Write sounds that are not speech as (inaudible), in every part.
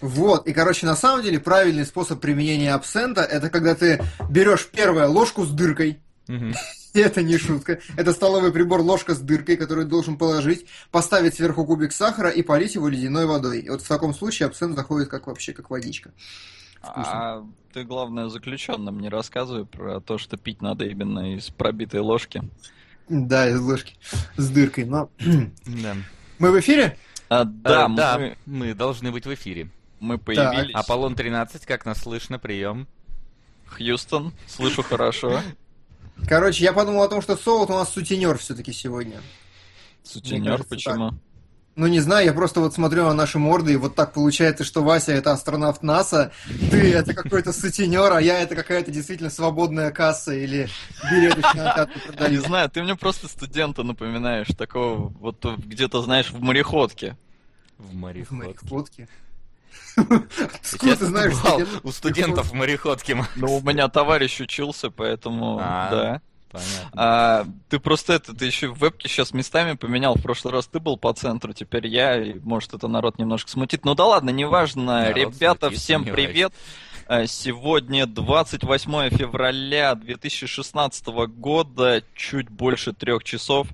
Вот, и, короче, на самом деле правильный способ применения абсента это когда ты берешь первое ложку с дыркой. (laughs) И это не шутка. Это столовый прибор ложка с дыркой, который ты должен положить, поставить сверху кубик сахара и полить его ледяной водой. И вот в таком случае абсент заходит как вообще как водичка. А ты, главное, заключенным не рассказывай про то, что пить надо именно из пробитой ложки. Да, из ложки с дыркой, но... Да. (clears throat) Мы в эфире? А, да, да, мы, мы должны быть в эфире. Мы появились. Аполлон 13, как нас слышно, прием. Хьюстон, слышу хорошо. Короче, я подумал о том, что Солод у нас сутенер все-таки сегодня. Сутенер, почему? Ну, не знаю, я просто вот смотрю на наши морды, и вот так получается, что Вася это астронавт НАСА, ты это какой-то сутенер, а я это какая-то действительно свободная касса или билеты в не знаю, ты мне просто студента напоминаешь, такого вот где-то, знаешь, в мореходке. В В мореходке. Откуда ты знаешь, у студентов в мореходке. Ну, у меня товарищ учился, поэтому А. да. Понятно. А, ты просто это, ты еще в вебке сейчас местами поменял. В прошлый раз ты был по центру, теперь я, и может это народ немножко смутит. Ну да ладно, неважно. Народ Ребята, смутит, всем привет. А, Сегодня 28 февраля 2016 года, чуть больше трех часов.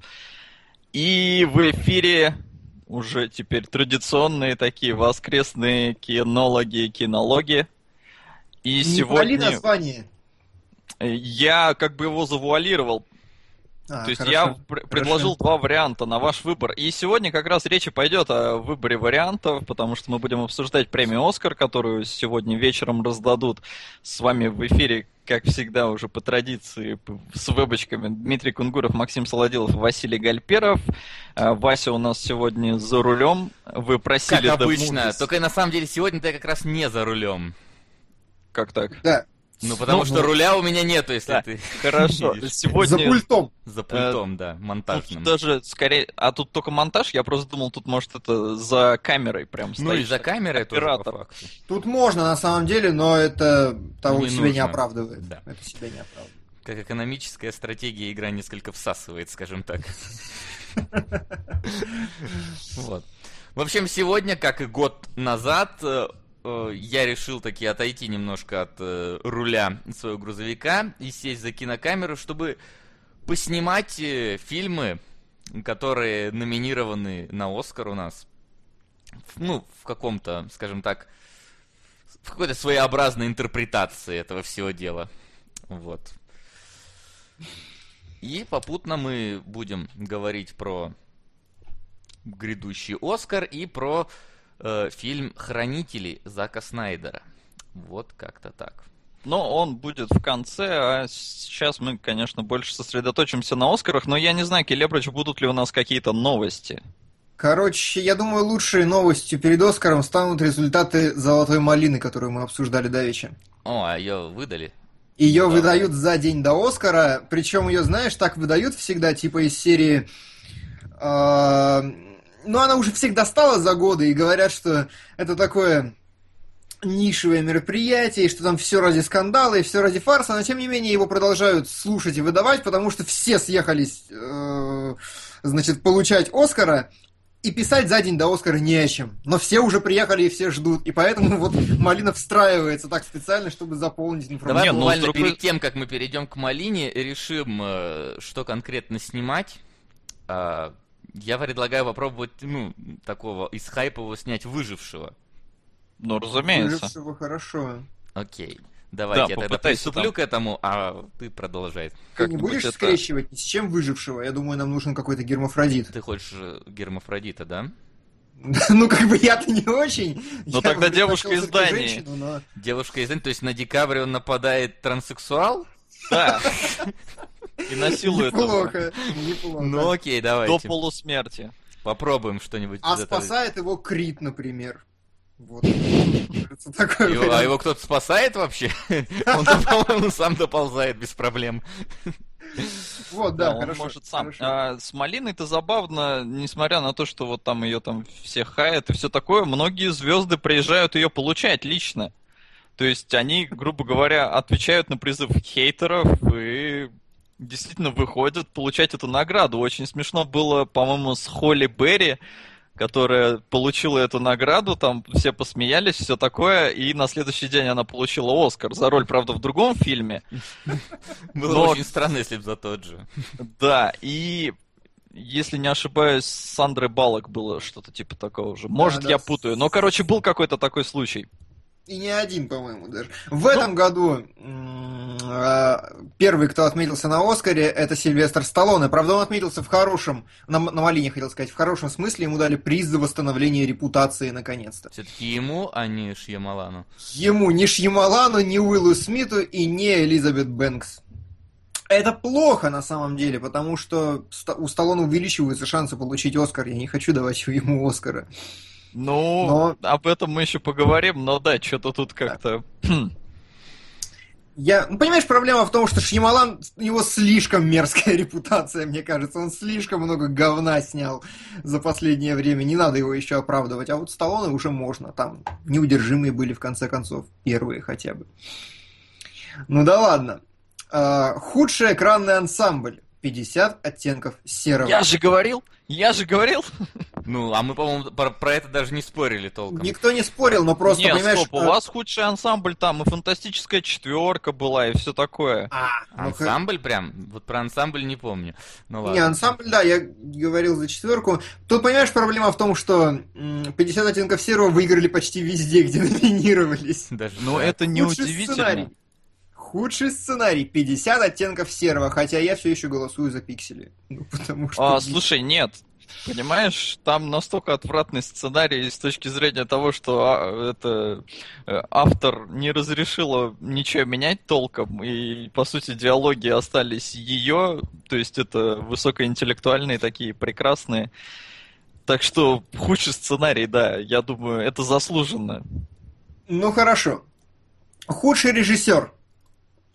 И в эфире уже теперь традиционные такие воскресные кинологи и кинологи. И Не сегодня название. я как бы его завуалировал. А, То есть хорошо, я пр- хорошо. предложил два варианта на ваш выбор. И сегодня как раз речь и пойдет о выборе вариантов, потому что мы будем обсуждать премию «Оскар», которую сегодня вечером раздадут. С вами в эфире, как всегда, уже по традиции, с вебочками Дмитрий Кунгуров, Максим Солодилов, Василий Гальперов. А, Вася у нас сегодня за рулем. Вы просили Как обычно, Movies. только на самом деле сегодня ты как раз не за рулем. Как так? Да, Ну, потому Ну, что ну. руля у меня нету, если Да, ты Хорошо. Сегодня... за пультом. за пультом, да, Тут монтажным. даже скорее... А тут только монтаж? Я просто думал, тут может это за камерой прям Ну и стоит за камерой тоже по оператор. факту. Тут можно на самом деле, но это того Не себя не нужно. оправдывает. Да. Это себя не оправдывает. Как экономическая стратегия игра несколько всасывает, скажем так. (laughs) Вот. В общем, сегодня, как и год назад, э, э, я решил таки отойти немножко от э, руля своего грузовика и сесть за кинокамеру, чтобы поснимать э, фильмы, которые номинированы на Оскар у нас. Ну, в каком-то, скажем так, в какой-то своеобразной интерпретации этого всего дела. Вот. И попутно мы будем говорить про грядущий Оскар и про э, фильм «Хранители» Зака Снайдера. Вот как-то так. Но он будет в конце, а сейчас мы, конечно, больше сосредоточимся на Оскарах, но я не знаю, Келебрыч, будут ли у нас какие-то новости. Короче, я думаю, лучшей новостью перед Оскаром станут результаты «Золотой малины», которую мы обсуждали давеча. О, а ее выдали? Ее Да. выдают за день до Оскара, причем ее, знаешь, так выдают всегда, типа из серии... э, ну, она уже всех достала за годы, и говорят, что это такое нишевое мероприятие, и что там все ради скандала и все ради фарса, но тем не менее его продолжают слушать и выдавать, потому что все съехались, э, значит, получать Оскара, и писать за день до Оскара не о чем. Но все уже приехали и все ждут, и поэтому вот Малина встраивается так специально, чтобы заполнить информацию. Давай Не, ну, буквально другой- перед тем, как мы перейдем к Малине, решим, э, что конкретно снимать. Я предлагаю попробовать, ну, такого из хайпового снять выжившего. Ну, разумеется. Выжившего хорошо. Окей. Давайте я тогда приступлю там. к этому, а ты продолжай. Ты не будешь это- скрещивать ни с чем выжившего? Я думаю, нам нужен какой-то гермафродит. Ты хочешь гермафродита, да? (laughs) Ну, как бы я-то не очень. Ну, Я тогда девушка из Дании. женщину, но- Девушка из Н- то есть на декабре он нападает транссексуал? Да. (laughs) И насилует Неплохо, неплохо. Ну окей, до давайте. полусмерти. Попробуем что-нибудь. А спасает его Крит, например. Вот. Кажется, такой Его- а его кто-то спасает вообще? (laughs) Он, по-моему, сам доползает без проблем. Вот, Да, да, он хорошо. может сам. хорошо. А, с Малиной-то забавно, несмотря на то, что вот там ее там все хаят и все такое, многие звезды приезжают ее получать лично. То есть они, грубо говоря, отвечают на призыв хейтеров и действительно выходят получать эту награду. Очень смешно было, по-моему, с Холли Берри, которая получила эту награду, там все посмеялись, все такое, и на следующий день она получила Оскар за роль, правда, в другом фильме. (laughs) Было Но- очень странно, если бы за тот же. Да, и если не ошибаюсь, с Сандрой Балок было что-то типа такого же. Может, да, я путаю. Но, короче, был какой-то такой случай. И не один, по-моему, даже. В этом году а, первый, кто отметился на Оскаре, это Сильвестр Сталлоне. Правда, он отметился в хорошем, на, на Малине, хотел сказать, в хорошем смысле. Ему дали приз за восстановление репутации, наконец-то. Все-таки ему, а не Шьямалану. Ему ни Шьямалану, ни Уиллу Смиту и не Элизабет Бэнкс. Это плохо на самом деле, потому что у Сталлоне увеличиваются шансы получить Оскар. Я не хочу давать ему Оскара. Ну, Но- об этом мы еще поговорим, но да, что-то тут как-то... хм, Я, ну, понимаешь, проблема в том, что Шьямалан, у него слишком мерзкая (laughs) репутация, мне кажется. Он слишком много говна снял за последнее время. Не надо его еще оправдывать. А вот Сталлоне уже можно. Там неудержимые были, в конце концов. Первые хотя бы. Ну да ладно. А, худший экранный ансамбль. 50 оттенков серого. Я же говорил, я же говорил. (laughs) Ну, а мы, по-моему, про, про это даже не спорили толком. Никто не спорил, но просто, Нет, понимаешь... стоп, у э, вас худший ансамбль там, и фантастическая четверка была, и все такое. а, ну, Ансамбль прям? Вот про ансамбль не помню. Ну ладно. Не, ансамбль, да, я говорил за четверку. Тут, понимаешь, проблема в том, что м, 50 оттенков серого выиграли почти везде, (laughs) где номинировались. Даже Ну, это Худший неудивительно. сценарий. Худший сценарий 50 оттенков серого, хотя я все еще голосую за пиксели. Ну, потому что... А, слушай, нет. Понимаешь, там настолько отвратный сценарий с точки зрения того, что а, это э, автор не разрешила ничего менять толком, и по сути диалоги остались ее, то есть это высокоинтеллектуальные такие прекрасные. Так что худший сценарий, да, я думаю, это заслуженно. Ну, хорошо. Худший режиссер.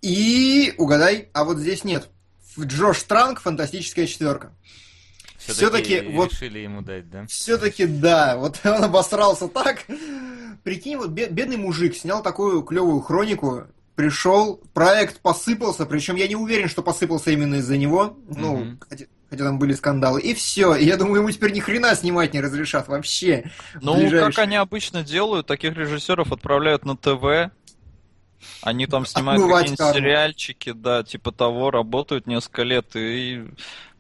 И, угадай, а вот здесь нет. Джош Транк, фантастическая четверка. Все-таки всё-таки вот- решили ему дать, да? Все-таки да, вот (laughs) он обосрался так. Прикинь, вот бе- бедный мужик снял такую клевую хронику, пришел, проект посыпался, причем я не уверен, что посыпался именно из-за него, ну, Мгм. хотя, хотя там были скандалы, и все. И я думаю, ему теперь ни хрена снимать не разрешат вообще. Ну, ближайшие- как они обычно делают, таких режиссеров отправляют на ТВ. Они там снимают какие-нибудь сериальчики, да, типа того, работают несколько лет и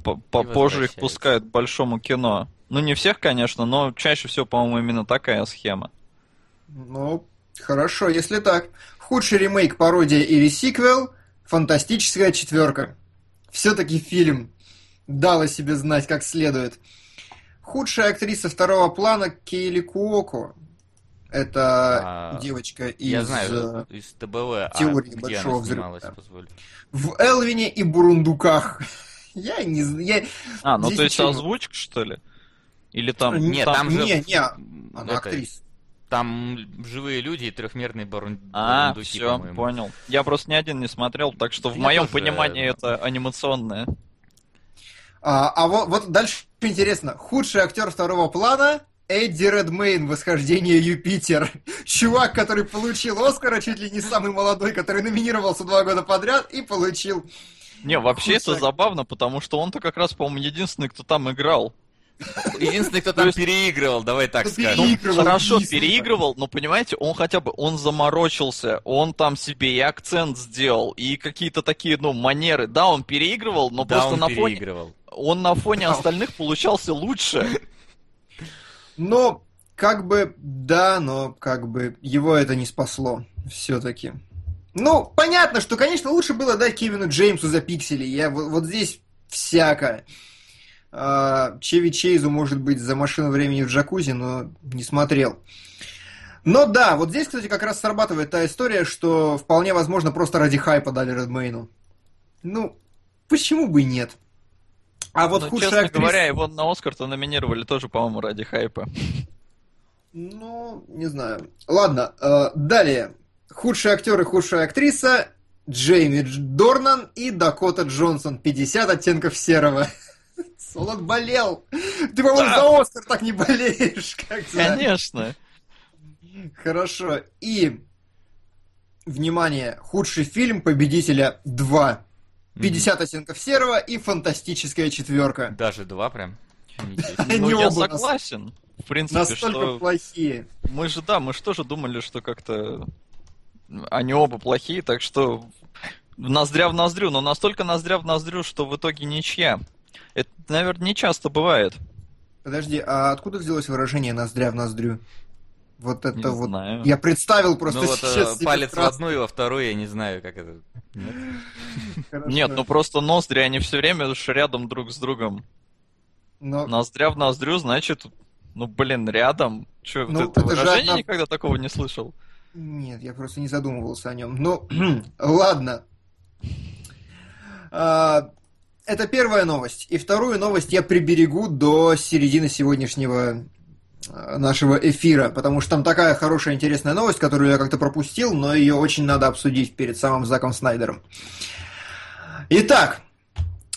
по- попозже их пускают к большому кино. Ну, не всех, конечно, но чаще всего, по-моему, именно такая схема. Ну, хорошо, если так. Худший ремейк, пародия или сиквел – фантастическая четверка. Все-таки фильм дал о себе знать как следует. Худшая актриса второго плана Кейли Куоко. Это А, девочка из... Я э, знаю, из ТБВ. А «Теории где большого она взрыва»? В Элвине и Бурундуках. (laughs) Я не знаю. я- А, ну Здесь то есть озвучка, что ли? Или там... Нет, там же... Не, не, она это, актриса. Там живые люди и трехмерные барун... А, бурундуки, все, по-моему. понял. Я просто ни один не смотрел, так что в моем тоже, понимании э, это анимационное. А, а вот, вот дальше интересно. Худший актер второго плана Эдди Редмейн «Восхождение Юпитер». Чувак, который получил Оскара, чуть ли не самый молодой, который номинировался два года подряд и получил. Не, вообще это Худший- забавно, потому что он-то как раз, по-моему, единственный, кто там играл. Единственный, кто То там есть- переигрывал, давай так Ну, скажем. переигрывал. Хорошо, единственный. переигрывал, но понимаете, он хотя бы, он заморочился, он там себе и акцент сделал, и какие-то такие, ну, манеры. Да, он переигрывал, но да, просто он на фоне, он на фоне Да. остальных получался лучше. Но, как бы, да, но, как бы, его это не спасло все-таки. Ну, понятно, что, конечно, лучше было дать Кевину Джеймсу за пиксели. Я вот, вот здесь всяко. А, Чеви Чейзу, может быть, за машину времени в джакузи, но не смотрел. Но да, вот здесь, кстати, как раз срабатывает та история, что вполне возможно просто ради хайпа дали Редмейну. Ну, почему бы и нет? А вот Ну, худшая честно актриса... говоря, его на Оскар-то номинировали тоже, по-моему, ради хайпа. Ну, не знаю. Ладно, э, далее. Худший актер и худшая актриса Джейми Дж- Дорнан и Дакота Джонсон. 50 оттенков серого. (laughs) Солод болел. Ты, по-моему, Да. за Оскар так не болеешь, (laughs) как. Конечно. Хорошо. И, внимание, худший фильм победителя 2. 50 оттенков серого и фантастическая четверка. Даже два прям. Ну, Они я согласен. в принципе, Настолько что... плохие. Мы же, да, мы же тоже думали, что как-то они оба плохие, так что ноздря в ноздрю, но настолько ноздря в ноздрю, что в итоге ничья. Это, наверное, не часто бывает. Подожди, а откуда взялось выражение ноздря в ноздрю? Вот это Не вот. знаю. Я представил просто Ну вот э, сейчас. палец в красный. одну и во вторую, я не знаю, как это. Нет? Нет, ну просто ноздри, они все время ж рядом друг с другом. Но- Ноздря в ноздрю, значит, ну блин, рядом. Че, Ну, вот это это же выражение одна- никогда такого не слышал. Нет, я просто не задумывался о нем. Ну, (clears throat) ладно. А, Это первая новость. И вторую новость я приберегу до середины сегодняшнего нашего эфира, потому что там такая хорошая, интересная новость, которую я как-то пропустил, но ее очень надо обсудить перед самым Заком Снайдером. Итак,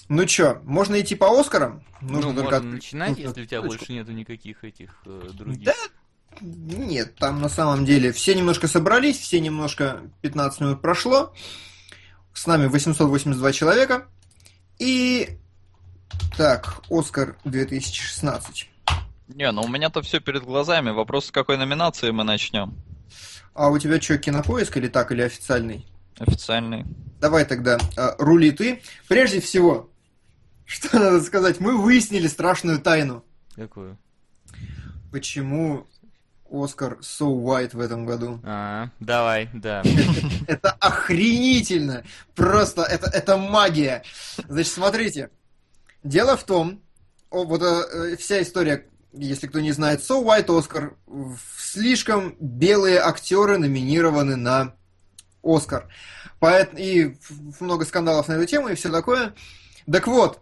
ну чё, можно идти по Оскарам? Ну, только можно начинать, нужно если у тебя ссылочку. больше нету никаких этих э, других. Да, нет, там на самом деле все немножко собрались, все немножко 15 минут прошло. С нами 882 человека. И так, Оскар 2016. Не, ну у меня-то все перед глазами. Вопрос, с какой номинации мы начнем? А у тебя что, кинопоиск или так, или официальный? Официальный. Давай тогда, а, рули ты. Прежде всего, что надо сказать, мы выяснили страшную тайну. Какую? Почему Оскар So White в этом году? А, давай, да. (laughs) Это охренительно! Просто это, это магия. Значит, смотрите. Дело в том, о, вот э, вся история, если кто не знает, So White в- слишком белые актеры номинированы на Оскар. И много скандалов на эту тему и все такое. Так вот,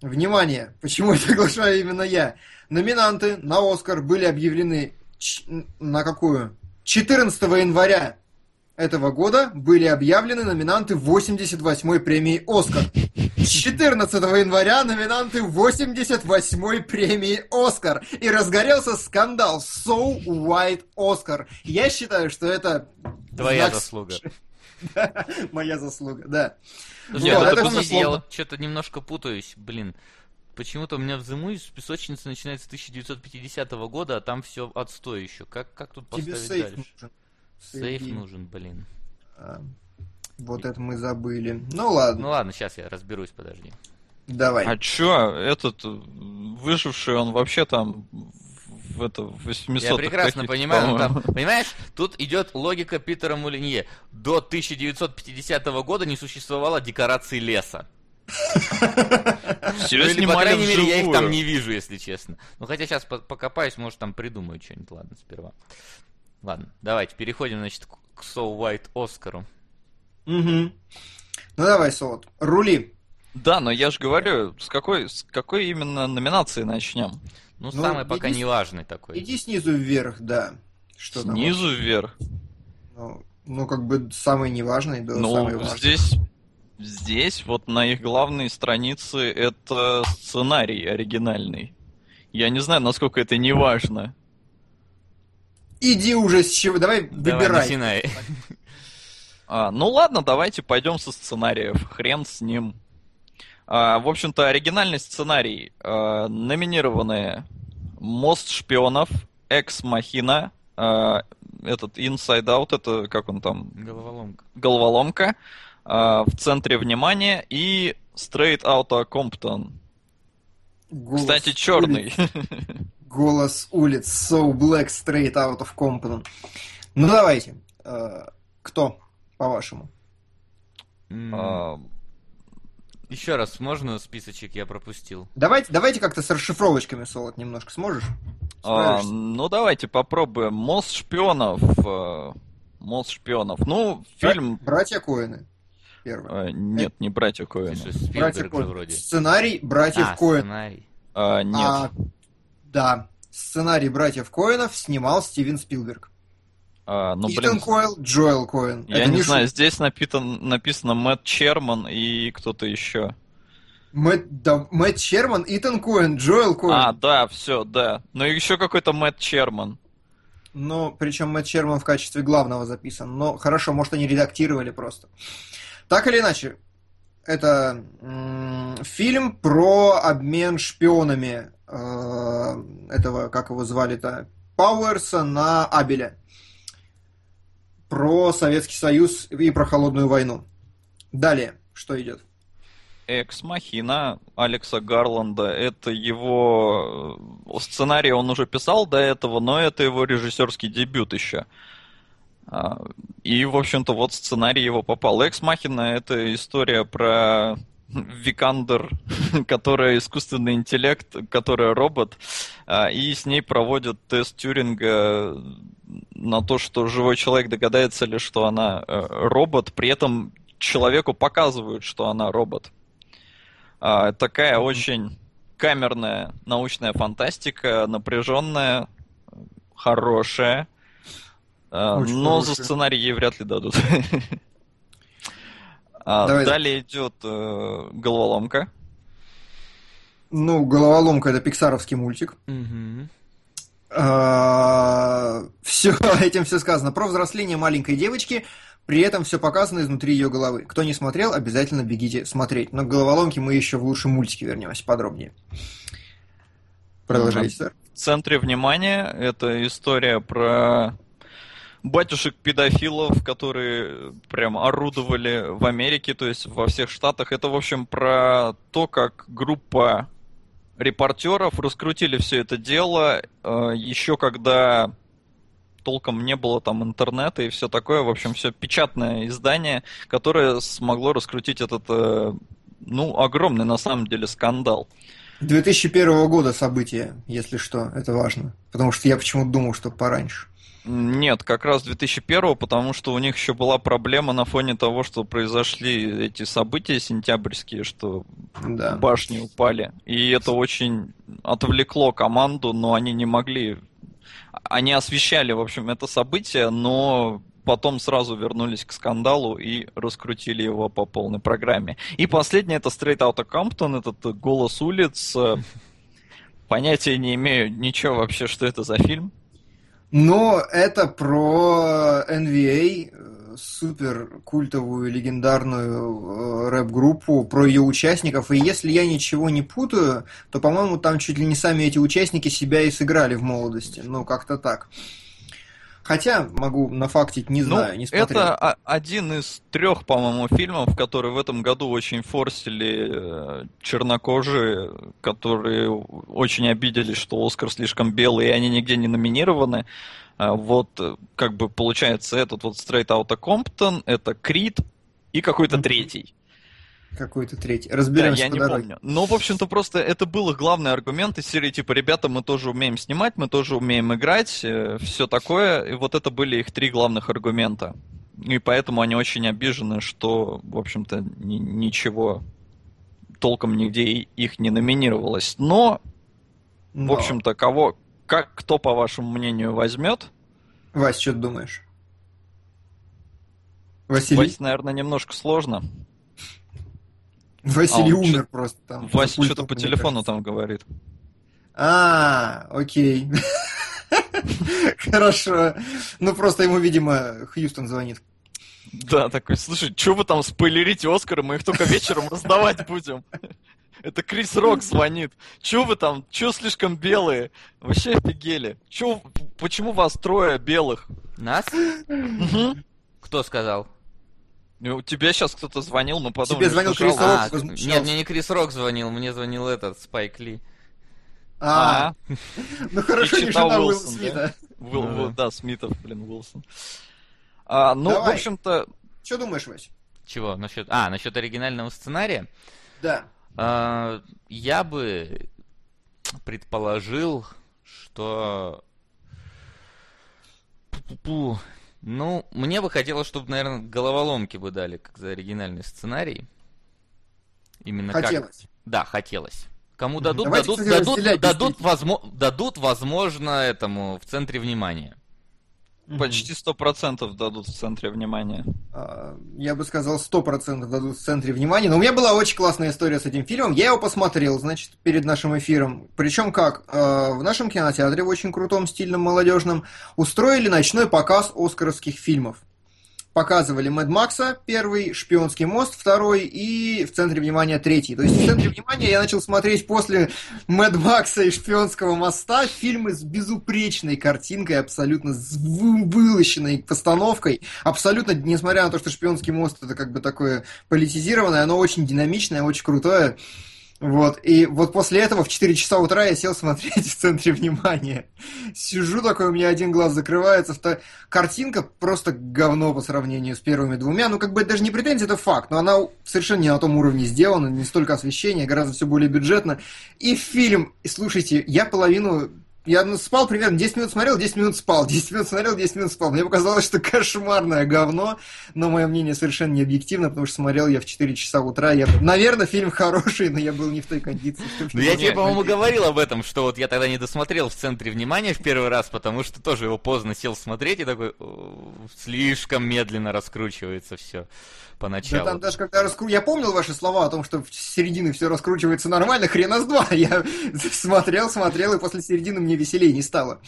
внимание, почему это оглашаю именно я. Номинанты на Оскар были объявлены на какую? 14 января этого года были объявлены номинанты 88-й премии «Оскар». 14 января номинанты 88-й премии «Оскар». И разгорелся скандал «So White Oscar». Я считаю, что это... Твоя знак- заслуга. (laughs) Моя заслуга, да. Слушай, это безусловно. я что-то немножко путаюсь, блин. Почему-то у меня в Зиму из песочницы начинается с 1950 года, а там все отстой еще. Как, как тут Тебе поставить сейф дальше? нужен. Сейф Сергей. нужен, блин. А, Вот это мы забыли. Ну ладно, Ну ладно, сейчас я разберусь, подожди. давай. А чё, этот э, выживший, он вообще там в это, в 800 Я прекрасно понимаю, ну, там, (laughs) понимаешь, тут идет логика Питера Мулинье. До 1950 года не существовало декораций леса. Все Ну, или, по крайней мере, я их там не вижу, если честно. Ну, хотя сейчас покопаюсь, может, там придумаю что-нибудь, ладно, сперва. Ладно, давайте, переходим, значит, к к So White Оскару. Мгм. Ну давай, Солод, рули. Да, но я же говорю, с какой, с какой именно номинации начнем? Ну, Ну, самый пока иди с- неважный такой. Иди снизу вверх, да. Что там? Снизу вверх. Ну, ну, как бы самый неважный, да, самый Ну, важный. здесь, здесь, вот на их главной странице, это сценарий оригинальный. Я не знаю, насколько это не важно. Иди уже с чего, давай, Давай, выбирай. начинай. А, ну ладно, давайте пойдем со сценариев. Хрен с ним. А, в общем-то, оригинальный сценарий. А, номинированные Мост шпионов, Экс Махина, а, этот Inside Out, это как он там, Головоломка. головоломка, а, в центре внимания и Straight Outta Compton. Голос Кстати, черный. улиц. Голос улиц. So black straight out of Compton. Ну, давайте. Э, Кто, по-вашему? А, Еще раз, можно списочек я пропустил? Давайте, давайте как-то с расшифровочками, Солод, немножко сможешь? А, ну, давайте попробуем. Мост шпионов. э, Мост шпионов. Ну, фильм... Братья Коэны. Первый. э, нет, не братья что, Братья Коэн. вроде. Сценарий братьев А, Коэн. сценарий. А, нет. А, да. Сценарий братьев Коэнов снимал Стивен Спилберг. А, ну, Итан блин, Койл, Джоэл Коэн. я Это не не знаю, здесь напитан, написано Мэтт Черман и кто-то еще. Мэтт, да, Мэтт Черман, Итан Коэн, Джоэл Коэн. А, да, все, да. Ну, и еще какой-то Мэтт Черман. Ну, причем Мэтт Черман в качестве главного записан. Но хорошо, может, они редактировали просто. Так или иначе, это м, фильм про обмен шпионами. э, этого, как его звали-то, Пауэрса на Абеля. Про Советский Союз и про Холодную войну. Далее, что идет? Экс Махина Алекса Гарланда. Это его э, сценарий он уже писал до этого, но это его режиссерский дебют еще. А, и, в общем-то, вот сценарий его попал. Экс Махина это история про Викандер, (laughs) которая искусственный интеллект, которая робот, а, и с ней проводят тест Тюринга на то, что живой человек догадается ли, что она э, робот, при этом человеку показывают, что она робот. А, такая очень камерная научная фантастика, напряженная, хорошая, а, очень но хорошая. за сценарий ей вряд ли дадут. (laughs) А, Давай. Далее идет э, головоломка. Ну, головоломка это пиксаровский мультик. Угу. А, все, (laughs) этим все сказано. Про взросление маленькой девочки, при этом все показано изнутри ее головы. Кто не смотрел, обязательно бегите смотреть. Но к головоломке мы еще в лучшем мультике вернемся подробнее. Продолжайте, сэр. В центре внимания это история про батюшек-педофилов, которые прям орудовали в Америке, то есть во всех штатах. Это, в общем, про то, как группа репортеров раскрутили все это дело, э, еще когда толком не было там интернета и все такое. В общем, все печатное издание, которое смогло раскрутить этот, э, ну, огромный на самом деле скандал. 2001 года события, если что, это важно. Потому что я почему-то думал, что пораньше. Нет, как раз 2001, потому что у них еще была проблема на фоне того, что произошли эти события сентябрьские, что да. башни упали. И это очень отвлекло команду, но они не могли... Они освещали, в общем, это событие, но потом сразу вернулись к скандалу и раскрутили его по полной программе. И последнее это Straight Outta Compton, этот голос улиц. Понятия не имею ничего вообще, что это за фильм. Но это про NVA, э, супер культовую, легендарную э, рэп-группу, про ее участников. И если я ничего не путаю, то, по-моему, там чуть ли не сами эти участники себя и сыграли в молодости. Ну, как-то так. Хотя, могу нафактить, не ну, знаю, ну, не смотрел. Это один из трех, по-моему, фильмов, которые в этом году очень форсили э, чернокожие, которые очень обиделись, что Оскар слишком белый, и они нигде не номинированы. А вот, э, как бы, получается, этот вот Straight Outta Compton, это Крид и какой-то третий какой-то третий. Разберемся да, я не дороге. помню. Но, в общем-то, просто это был их главный аргумент из серии, типа, ребята, мы тоже умеем снимать, мы тоже умеем играть, э, все такое. И вот это были их три главных аргумента. И поэтому они очень обижены, что, в общем-то, ни- ничего толком нигде их не номинировалось. Но, Но. в общем-то, кого, как, кто, по вашему мнению, возьмет? Вась, что ты думаешь? Василий? Вась, наверное, немножко сложно. Василий а умер просто там. Вася что-то по телефону кажется. там говорит. А, окей. (laughs) Хорошо. Ну, просто ему, видимо, Хьюстон звонит. Да, такой, слушай, что вы там спойлерите Оскара, мы их только вечером раздавать будем. Это Крис Рок звонит. Че вы там, че слишком белые? Вообще офигели. Че, почему вас трое белых? Нас? Кто сказал? Ну, тебе сейчас кто-то звонил, мы подумали, Тебе звонил Крис Рок? А, нет, мне не Крис Рок звонил, мне звонил этот, Спайк Ли. А, а. ну хорошо, не жена Уилл Смита. Да, Смитов, блин, Уилсон. А, ну, в общем-то... Что думаешь, Вась? Чего? Насчет... А, насчет оригинального сценария? Да. А, я бы предположил, что... Ну, мне бы хотелось, чтобы, наверное, головоломки бы дали, как за оригинальный сценарий. Именно хотелось. как... Да, хотелось. Кому дадут, Давайте, дадут, кстати, дадут, дадут, возможно, дадут, возможно, этому в центре внимания. Почти сто процентов дадут в центре внимания. А, я бы сказал, сто процентов дадут в центре внимания. Но у меня была очень классная история с этим фильмом. Я его посмотрел, значит, перед нашим эфиром. Причем как? А, в нашем кинотеатре, в очень крутом, стильном, молодежном, устроили ночной показ оскаровских фильмов. Показывали Мэд Макса, первый, Шпионский мост, второй, и в центре внимания третий. То есть в центре внимания я начал смотреть после Мэд Макса и Шпионского моста фильмы с безупречной картинкой, абсолютно с вылощенной постановкой. Абсолютно, несмотря на то, что Шпионский мост это как бы такое политизированное, оно очень динамичное, очень крутое. Вот, и вот после этого в 4 часа утра я сел смотреть (laughs) в центре внимания. Сижу такой, у меня один глаз закрывается, втор... картинка просто говно по сравнению с первыми двумя. Ну, как бы это даже не претензия, это факт, но она совершенно не на том уровне сделана, не столько освещения, гораздо все более бюджетно. И фильм, слушайте, я половину я ну, спал примерно 10 минут смотрел, 10 минут спал, (laughs) 10 минут смотрел, 10 минут спал. Мне показалось, что кошмарное говно, но мое мнение совершенно не объективно, потому что смотрел я в 4 часа утра. Я... Наверное, фильм хороший, но я был не в той кондиции. Ну я тебе, по-моему, говорил об этом, что вот я тогда не досмотрел в центре внимания в первый раз, потому что тоже его поздно сел смотреть и такой слишком медленно раскручивается все поначалу. Да, там даже когда раскру... Я помнил ваши слова о том, что в середине все раскручивается нормально, хрена с два. (laughs) Я смотрел, смотрел, и после середины мне веселее не стало.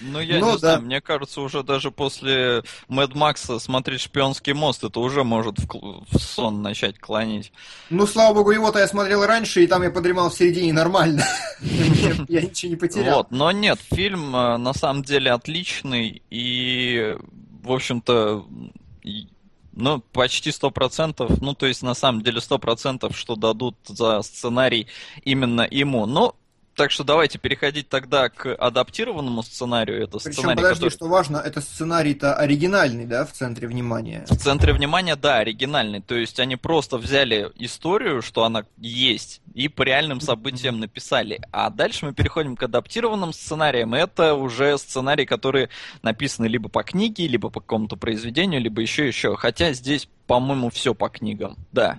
Ну, я ну, не да. знаю, мне кажется, уже даже после Мэд Макса смотреть «Шпионский мост» это уже может в, в сон начать клонить. Ну, слава богу, его-то я смотрел раньше, и там я подремал в середине нормально. (laughs) (laughs) Я ничего не потерял. Вот, но нет, фильм э, на самом деле отличный, и, в общем-то, ну, почти сто процентов, ну, то есть, на самом деле, сто процентов, что дадут за сценарий именно ему. Ну, так что давайте переходить тогда к адаптированному сценарию. Это Причем, сценарий, подожди, который... что важно, это сценарий-то оригинальный, да, в центре внимания? В центре внимания, да, оригинальный. То есть они просто взяли историю, что она есть, и по реальным событиям написали. А дальше мы переходим к адаптированным сценариям. Это уже сценарии, которые написаны либо по книге, либо по какому-то произведению, либо еще еще. Хотя здесь, по-моему, все по книгам. Да.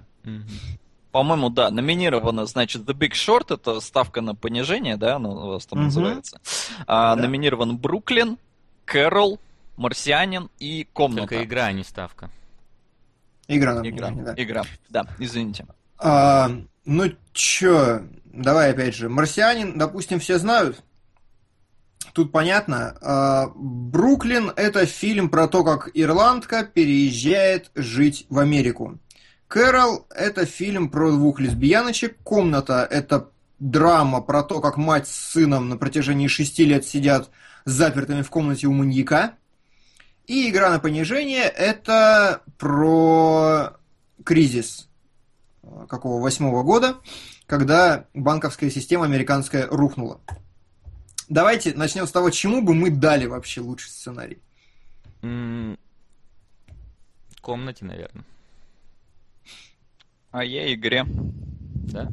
По-моему, да, номинировано, значит, The Big Short, это ставка на понижение, да, оно у вас там угу. называется. А, да. Номинирован Бруклин, Кэрол, Марсианин и Комната. Только игра, а не ставка. Игра, игра, да. Игра, да, извините. А, ну чё, давай опять же, Марсианин, допустим, все знают. Тут понятно. А, Бруклин – это фильм про то, как ирландка переезжает жить в Америку. Кэрол – это фильм про двух лесбияночек. Комната – это драма про то, как мать с сыном на протяжении шести лет сидят запертыми в комнате у маньяка. И «Игра на понижение» – это про кризис э, какого восьмого года, когда банковская система американская рухнула. Давайте начнем с того, чему бы мы дали вообще лучший сценарий. Комнате, наверное. А я игре. Да?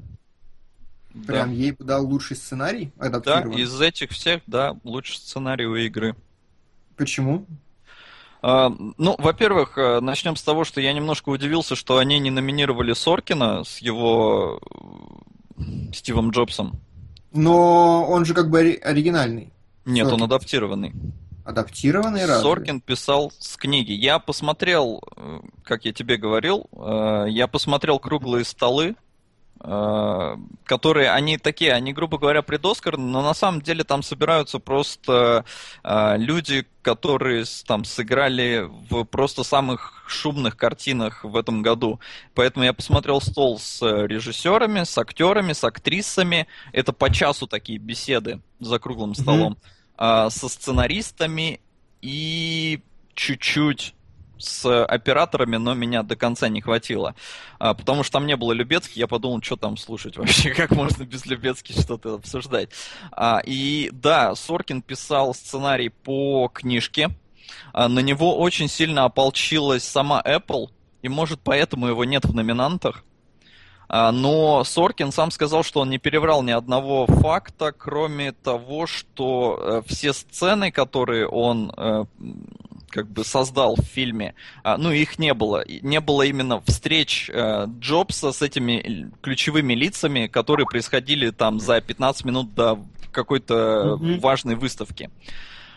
Прям да. ей дал лучший сценарий Да, из этих всех, да, лучший сценарий у игры. Почему? А, ну, во-первых, э, начнем с того, что я немножко удивился, что они не номинировали Соркина с его э, Стивом Джобсом. Но он же как бы оригинальный. Нет, Соркин. он адаптированный. Адаптированный разве? Соркин писал с книги. Я посмотрел, э, как я тебе говорил, э, я посмотрел круглые столы, э, которые, они такие, они, грубо говоря, предоскар, но на самом деле там собираются просто люди, которые там сыграли в просто самых шумных картинах в этом году. Поэтому я посмотрел стол с режиссерами, с актерами, с актрисами. Это по часу такие беседы за круглым столом. Mm-hmm со сценаристами и чуть-чуть с операторами, но меня до конца не хватило. А, потому что там не было Любецких, я подумал, что там слушать (laughs) вообще, как можно без Любецких что-то обсуждать. А, и да, Соркин писал сценарий по книжке. А, на него очень сильно ополчилась сама Apple, и может поэтому его нет в номинантах. А, но Соркин сам сказал, что он не переврал ни одного факта, кроме того, что э, все сцены, которые он э, как бы создал в фильме, а, ну, их не было. Не было именно встреч э, Джобса с этими ключевыми лицами, которые происходили там за 15 минут до какой-то mm-hmm. важной выставки.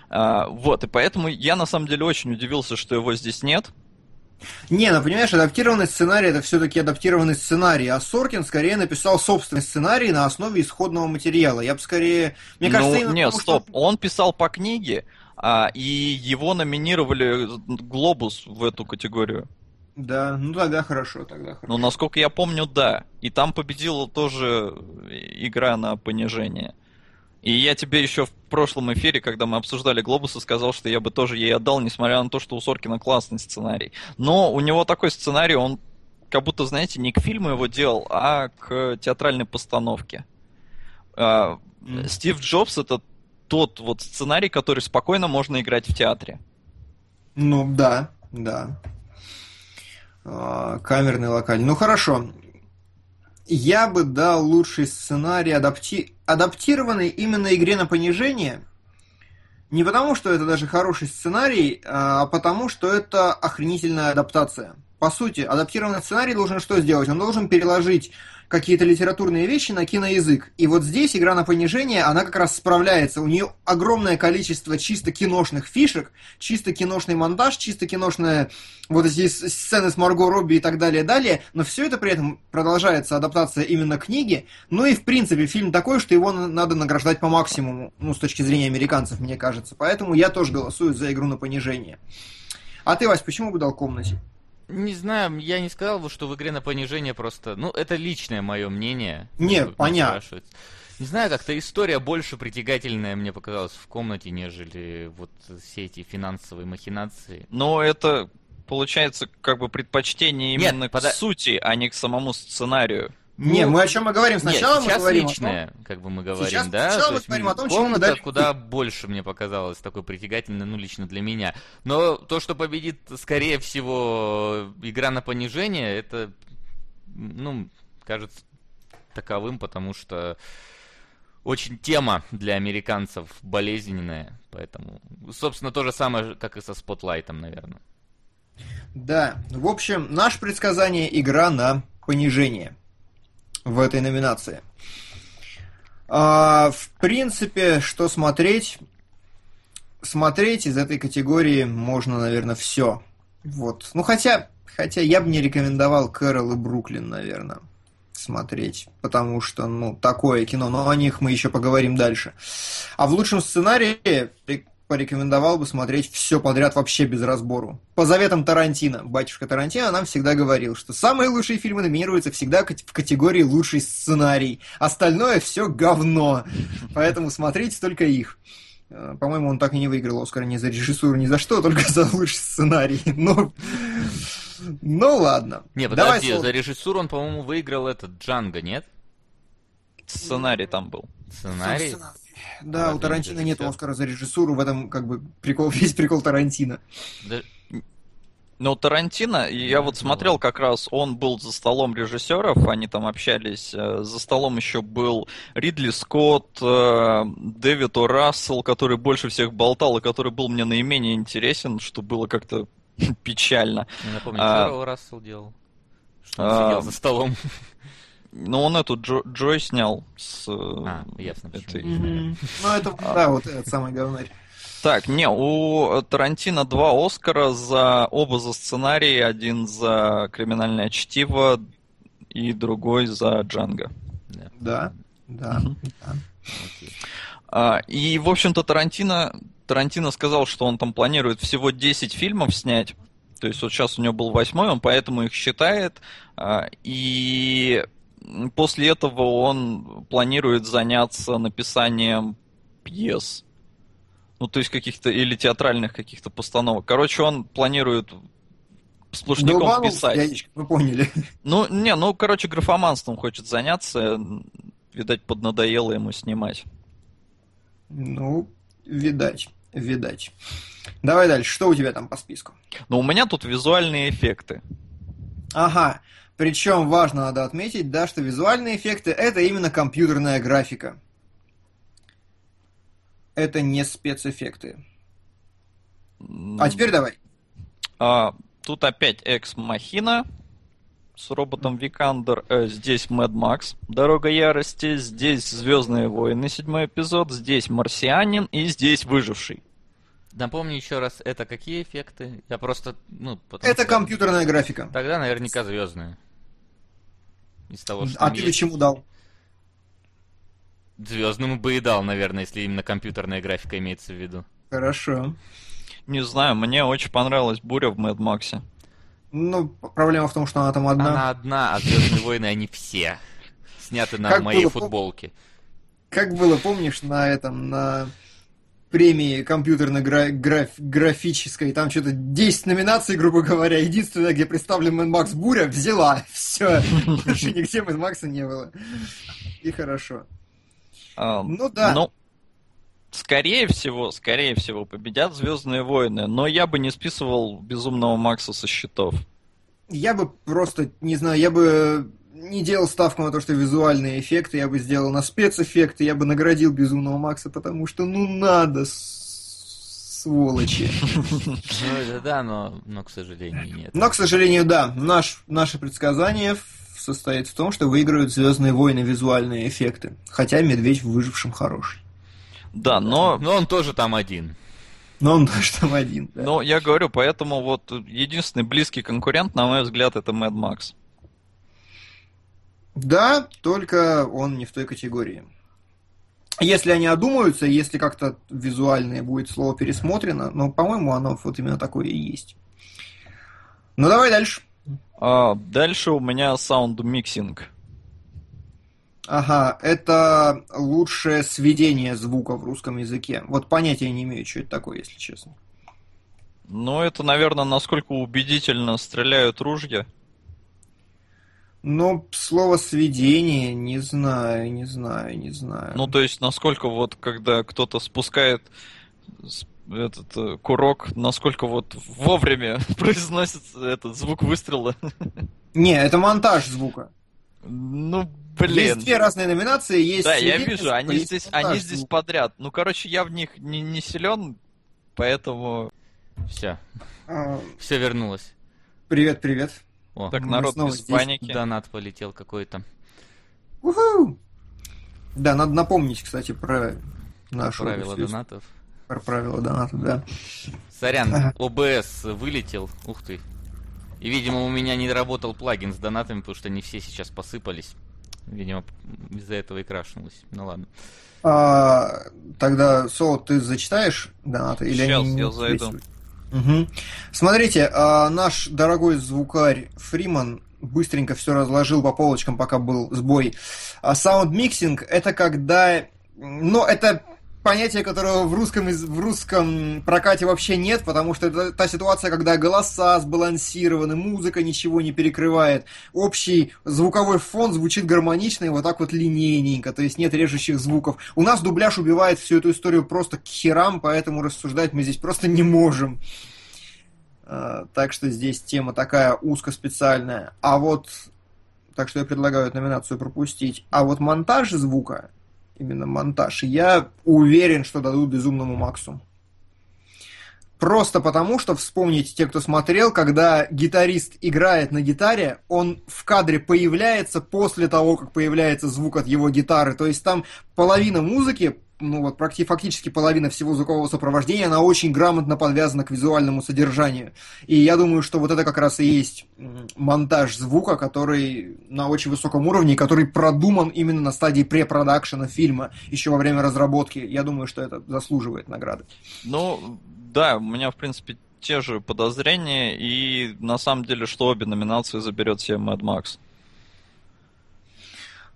А, вот, и поэтому я на самом деле очень удивился, что его здесь нет. Не, ну понимаешь, адаптированный сценарий это все-таки адаптированный сценарий, а Соркин скорее написал собственный сценарий на основе исходного материала. Я бы скорее. Мне кажется, ну, нет, стоп. Что... Он писал по книге, А, и его номинировали Глобус в эту категорию. Да, ну тогда хорошо, тогда хорошо. Ну, насколько я помню, да. И там победила тоже игра на понижение. И я тебе еще в прошлом эфире, когда мы обсуждали Глобусы, сказал, что я бы тоже ей отдал, несмотря на то, что у Соркина классный сценарий. Но у него такой сценарий, он как будто, знаете, не к фильму его делал, а к театральной постановке. Mm. Стив Джобс это тот вот сценарий, который спокойно можно играть в театре. Ну да, да. А, камерный локальный. Ну хорошо. Я бы дал лучший сценарий адапти... адаптированный именно игре на понижение. Не потому, что это даже хороший сценарий, а потому, что это охренительная адаптация. По сути, адаптированный сценарий должен что сделать? Он должен переложить какие-то литературные вещи на киноязык. И вот здесь игра на понижение, она как раз справляется. У нее огромное количество чисто киношных фишек, чисто киношный монтаж, чисто киношная вот эти сцены с Марго Робби и так далее, далее. Но все это при этом продолжается адаптация именно книги. Ну и в принципе фильм такой, что его надо награждать по максимуму, ну с точки зрения американцев, мне кажется. Поэтому я тоже голосую за игру на понижение. А ты, Вась, почему бы дал комнате? Не знаю, я не сказал, бы, что в игре на понижение просто... Ну, это личное мое мнение. Нет, понятно. Не знаю, как-то история больше притягательная мне показалась в комнате, нежели вот все эти финансовые махинации. Но это, получается, как бы предпочтение именно Нет, к пода... сути, а не к самому сценарию. Не, ну, мы о чем мы говорим? Сначала нет, мы говорим личное, о том... как бы мы говорим, сейчас, да? Сначала мы говорим о том, комната чему куда больше мне показалось такой притягательной, ну, лично для меня. Но то, что победит, скорее всего, игра на понижение, это, ну, кажется таковым, потому что очень тема для американцев болезненная, поэтому, собственно, то же самое, как и со Спотлайтом, наверное. Да, в общем, наше предсказание игра на понижение в этой номинации. А, в принципе, что смотреть? Смотреть из этой категории можно, наверное, все. Вот. Ну, хотя, хотя я бы не рекомендовал Кэрол и Бруклин, наверное, смотреть. Потому что, ну, такое кино. Но о них мы еще поговорим дальше. А в лучшем сценарии порекомендовал бы смотреть все подряд вообще без разбору. По заветам Тарантино. Батюшка Тарантино нам всегда говорил, что самые лучшие фильмы номинируются всегда в категории лучший сценарий. Остальное все говно. Поэтому смотрите только их. Э, по-моему, он так и не выиграл Оскар ни за режиссуру, ни за что, только за лучший сценарий. (laughs) Но... Ну ладно. Не, подожди, Давай, за режиссуру он, по-моему, выиграл этот Джанго, нет? Сценарий там был. Сценарий? Да, у Тарантино нет Оскара за режиссуру, в этом как бы прикол, (laughs) весь прикол Тарантино. Да. Ну, Тарантино, я вот смотрел как раз, он был за столом режиссеров, они там общались. Э, за столом еще был Ридли Скотт, э, Дэвид О. Рассел, который больше всех болтал и который был мне наименее интересен, что было как-то (laughs) печально. Не напомню, а, что Рассел делал? Что он а, сидел за столом? Ну, он эту Джо, Джой снял с э, а, ясно, этой... Mm-hmm. Ну, это, да, вот этот самый говнарь. Так, не, у Тарантино два Оскара за оба за сценарий, один за криминальное чтиво и другой за Джанго. Да, да, mm-hmm. да. А, и, в общем-то, Тарантино, Тарантино сказал, что он там планирует всего 10 фильмов снять. То есть вот сейчас у него был восьмой, он поэтому их считает. А, и после этого он планирует заняться написанием пьес. Ну, то есть каких-то, или театральных каких-то постановок. Короче, он планирует сплошняком Долбанул, писать. Яичко, вы поняли. Ну, не, ну, короче, графоманством хочет заняться. Видать, поднадоело ему снимать. Ну, видать, видать. Давай дальше, что у тебя там по списку? Ну, у меня тут визуальные эффекты. Ага, причем важно надо отметить, да, что визуальные эффекты это именно компьютерная графика. Это не спецэффекты. А теперь давай. А, тут опять Экс Махина с роботом Викандер. Э, здесь Мэд Макс, Дорога Ярости. Здесь Звездные войны, седьмой эпизод. Здесь Марсианин и здесь Выживший. Напомни еще раз, это какие эффекты? Я просто, ну, Это что... компьютерная графика. Тогда наверняка звездные. Из того, что а ты есть. чему дал? Звездному бы и дал, наверное, если именно компьютерная графика имеется в виду. Хорошо. Не знаю, мне очень понравилась буря в Мэд Максе. Ну, проблема в том, что она там одна. Она одна, а Звездные войны они все. Сняты на Как моей было, футболке. Как было, помнишь, на этом, на премии компьютерно-графической, там что-то 10 номинаций, грубо говоря, единственное, где представлен Mad Max Буря, взяла. (laughs) Все. Больше нигде Mad Max а не было. И хорошо. А, Ну да. Ну, скорее всего, скорее всего, победят Звездные войны, но я бы не списывал Безумного Макса со счетов. Я бы просто, не знаю, я бы не делал ставку на то, что визуальные эффекты, я бы сделал на спецэффекты, я бы наградил Безумного Макса, потому что ну надо, сволочи. Ну, это да, но, но, к сожалению, нет. Но, к сожалению, да, наш, наше предсказание состоит в том, что выиграют Звездные войны визуальные эффекты. Хотя Медведь в выжившем хороший. Да, но, Но он тоже там один. Но он тоже там один. да. но я говорю, поэтому вот единственный близкий конкурент, на мой взгляд, это Mad Max. Да, только он не в той категории. Если они одумаются, если как-то визуальное будет слово пересмотрено, но, по-моему, оно вот именно такое и есть. Ну, давай дальше. А, дальше у меня sound mixing. Ага, это лучшее сведение звука в русском языке. Вот понятия не имею, что это такое, если честно. Ну, это, наверное, насколько убедительно стреляют ружья. Но слово сведение, не знаю, не знаю, не знаю. Ну, то есть, насколько вот, когда кто-то спускает этот э, курок, насколько вот вовремя (laughs) произносится этот звук выстрела. (laughs) Не, это монтаж звука. Ну, блин. Есть две разные номинации, есть Да, я вижу, они здесь, они здесь подряд. Ну, короче, я в них не, не силен, поэтому... Все, А, все вернулось. Привет, привет. О, Так, народ, снова без здесь. паники. донат полетел какой-то. Уху! Да, надо напомнить, кстати, про нашу Правила донатов. Про правила доната, да. Сорян. ОБС вылетел. Ух ты. И, видимо, у меня не работал плагин с донатами, потому что не все сейчас посыпались. Видимо, из-за этого и крашнулось. Ну ладно. А, тогда, Соло, ты зачитаешь донаты? Или они не я зайду. действуют? Мгм. Смотрите, а, наш дорогой звукарь Фриман быстренько все разложил по полочкам, пока был сбой. А sound mixing — это когда... Ну, это понятие, которого в русском, в русском прокате вообще нет, потому что это та ситуация, когда голоса сбалансированы, музыка ничего не перекрывает, общий звуковой фон звучит гармонично и вот так вот линейненько, то есть нет режущих звуков. У нас дубляж убивает всю эту историю просто к херам, поэтому рассуждать мы здесь просто не можем. А, Так что здесь тема такая узкоспециальная. А вот, так что я предлагаю эту номинацию пропустить. А вот монтаж звука, именно монтаж, я уверен, что дадут Безумному Максу. Просто потому, что вспомните те, кто смотрел, когда гитарист играет на гитаре, он в кадре появляется после того, как появляется звук от его гитары. То есть там половина музыки, ну вот практи- фактически половина всего звукового сопровождения, она очень грамотно подвязана к визуальному содержанию. И я думаю, что вот это как раз и есть монтаж звука, который на очень высоком уровне, который продуман именно на стадии препродакшена фильма, еще во время разработки. Я думаю, что это заслуживает награды. Ну, да, у меня, в принципе, те же подозрения, и на самом деле, что обе номинации заберет себе Mad Max.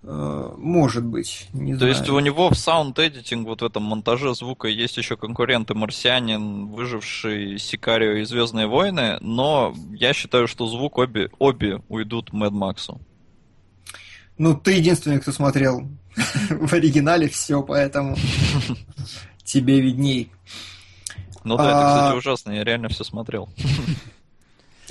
Э, Может быть, не То знаю. есть у него в sound editing, вот в этом монтаже звука, есть еще конкуренты Марсианин, выживший Сикарио и Звездные войны, но я считаю, что звук обе, обе уйдут Mad Max у. Ну, ты единственный, кто смотрел (laughs) в оригинале все, поэтому (laughs) тебе видней. Ну да, это, А- кстати, ужасно, я реально все смотрел. (laughs)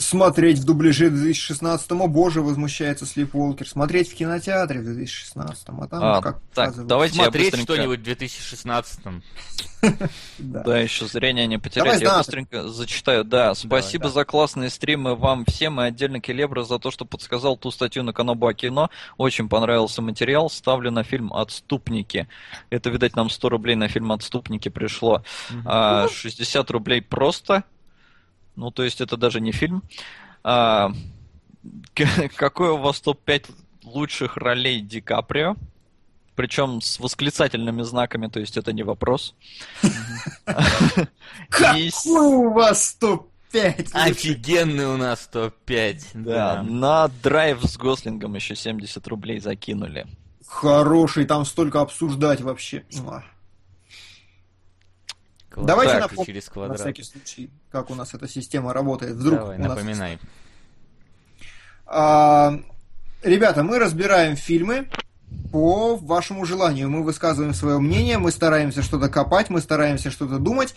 Смотреть в дубляже в 2016-м, о боже, возмущается Слип Волкер. Смотреть в кинотеатре в 2016-м, а там А, как так, показывают. давайте Смотреть быстренько... что-нибудь в 2016-м. (laughs) Да. Да, еще зрение не потерять. Я быстренько зачитаю. Да, спасибо за классные стримы вам всем и отдельно Келебра за то, что подсказал ту статью на Каноба кино. Очень понравился материал. Ставлю на фильм «Отступники». Это, видать, нам 100 рублей на фильм «Отступники» пришло. А, 60 рублей просто. Ну, то есть это даже не фильм. А, (laughs) какой у вас топ-5 лучших ролей Ди Каприо? причем с восклицательными знаками, то есть это не вопрос. Какой у вас топ-5? Офигенный у нас топ-5. Да, на драйв с Гослингом еще 70 рублей закинули. Хороший, там столько обсуждать вообще. Давайте Так, напомним, через на квадрат. всякий случай, как у нас эта система работает. Вдруг Давай, у нас... напоминай. А, ребята, мы разбираем фильмы по вашему желанию. Мы высказываем свое мнение, мы стараемся что-то копать, мы стараемся что-то думать.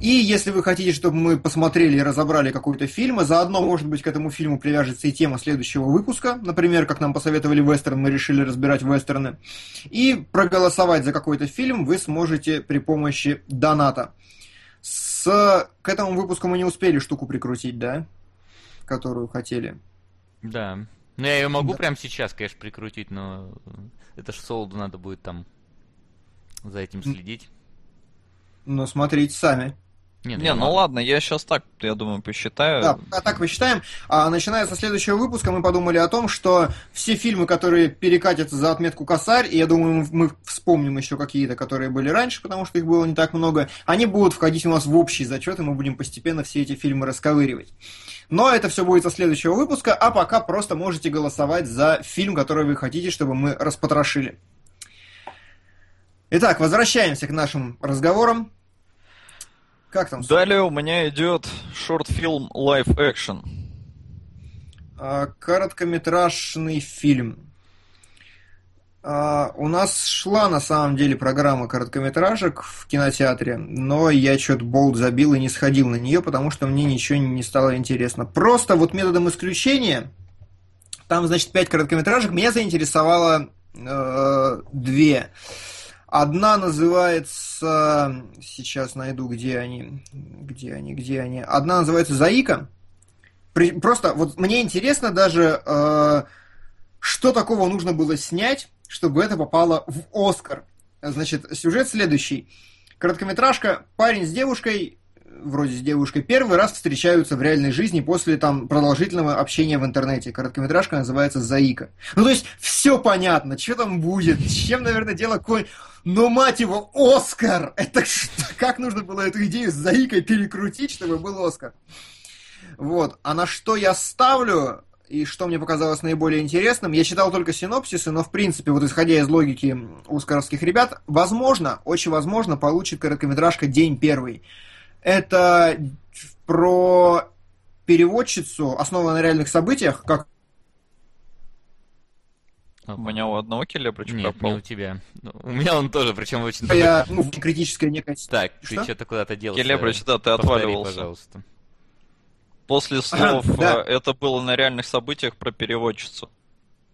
И если вы хотите, чтобы мы посмотрели и разобрали какой-то фильм, а заодно, может быть, к этому фильму привяжется и тема следующего выпуска, например, как нам посоветовали вестерн, мы решили разбирать вестерны, и проголосовать за какой-то фильм вы сможете при помощи доната. С... К этому выпуску мы не успели штуку прикрутить, да? Которую хотели. Да. Ну, я ее могу Да. прямо сейчас, конечно, прикрутить, но это ж солоду надо будет там за этим следить. Но смотрите сами. Нет, Не, ну могу. ладно, я сейчас так, я думаю, посчитаю. Да, а так посчитаем. А начиная со следующего выпуска мы подумали о том, что все фильмы, которые перекатятся за отметку косарь, и я думаю, мы вспомним еще какие-то, которые были раньше, потому что их было не так много, они будут входить у нас в общий зачет, и мы будем постепенно все эти фильмы расковыривать. Но это все будет со следующего выпуска, а пока просто можете голосовать за фильм, который вы хотите, чтобы мы распотрошили. Итак, возвращаемся к нашим разговорам. Как там? Далее у меня идет шорт-фильм Live Action. А, Короткометражный фильм. А, У нас шла на самом деле программа короткометражек в кинотеатре, но я что-то болт забил и не сходил на нее, потому что мне ничего не стало интересно. Просто вот методом исключения, там, значит, пять короткометражек, меня заинтересовало э, две. Одна называется, сейчас найду, где они, где они, где они. Одна называется «Заика», при- Просто вот мне интересно даже, э, что такого нужно было снять, чтобы это попало в Оскар. Значит, сюжет следующий. Короткометражка. Парень с девушкой, вроде с девушкой, первый раз встречаются в реальной жизни после там продолжительного общения в интернете. Короткометражка называется «Заика». Ну, то есть, все понятно, что там будет, с чем, наверное, дело конь. Но, мать его, Оскар! (laughs) Это что? Как нужно было эту идею с Заикой перекрутить, чтобы был Оскар? Вот. А на что я ставлю, и что мне показалось наиболее интересным, я читал только синопсисы, но в принципе, вот исходя из логики оскаровских ребят, возможно, очень возможно, получит короткометражка «День первый». Это про переводчицу, основанную на реальных событиях, как У меня у одного келебрич Нет, не пропал. у тебя. Ну, У меня он тоже, причем очень... я, ну, критическая некая... Так, ты Что? что-то куда-то делся. Келебрич, да, ты Повтори, отваливался. пожалуйста. После слов Да. э, это было на реальных событиях про переводчицу.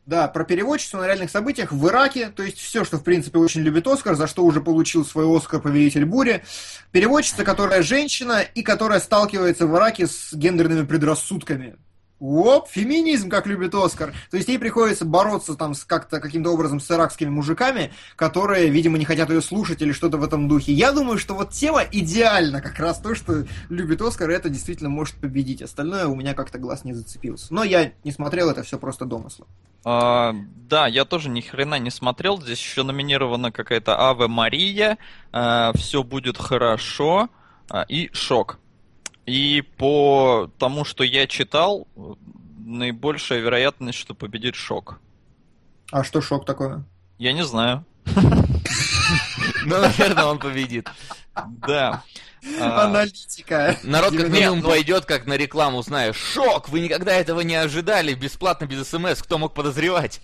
Да, про переводчицу на реальных событиях в Ираке, то есть все, что, в принципе, очень любит Оскар, за что уже получил свой Оскар «Повелитель бури». Переводчица, которая женщина и которая сталкивается в Ираке с гендерными предрассудками. Оп, феминизм, как любит Оскар. То есть ей приходится бороться там с как-то каким-то образом с иракскими мужиками, которые, видимо, не хотят ее слушать или что-то в этом духе. Я думаю, что вот тема идеальна, как раз то, что любит Оскар, и это действительно может победить. Остальное у меня как-то глаз не зацепился. Но я не смотрел, это все просто домыслы. А, да, я тоже ни хрена не смотрел. Здесь еще номинирована какая-то Аве Мария. все будет хорошо. а, и шок. И по тому, что я читал, наибольшая вероятность, что победит шок. А что шок такое? Я не знаю. (laughs) Ну, наверное, он победит. Да. А, Аналитика. Народ как 90. минимум пойдет как на рекламу, знаешь. Шок! Вы никогда этого не ожидали. Бесплатно, без смс. Кто мог подозревать?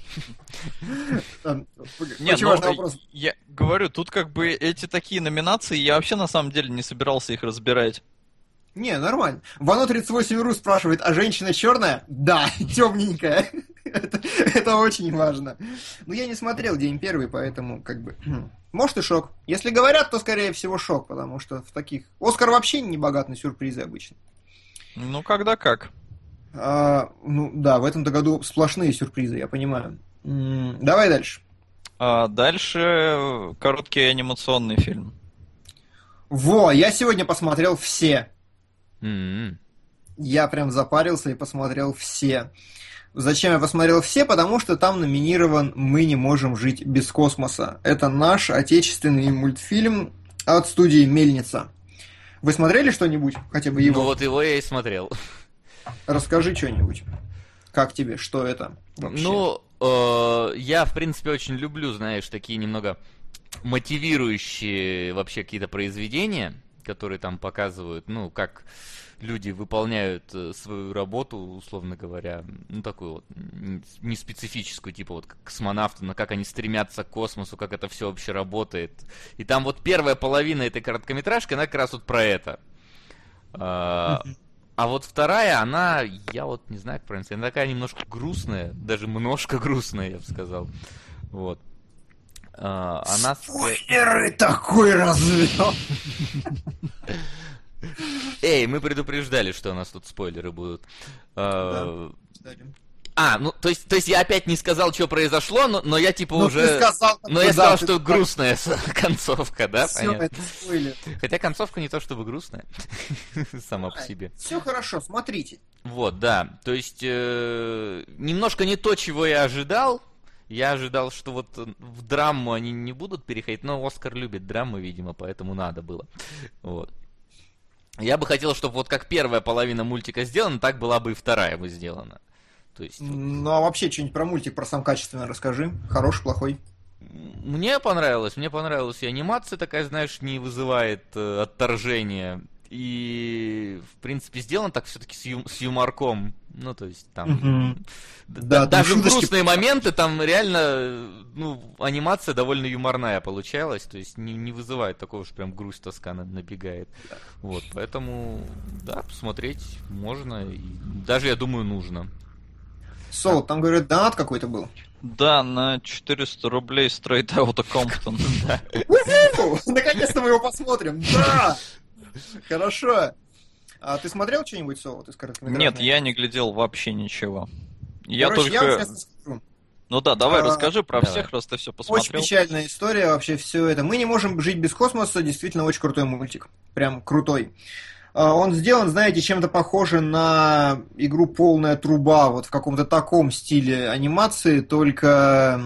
Там, Не, Очень ну, важный вопрос. я говорю, тут как бы эти такие номинации, я вообще на самом деле не собирался их разбирать. Не, нормально. Вано 38 ру спрашивает, а женщина черная? Да, (laughs) темненькая. (laughs) это, это очень важно. Но я не смотрел день первый, поэтому как бы... (clears throat) Может и шок. Если говорят, то скорее всего шок, потому что в таких... Оскар вообще не богат на сюрпризы обычно. Ну, когда как. А, ну да, в этом-то году сплошные сюрпризы, я понимаю. М, давай дальше. А дальше э, короткий анимационный фильм. Во, я сегодня посмотрел все. М-м. Я прям запарился и посмотрел все. Зачем я посмотрел все? Потому что там номинирован «Мы не можем жить без космоса». Это наш отечественный мультфильм от студии «Мельница». Вы смотрели что-нибудь? Хотя бы его? Ну вот его я и смотрел. Расскажи что-нибудь. Как тебе? Что это? Вообще? Ну, э, я, в принципе, очень люблю, знаешь, такие немного мотивирующие вообще какие-то произведения, которые там показывают, ну, как люди выполняют э, свою работу, условно говоря, ну, такую вот, не специфическую, типа вот космонавты, но как они стремятся к космосу, как это все вообще работает. И там вот первая половина этой короткометражки, она как раз вот про это. А, а вот вторая, она, я вот не знаю, как правильно сказать, она такая немножко грустная, даже немножко грустная, я бы сказал. Вот. А, она... Спойлеры такой развел! (laughs) Эй, мы предупреждали, что у нас тут спойлеры будут. А, а, ну, то есть, то есть я опять не сказал, что произошло, но, но я типа ну, уже... Сказал, но я сказал, что грустная (laughs) концовка, да? Все, Понятно. это спойлер. Хотя концовка не то чтобы грустная, (laughs) сама по себе. Все хорошо, смотрите. Вот, да. То есть, э, немножко не то, чего я ожидал. Я ожидал, что вот в драму они не будут переходить, но Оскар любит драмы, видимо, поэтому надо было. Вот. Я бы хотел, чтобы вот как первая половина мультика сделана, так была бы и вторая бы сделана. То есть... Ну а вообще что-нибудь про мультик, про сам качественно расскажи. Хороший, плохой. Мне понравилось, мне понравилась и анимация такая, знаешь, не вызывает э, отторжения. И, в принципе, сделано так все-таки с, ю- с юморком. Ну, то есть, там... Да, даже грустные моменты, там реально, ну, анимация довольно юморная получалась. То есть, не, не вызывает такого, что прям грусть, тоска набегает. Вот, поэтому, да, посмотреть можно. И даже, я думаю, нужно. Сол, там, говорят, донат какой-то был. Да, на 400 рублей Straight Outta Compton. (laughs) Наконец-то мы его посмотрим. Да! (laughs) Хорошо. А ты смотрел что-нибудь, Сол, из Нет, я не глядел вообще ничего. Я только... Ну да, давай а, расскажи про давай. всех, раз ты все посмотрел. Очень печальная история, вообще все это. Мы не можем жить без космоса, действительно очень крутой мультик. Прям крутой. А, он сделан, знаете, чем-то похоже на игру «Полная труба», вот в каком-то таком стиле анимации, только,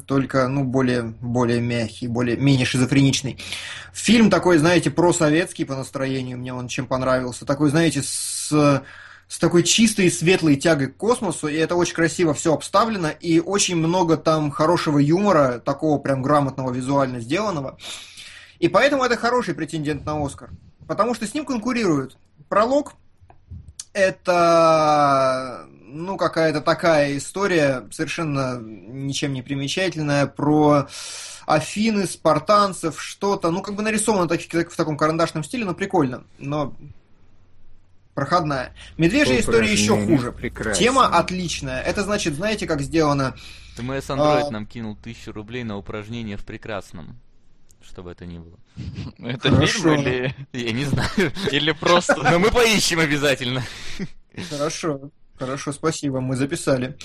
только ну, более, более мягкий, более, менее шизофреничный. Фильм такой, знаете, просоветский по настроению, мне он чем понравился. Такой, знаете, с с такой чистой и светлой тягой к космосу, и это очень красиво все обставлено, и очень много там хорошего юмора, такого прям грамотного, визуально сделанного. И поэтому это хороший претендент на Оскар потому что с ним конкурируют. Пролог – это ну, какая-то такая история, совершенно ничем не примечательная, про Афины, спартанцев, что-то, ну, как бы нарисовано так, в таком карандашном стиле, но прикольно, но проходная. Медвежья история еще хуже. Прекрасно. Тема отличная. Это значит, знаете, как сделано? ТМС Android а... нам кинул тысячу рублей на упражнение в прекрасном чтобы это ни было. (laughs) Это Хорошо. фильм или... Я не знаю. Или просто... Но мы поищем обязательно. Хорошо. Хорошо, спасибо, мы записали.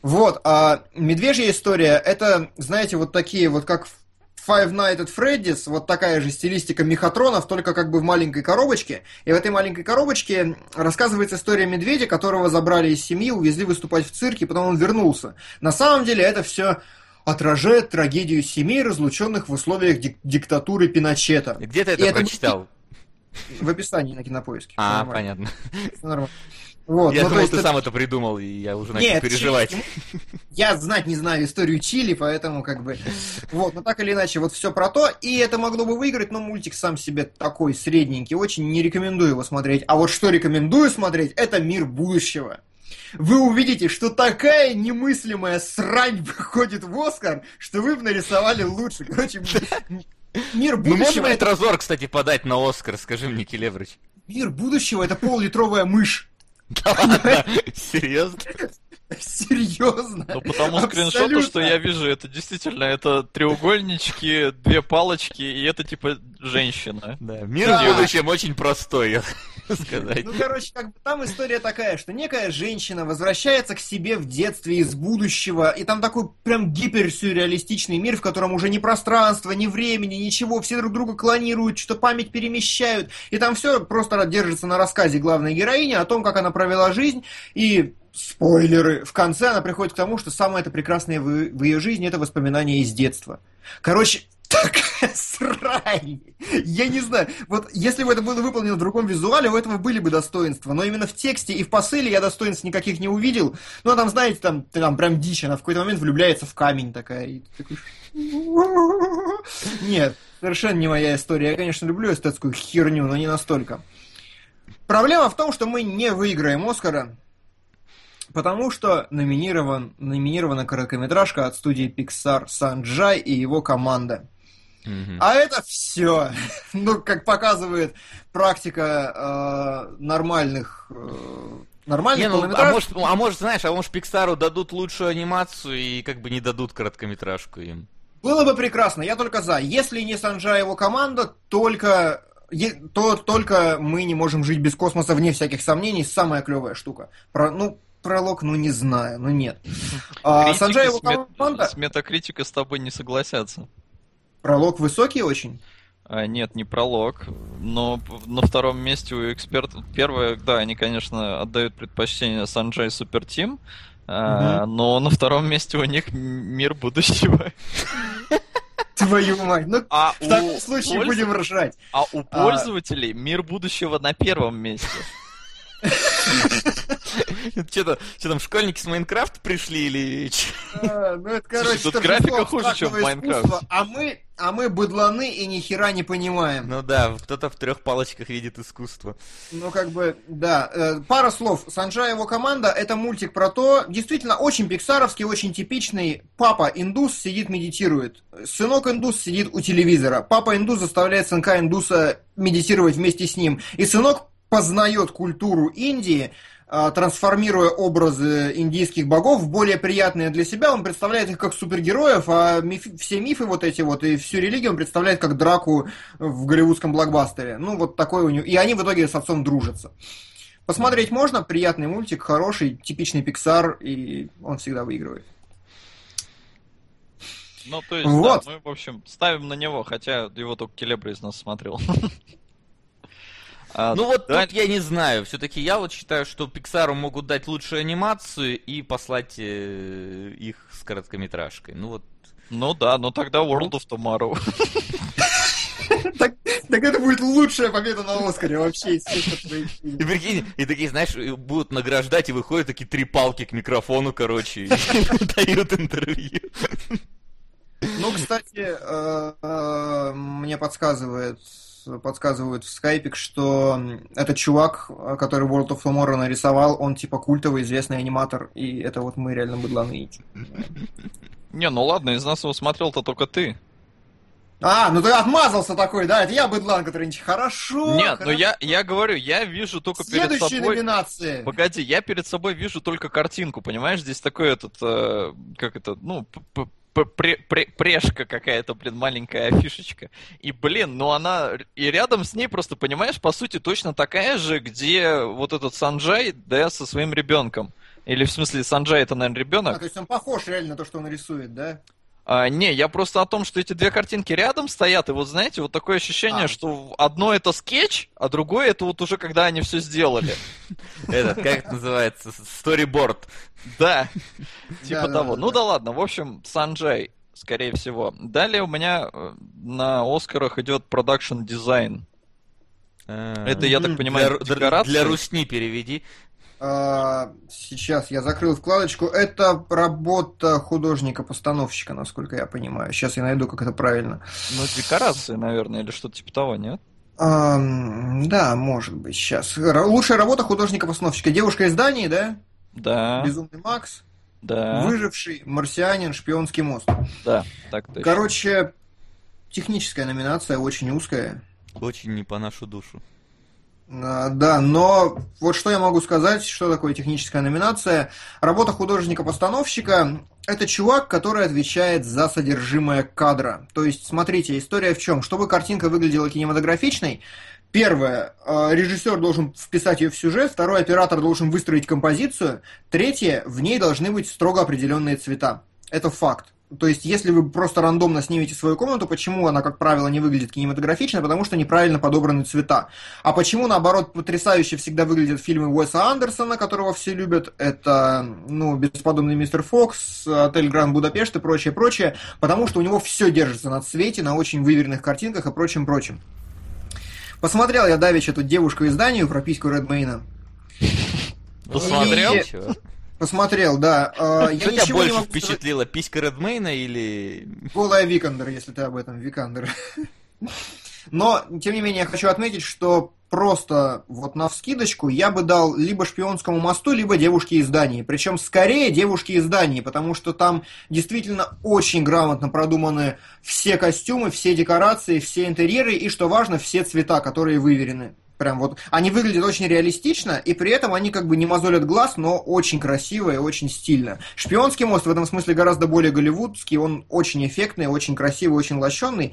Вот, а медвежья история, это, знаете, вот такие вот как Five Nights at Freddy's, вот такая же стилистика мехатронов, только как бы в маленькой коробочке. И в этой маленькой коробочке рассказывается история медведя, которого забрали из семьи, увезли выступать в цирке, потом он вернулся. На самом деле это все отражает трагедию семей, разлученных в условиях дик- диктатуры Пиночета. Где ты это И прочитал? Это... В описании на кинопоиске. А, понятно. Нормально. Вот, я ну, думал, ты это... сам это придумал, и я уже начал Нет, переживать. Чили... Я знать не знаю историю Чили, поэтому как бы... Вот, но так или иначе, вот все про то, и это могло бы выиграть, но мультик сам себе такой средненький, очень не рекомендую его смотреть. А вот что рекомендую смотреть, это «Мир будущего» вы увидите, что такая немыслимая срань (laughs) выходит в Оскар, что вы бы нарисовали лучше. Короче, мир будущего... Ну, можно этот разор, кстати, подать на Оскар, скажи мне, Келеврыч. Мир будущего — это пол-литровая мышь. Да Серьезно? (laughs) Серьезно? Ну, потому скриншоту, что я вижу, это действительно, это треугольнички, две палочки, и это типа женщина. Да, мир да. в будущем очень простой, я (laughs) сказать. Ну, короче, как бы там история такая, что некая женщина возвращается к себе в детстве из будущего, и там такой прям гиперсюрреалистичный мир, в котором уже ни пространства, ни времени, ничего, все друг друга клонируют, что память перемещают, и там все просто держится на рассказе главной героини о том, как она провела жизнь, и Спойлеры. В конце она приходит к тому, что самое это прекрасное в, в ее жизни это воспоминания из детства. Короче, (laughs) такая срань. Я не знаю. Вот если бы это было выполнено в другом визуале, у этого были бы достоинства. Но именно в тексте и в посыле я достоинств никаких не увидел. Ну, а там, знаете, там, там прям дичь. Она в какой-то момент влюбляется в камень такая. И такой... (laughs) Нет, совершенно не моя история. Я, конечно, люблю эстетскую херню, но не настолько. Проблема в том, что мы не выиграем Оскара. Потому что номинирован, номинирована короткометражка от студии Pixar Санджай и его команда. Mm-hmm. А это все. (laughs) ну, как показывает практика э, нормальных э, нормальных не, ну, а может, а может, знаешь, а может Пиксару дадут лучшую анимацию и как бы не дадут короткометражку им. Было бы прекрасно, я только за. Если не Санджа его команда, только то только мы не можем жить без космоса, вне всяких сомнений, самая клевая штука. Про, ну, пролог, ну не знаю, ну нет. А, Санджай его команда... С метакритика с тобой не согласятся. Пролог высокий очень? А, нет, не пролог. Но на втором месте у экспертов... Первое, да, они, конечно, отдают предпочтение Санджай Супер Тим. А, но на втором месте у них мир будущего. Твою мать. Ну, а в таком случае польз... будем ржать. А у а. пользователей а... мир будущего на первом месте. (laughs) Что там, школьники с Майнкрафта пришли или... А, ну, это, короче, Тут графика хуже, чем в Майнкрафте. А мы, а мы быдланы и ни хера не понимаем. Ну да, кто-то в трех палочках видит искусство. Ну, как бы, да. Э, пара слов. Санджа и его команда — это мультик про то, действительно, очень пиксаровский, очень типичный. Папа индус сидит, медитирует. Сынок индус сидит у телевизора. Папа индус заставляет сынка индуса медитировать вместе с ним. И сынок познает культуру Индии, а, трансформируя образы индийских богов в более приятные для себя, он представляет их как супергероев, а миф, все мифы вот эти вот и всю религию он представляет как драку в голливудском блокбастере. Ну, вот такой у него. И они в итоге с отцом дружатся. Посмотреть можно, приятный мультик, хороший, типичный Pixar, и он всегда выигрывает. Ну, то есть, вот. да, мы, в общем, ставим на него, хотя его только Келебра из нас смотрел. (laughs) А, ну вот да? тут я не знаю. Все-таки я вот считаю, что Pixar могут дать лучшую анимацию и послать э, их с короткометражкой. Ну вот. Ну да, но тогда World of Tomorrow. (laughs) Так, так это будет лучшая победа на Оскаре вообще из всех И прикинь, и такие, знаешь, будут награждать, и выходят такие три палки к микрофону, короче, и (laughs) дают интервью. Ну, кстати, э, э, мне подсказывает подсказывают в скайпик, что этот чувак, который World of Tomorrow нарисовал, он типа культовый, известный аниматор, и это вот мы реально быдланы. Не, ну ладно, из нас его смотрел-то только ты. А, ну ты отмазался такой, да? Это я быдлан, который ничего. Хорошо. Нет, ну я, я говорю, я вижу только перед собой... номинации. Погоди, я перед собой вижу только картинку, понимаешь? Здесь такой этот, э, как это, ну, прешка какая-то, блин, маленькая афишечка. И, блин, ну она... И рядом с ней просто, понимаешь, по сути, точно такая же, где вот этот Санджай, да, со своим ребенком. Или, в смысле, Санджай это, наверное, ребенок. А, то есть он похож реально на то, что он рисует, да? А, не, я просто о том, что эти две картинки рядом стоят, и вот знаете, вот такое ощущение, а. что одно это скетч, а другое это вот уже когда они все сделали. Этот, как это называется, сториборд. Да, типа того. Ну да ладно, в общем, Санджай, скорее всего. Далее у меня э, на Оскарах идет продакшн дизайн. Это, я так понимаю, для, для Русни переведи. А, сейчас я закрыл вкладочку. Это работа художника-постановщика, насколько я понимаю. Сейчас я найду, как это правильно. Ну, декорации, наверное, или что-то типа того, нет? А, да, может быть, сейчас. Лучшая работа художника-постановщика. Девушка из Дании, да? Да. Безумный Макс. Да. Выживший, марсианин, шпионский мост. Да, так точно. Короче, техническая номинация, очень узкая. Очень не по нашу душу. А, да, но вот что я могу сказать, что такое техническая номинация. Работа художника-постановщика – это чувак, который отвечает за содержимое кадра. То есть, смотрите, история в чем? Чтобы картинка выглядела кинематографичной, Первое, а, режиссер должен вписать ее в сюжет, второй, оператор должен выстроить композицию, третье, в ней должны быть строго определенные цвета. Это факт. То есть, если вы просто рандомно снимете свою комнату, почему она, как правило, не выглядит кинематографично? Потому что неправильно подобраны цвета. А почему, наоборот, потрясающе всегда выглядят фильмы Уэса Андерсона, которого все любят? Это, ну, «Бесподобный мистер Фокс», «Отель Гранд Будапешт» и прочее, прочее. Потому что у него все держится на цвете, на очень выверенных картинках и прочем, прочем. Посмотрел я давеча эту девушку из Дании про письку Редмейна. Посмотрел? И- Посмотрел, да. Я Что тебя больше могу впечатлило, писька Редмейна или... Голая Викандер, если ты об этом, Викандер. (laughs) Но, тем не менее, я хочу отметить, что просто вот на вскидочку я бы дал либо шпионскому мосту, либо девушке из Дании. Причем скорее девушке из Дании, потому что там действительно очень грамотно продуманы все костюмы, все декорации, все интерьеры и, что важно, все цвета, которые выверены. Прям вот они выглядят очень реалистично, и при этом они как бы не мозолят глаз, но очень красиво и очень стильно. Шпионский мост в этом смысле гораздо более голливудский, он очень эффектный, очень красивый, очень лощеный.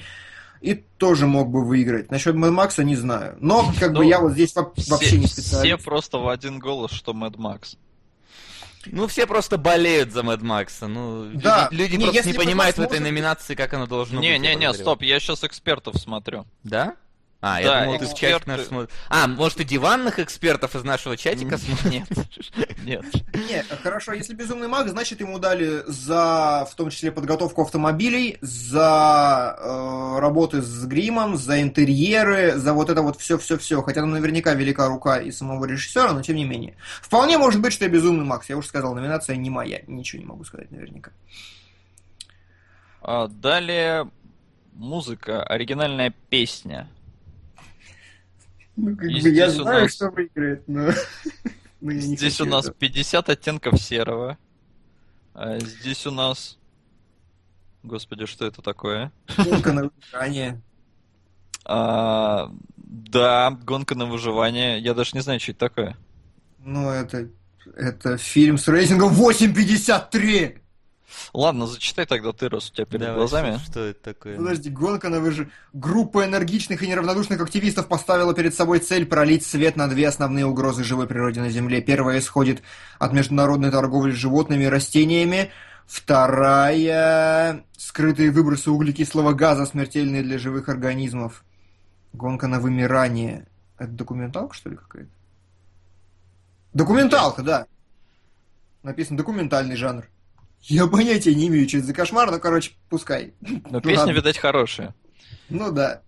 И тоже мог бы выиграть. Насчет Мэд Макса не знаю. Но как бы Ну, я вот здесь во- вообще не Все, все специалист. просто в один голос, что Мэд Макс. Ну, все просто болеют за Мэд Макса. Ну, Да. люди, Не, просто не понимают в этой может- номинации, как оно должно быть. я Не-не-не, стоп, я сейчас экспертов смотрю. Да? А, Да, я думал, ты в чатик эксперты. наш смотришь. А, может, и диванных экспертов из нашего чатика смотришь? Нет, (laughs) нет. Не, хорошо, если безумный маг, значит ему дали за, в том числе, подготовку автомобилей, за э, работы с гримом, за интерьеры, за вот это вот все-все-все. Хотя там наверняка велика рука и самого режиссера, но тем не менее. Вполне может быть, что я безумный Макс. Я уже сказал, номинация не моя. Ничего не могу сказать наверняка. А, далее музыка, оригинальная песня. Ну, как И бы я здесь у знаю, нас- что выиграет, но... (laughs) но я не Здесь хочу у нас это. 50 оттенков серого. А здесь у нас... Господи, что это такое? Гонка на выживание. А, да, гонка на выживание. Я даже не знаю, что это такое. Ну, это... Это фильм с рейтингом 8.53! Ладно, зачитай тогда ты, раз у тебя перед Давай, глазами. Что, что это такое? Подожди, гонка на выжи... Группа энергичных и неравнодушных активистов поставила перед собой цель пролить свет на две основные угрозы живой природе на Земле. Первая исходит от международной торговли с животными и растениями. Вторая... Скрытые выбросы углекислого газа, смертельные для живых организмов. Гонка на вымирание. Это документалка, что ли, какая-то? Документалка, да. Написано документальный жанр. Я понятия не имею, что это за кошмар, но, короче, пускай. Но песня, Ладно. видать, хорошая. Ну да.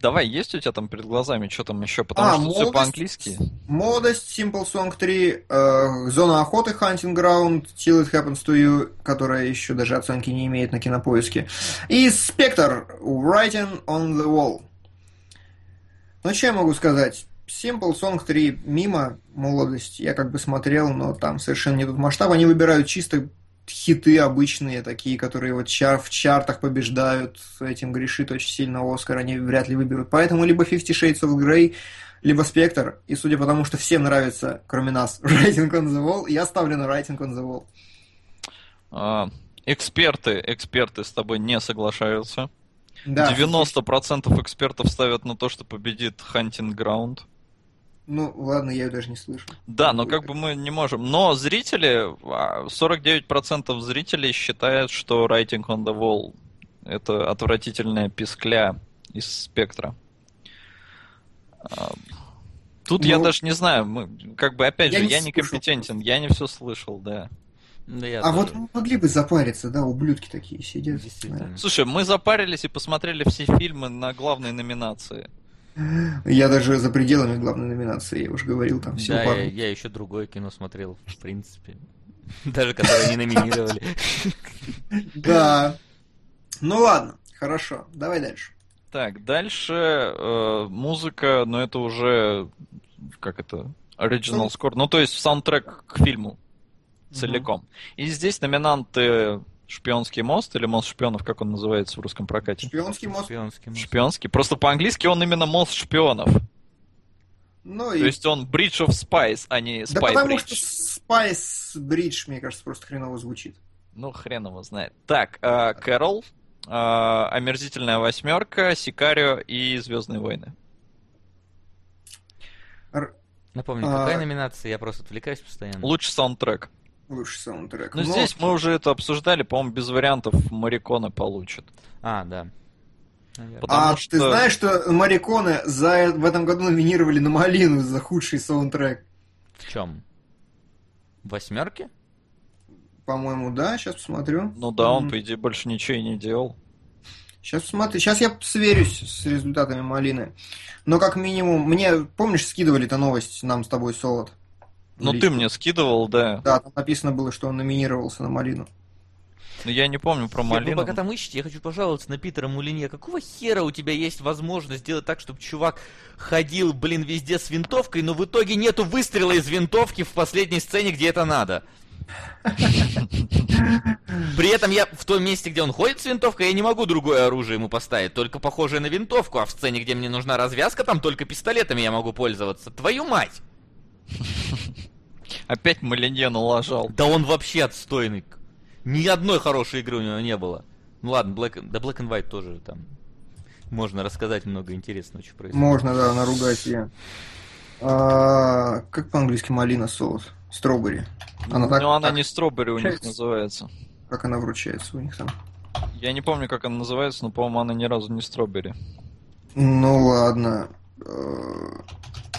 Давай, есть у тебя там перед глазами, что там еще? Потому А, что все молодость. по-английски. Молодость, Simple Song 3, э, Зона охоты, Hunting Ground, Till It Happens to You, которая еще даже оценки не имеет на кинопоиске. И Спектр, Writing on the Wall. Ну, что я могу сказать? Simple Song 3 мимо, молодость, я как бы смотрел, но там совершенно не тот масштаб. Они выбирают чисто хиты обычные, такие, которые вот чар, в чартах побеждают, этим грешит очень сильно Оскар, они вряд ли выберут. Поэтому либо Fifty Shades of Grey, либо Спектр, и судя по тому, что всем нравится, кроме нас, (laughs) Writing on the Wall, я ставлю на Writing on the Wall. А, эксперты, эксперты с тобой не соглашаются. Да, 90% экспертов ставят на то, что победит Hunting Ground. Ну, ладно, я ее даже не слышу. Да, но как бы мы не можем. Но зрители, а, 49% зрителей считают, что Writing on the Wall это отвратительная пискля из спектра. А, Тут я Ну, даже не знаю, мы, как бы опять я же, не я слышал некомпетентен, я не все слышал, да. Да я А вот тоже. могли бы запариться, да, ублюдки такие сидят. Слушай, мы запарились и посмотрели все фильмы на главной номинации. Я даже за пределами главной номинации, я уже говорил там все Да, я, я еще другое кино смотрел, в принципе. Даже которое не номинировали. Да. Ну ладно, хорошо, давай дальше. Так, дальше э, музыка, но это уже как это original score, ну то есть саундтрек к фильму целиком. И здесь номинанты Шпионский мост или мост шпионов, как он называется в русском прокате? Шпионский мост. Шпионский мост. Шпионский. Просто по-английски он именно мост шпионов. Ну То и... есть он Bridge of Spies, а не Да Spy потому Bridge. что Spice Bridge, мне кажется, просто хреново звучит. Ну, хрен его знает. Так, э, Кэрол, э, Омерзительная восьмерка, Сикарио и Звездные войны. Р- Напомню, А. какая номинация? Я просто отвлекаюсь постоянно. Лучший саундтрек. Лучший саундтрек. Ну, Но- здесь мы уже это обсуждали, по-моему, без вариантов Марикона получит. А, да. Потому А что- ты знаешь, что Мариконы за, в этом году номинировали на Малину за худший саундтрек? В чем? Восьмерки? По-моему, да, сейчас посмотрю. Ну да, он, по идее, больше ничего и не делал. Сейчас посмотри, сейчас я сверюсь с результатами Малины. Но как минимум, мне, помнишь, скидывали-то новость нам с тобой, Солод? Ну, ты мне скидывал, да. Да, там написано было, что он номинировался на Малину. Но я не помню про Я- Вы Малину. пока там ищете, я хочу пожаловаться на Питера Мулинье. Какого хера у тебя есть возможность сделать так, чтобы чувак ходил, блин, везде с винтовкой, но в итоге нету выстрела из винтовки в последней сцене, где это надо? При этом я в том месте, где он ходит с винтовкой, я не могу другое оружие ему поставить, только похожее на винтовку, а в сцене, где мне нужна развязка, там только пистолетами я могу пользоваться. Твою мать! (laughs) Опять Малинье налажал. Да он вообще отстойный. Ни одной хорошей игры у него не было. Ну ладно, Black, да Black and White тоже там можно рассказать много интересного, что происходит. Можно, да, наругать я. А, как по-английски Малина соус? Стробери. Она так, ну, она так, не Стробери у них называется. как она вручается у них там. Я не помню, как она называется, но, по-моему, она ни разу не Стробери. Ну ладно.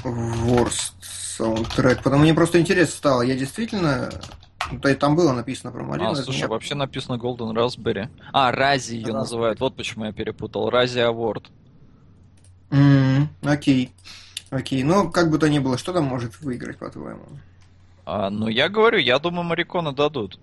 Worst саундтрек. Потому мне просто интересно стало. Я действительно... ну, то есть Там было написано про Малину. А, слушай, меня- вообще написано Golden Raspberry. А, Рази ее Raspberry. называют. Вот почему я перепутал. Рази Award. М, Окей. Окей. Ну, как бы то ни было, что там может выиграть, по-твоему? А, ну, я говорю, я думаю, Марикона дадут.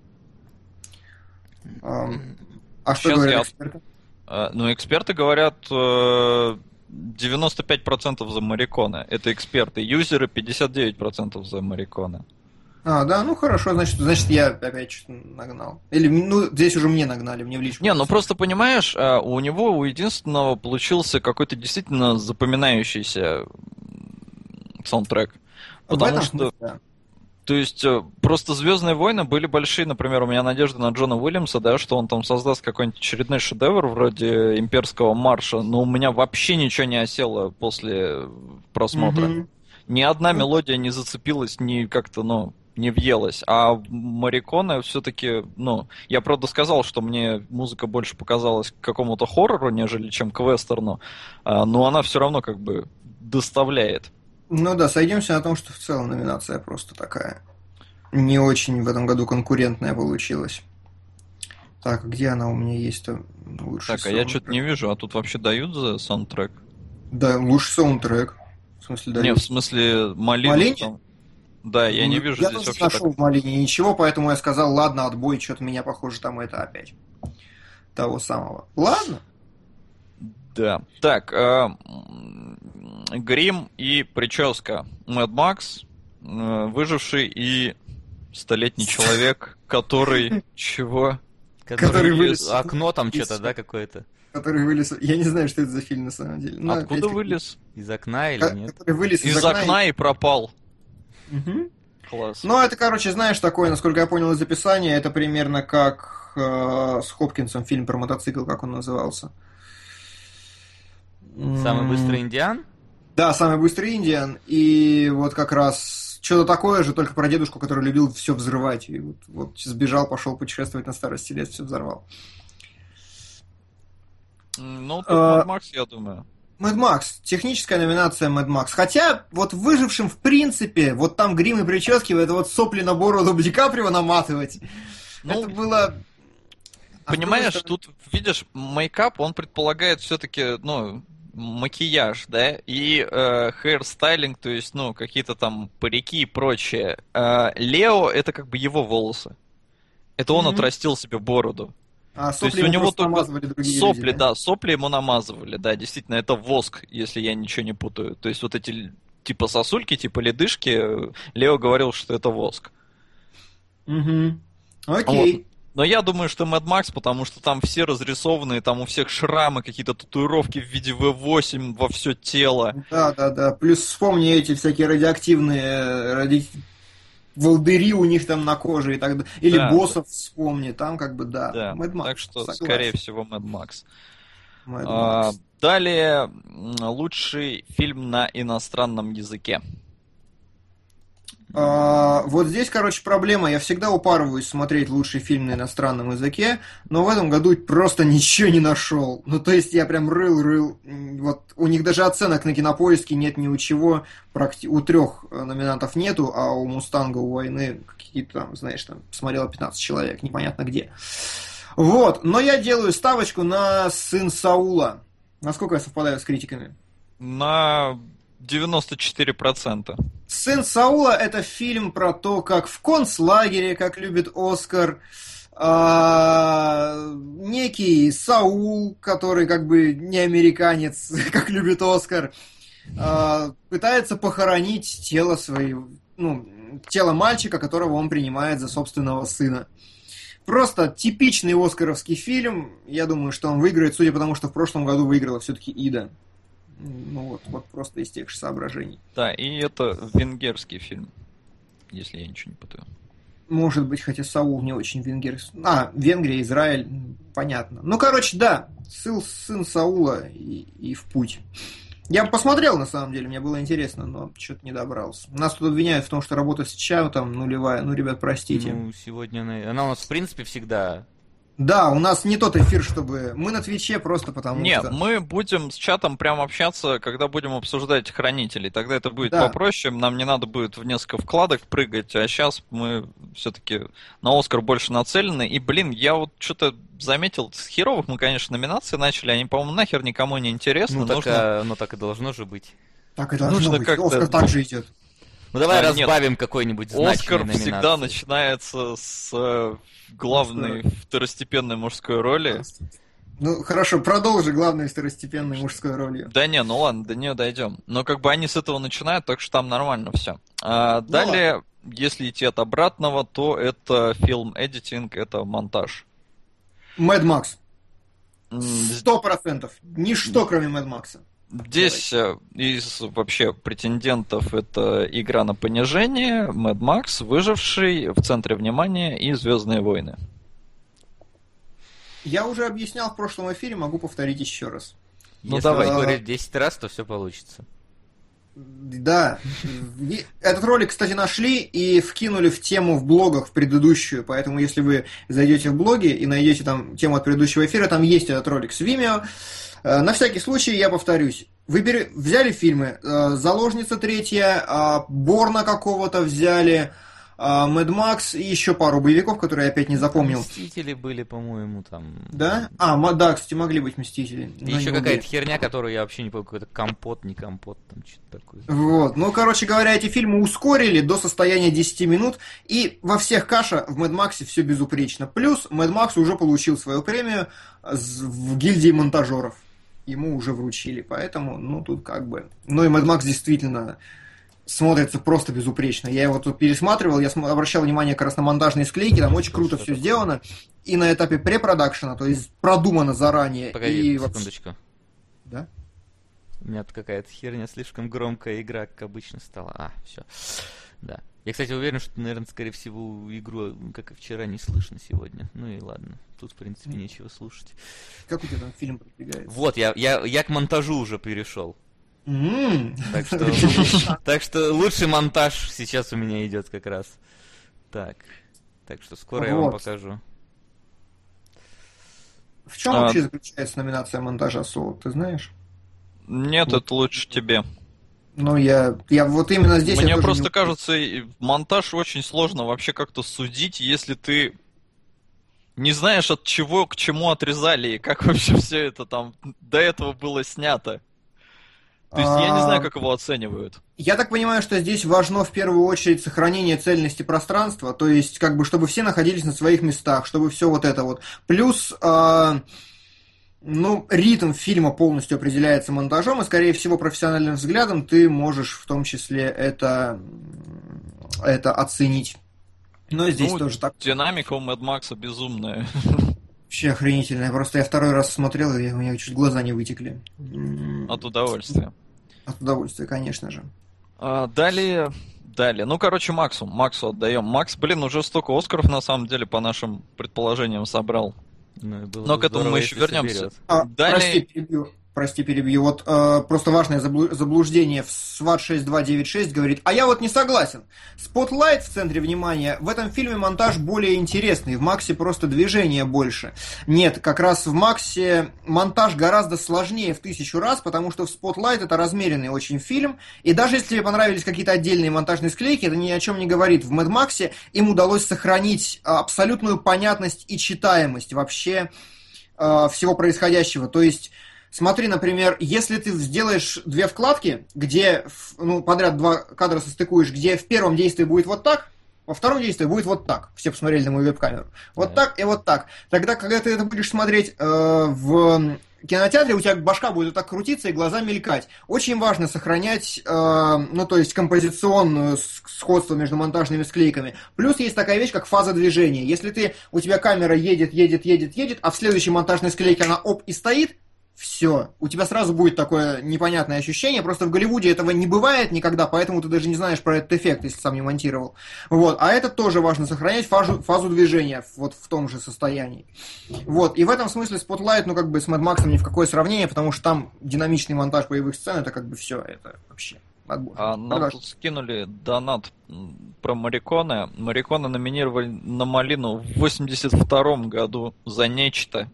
Ам, А что Сейчас говорят я- эксперты? А, ну, эксперты говорят э, 95% за Марикона. Это эксперты. Юзеры 59% за Марикона. А, да, ну хорошо, значит, значит я опять что-то нагнал. Или, ну, здесь уже мне нагнали, мне в личку. Не, ну просто понимаешь, а, у него, у единственного получился какой-то действительно запоминающийся саундтрек. Потому этом что, да. То есть, э, просто Звездные войны были большие, например, у меня надежда на Джона Уильямса, да, что он там создаст какой-нибудь очередной шедевр вроде имперского марша, но у меня вообще ничего не осело после просмотра. Мгм. Ни одна Ну. мелодия не зацепилась, ни как-то, ну, не въелась. А Марикона все-таки, ну, я правда сказал, что мне музыка больше показалась к какому-то хоррору, нежели чем к вестерну, а, но она все равно как бы доставляет. Ну да, сойдемся на том, что в целом номинация просто такая. Не очень в этом году конкурентная получилась. Так, где она у меня есть-то? Лучший Так, а я что-то не саундтрек. вижу, а тут вообще дают за саундтрек? Да, лучший саундтрек. В смысле, да. Не, в смысле Малину. Малине? там. Да, я не вижу я здесь вообще так. нашел в Малине ничего, поэтому я сказал, ладно, отбой, что-то меня, похоже, там это опять. Того самого. Ладно. Да. Так, э, грим и прическа. Мэд Макс, э, выживший и столетний человек, который... Чего? Который вылез. Окно там из- что-то, да, какое-то? Который вылез... Я не знаю, что это за фильм на самом деле. Но Откуда вылез? Из окна или Ко- нет? Который вылез из, Из окна и пропал. Класс. Ну, это, короче, знаешь, такое, насколько я понял из описания, это примерно как э, с Хопкинсом фильм про мотоцикл, как он назывался. Самый быстрый индиан? Да, самый быстрый Индиан. И вот как раз что-то такое же, только про дедушку, который любил все взрывать. И вот, вот сбежал, пошел путешествовать на старости лет, все взорвал. Ну, тут А- Мэд Макс, я думаю. Мэд Макс. Техническая номинация Мэд Макс. Хотя, вот выжившим в принципе, вот там грим и прически, это вот сопли на бороду Ди Каприо наматывать. Ну, это было... А Понимаешь, другой тут, видишь, мейкап, он предполагает все-таки, ну, макияж, да, и э, хейрстайлинг, то есть, ну, какие-то там парики и прочее. Э, Лео это как бы его волосы. Это он Мгм. отрастил себе бороду. А То есть сопли у него только Сопли, люди, да, сопли ему намазывали, да, действительно, это воск, если я ничего не путаю. То есть вот эти типа сосульки, типа ледышки, э, Лео говорил, что это воск. Мгм. Окей. Но я думаю, что Mad Max, потому что там все разрисованные, там у всех шрамы, какие-то татуировки в виде V8 во все тело. Да, да, да. Плюс вспомни эти всякие радиоактивные э, ради... волдыри у них там на коже и так далее. Или Да, боссов вспомни, там как бы да. Да, Mad Max, так что, согласен. скорее всего, Mad Max. Mad А, Max. далее, м, лучший фильм на иностранном языке. А, вот здесь, короче, проблема. Я всегда упарываюсь смотреть лучший фильм на иностранном языке, но в этом году просто ничего не нашел. Ну, то есть я прям рыл-рыл. Вот у них даже оценок на кинопоиске нет ни у чего. Практи... У трех номинантов нету, а у Мустанга, у войны какие-то там, знаешь, там смотрело 15 человек, непонятно где. Вот, но я делаю ставочку на сын Саула. Насколько я совпадаю с критиками? На 94%. «Сын Саула» — это фильм про то, как в концлагере, как любит Оскар, а, некий Саул, который как бы не американец, (laughs) как любит Оскар, а, пытается похоронить тело своего, ну, тело мальчика, которого он принимает за собственного сына. Просто типичный оскаровский фильм. Я думаю, что он выиграет, судя по тому, что в прошлом году выиграла все-таки Ида. Ну вот, вот просто из тех же соображений. Да, и это венгерский фильм, если я ничего не путаю. Может быть, хотя Саул не очень венгерский. А, Венгрия, Израиль, понятно. Ну, короче, да, сын, сын Саула и, и в путь. Я посмотрел, на самом деле, мне было интересно, но что-то не добрался. Нас тут обвиняют в том, что работа с чатом нулевая. Ну, ребят, простите. Ну, сегодня она, она у нас, в принципе, всегда да, у нас не тот эфир, чтобы... Мы на Твиче просто потому Нет, что... мы будем с чатом прям общаться, когда будем обсуждать хранителей. Тогда это будет да. попроще, нам не надо будет в несколько вкладок прыгать, а сейчас мы все-таки на Оскар больше нацелены. И, блин, я вот что-то заметил, с херовых мы, конечно, номинации начали, они, по-моему, нахер никому не интересны. Ну, Нужно... так, а, ну так и должно же быть. Так и должно Нужно быть, Оскар так же идет. Ну давай а, разбавим какой-нибудь Оскар всегда начинается с э, главной второстепенной мужской роли. Ну хорошо, продолжи главной второстепенной мужской ролью. Да не, ну ладно, до нее дойдем. Но как бы они с этого начинают, так что там нормально все. А, ну, далее, ладно. если идти от обратного, то это фильм эдитинг, это монтаж. Мэд Макс. Сто процентов. Ничто, кроме Мэд Макса. Здесь. Э, из вообще претендентов это игра на понижение, Mad Max, Выживший, в центре внимания и Звездные войны. Я уже объяснял в прошлом эфире, могу повторить еще раз. Ну Если давай. говорить 10 раз, то все получится. Да. Этот ролик, кстати, нашли и вкинули в тему в блогах в предыдущую, поэтому если вы зайдете в блоги и найдете там тему от предыдущего эфира, там есть этот ролик с Vimeo. Э, на всякий случай я повторюсь. Выбери, взяли фильмы э, «Заложница третья», э, «Борна» какого-то взяли, Мэд Макс и еще пару боевиков, которые я опять не запомнил. Мстители были, по-моему, там. Да? А, да, кстати, могли быть Мстители. И еще какая-то херня, которую я вообще не помню, какой-то компот, не компот, там что-то такое. Вот. Ну, короче говоря, эти фильмы ускорили до состояния 10 минут, и во всех каша в Мэд Максе все безупречно. Плюс Мэд Макс уже получил свою премию в гильдии монтажеров ему уже вручили, поэтому, ну, тут как бы... Ну, и Mad Max действительно смотрится просто безупречно. Я его тут пересматривал, я обращал внимание как раз на монтажные склейки, там очень круто все сделано. И на этапе препродакшена, то есть продумано заранее. Погоди, и секундочку. Да? У меня тут какая-то херня, слишком громкая игра, как обычно стала. А, все. Да. Я, кстати, уверен, что, наверное, скорее всего, игру, как и вчера, не слышно сегодня. Ну и ладно, тут, в принципе, нечего слушать. Как у тебя там фильм продвигается? Вот, я, я, я к монтажу уже перешел. Mm. Так, что, (laughs) так что лучший монтаж сейчас у меня идет как раз. Так, так что скоро вот. я вам покажу. В чем а... вообще заключается номинация монтажа Соло, ты знаешь? Нет, вот. это лучше тебе. Ну, я, я вот именно здесь... Мне просто не... кажется, монтаж очень сложно вообще как-то судить, если ты не знаешь, от чего к чему отрезали, и как (laughs) вообще все это там до этого было снято. То есть я не знаю, а, как его оценивают. Я так понимаю, что здесь важно в первую очередь сохранение цельности пространства, то есть как бы чтобы все находились на своих местах, чтобы все вот это вот. Плюс э, ну, ритм фильма полностью определяется монтажом, и, скорее всего, профессиональным взглядом ты можешь в том числе это, это оценить. Но здесь ну, тоже так. Динамика у Mad Max безумная. Вообще охренительная. Просто я второй раз смотрел, и у меня чуть глаза не вытекли. От удовольствия. От удовольствия, конечно же. А, далее, далее. Ну, короче, Максу. Максу отдаем. Макс, блин, уже столько Оскаров, на самом деле, по нашим предположениям, собрал. Ну, Но к этому мы еще вернемся. А, Далее... Прости, перебью. Прости, перебью. Вот э, просто важное заблуждение в SWAT 6296 говорит, а я вот не согласен. Spotlight в центре внимания, в этом фильме монтаж более интересный, в Максе просто движение больше. Нет, как раз в Максе монтаж гораздо сложнее в тысячу раз, потому что в Spotlight это размеренный очень фильм, и даже если тебе понравились какие-то отдельные монтажные склейки, это ни о чем не говорит. В Mad Максе им удалось сохранить абсолютную понятность и читаемость вообще э, всего происходящего. То есть Смотри, например, если ты сделаешь две вкладки, где, ну, подряд два кадра состыкуешь, где в первом действии будет вот так, во втором действии будет вот так. Все посмотрели на мою веб-камеру. Вот да. так и вот так. Тогда, когда ты это будешь смотреть э, в кинотеатре, у тебя башка будет вот так крутиться и глаза мелькать. Очень важно сохранять, э, ну, то есть композиционную сходство между монтажными склейками. Плюс есть такая вещь, как фаза движения. Если ты, у тебя камера едет, едет, едет, едет, а в следующей монтажной склейке она оп и стоит, все. У тебя сразу будет такое непонятное ощущение. Просто в Голливуде этого не бывает никогда, поэтому ты даже не знаешь про этот эффект, если сам не монтировал. Вот. А это тоже важно сохранять фазу, фазу движения вот в том же состоянии. Вот. И в этом смысле Spotlight, ну как бы с Mad Max ни в какое сравнение, потому что там динамичный монтаж боевых сцен, это как бы все. Это вообще отбор. А нам тут скинули донат про Мариконы. Мариконы номинировали на Малину в 82 году за нечто.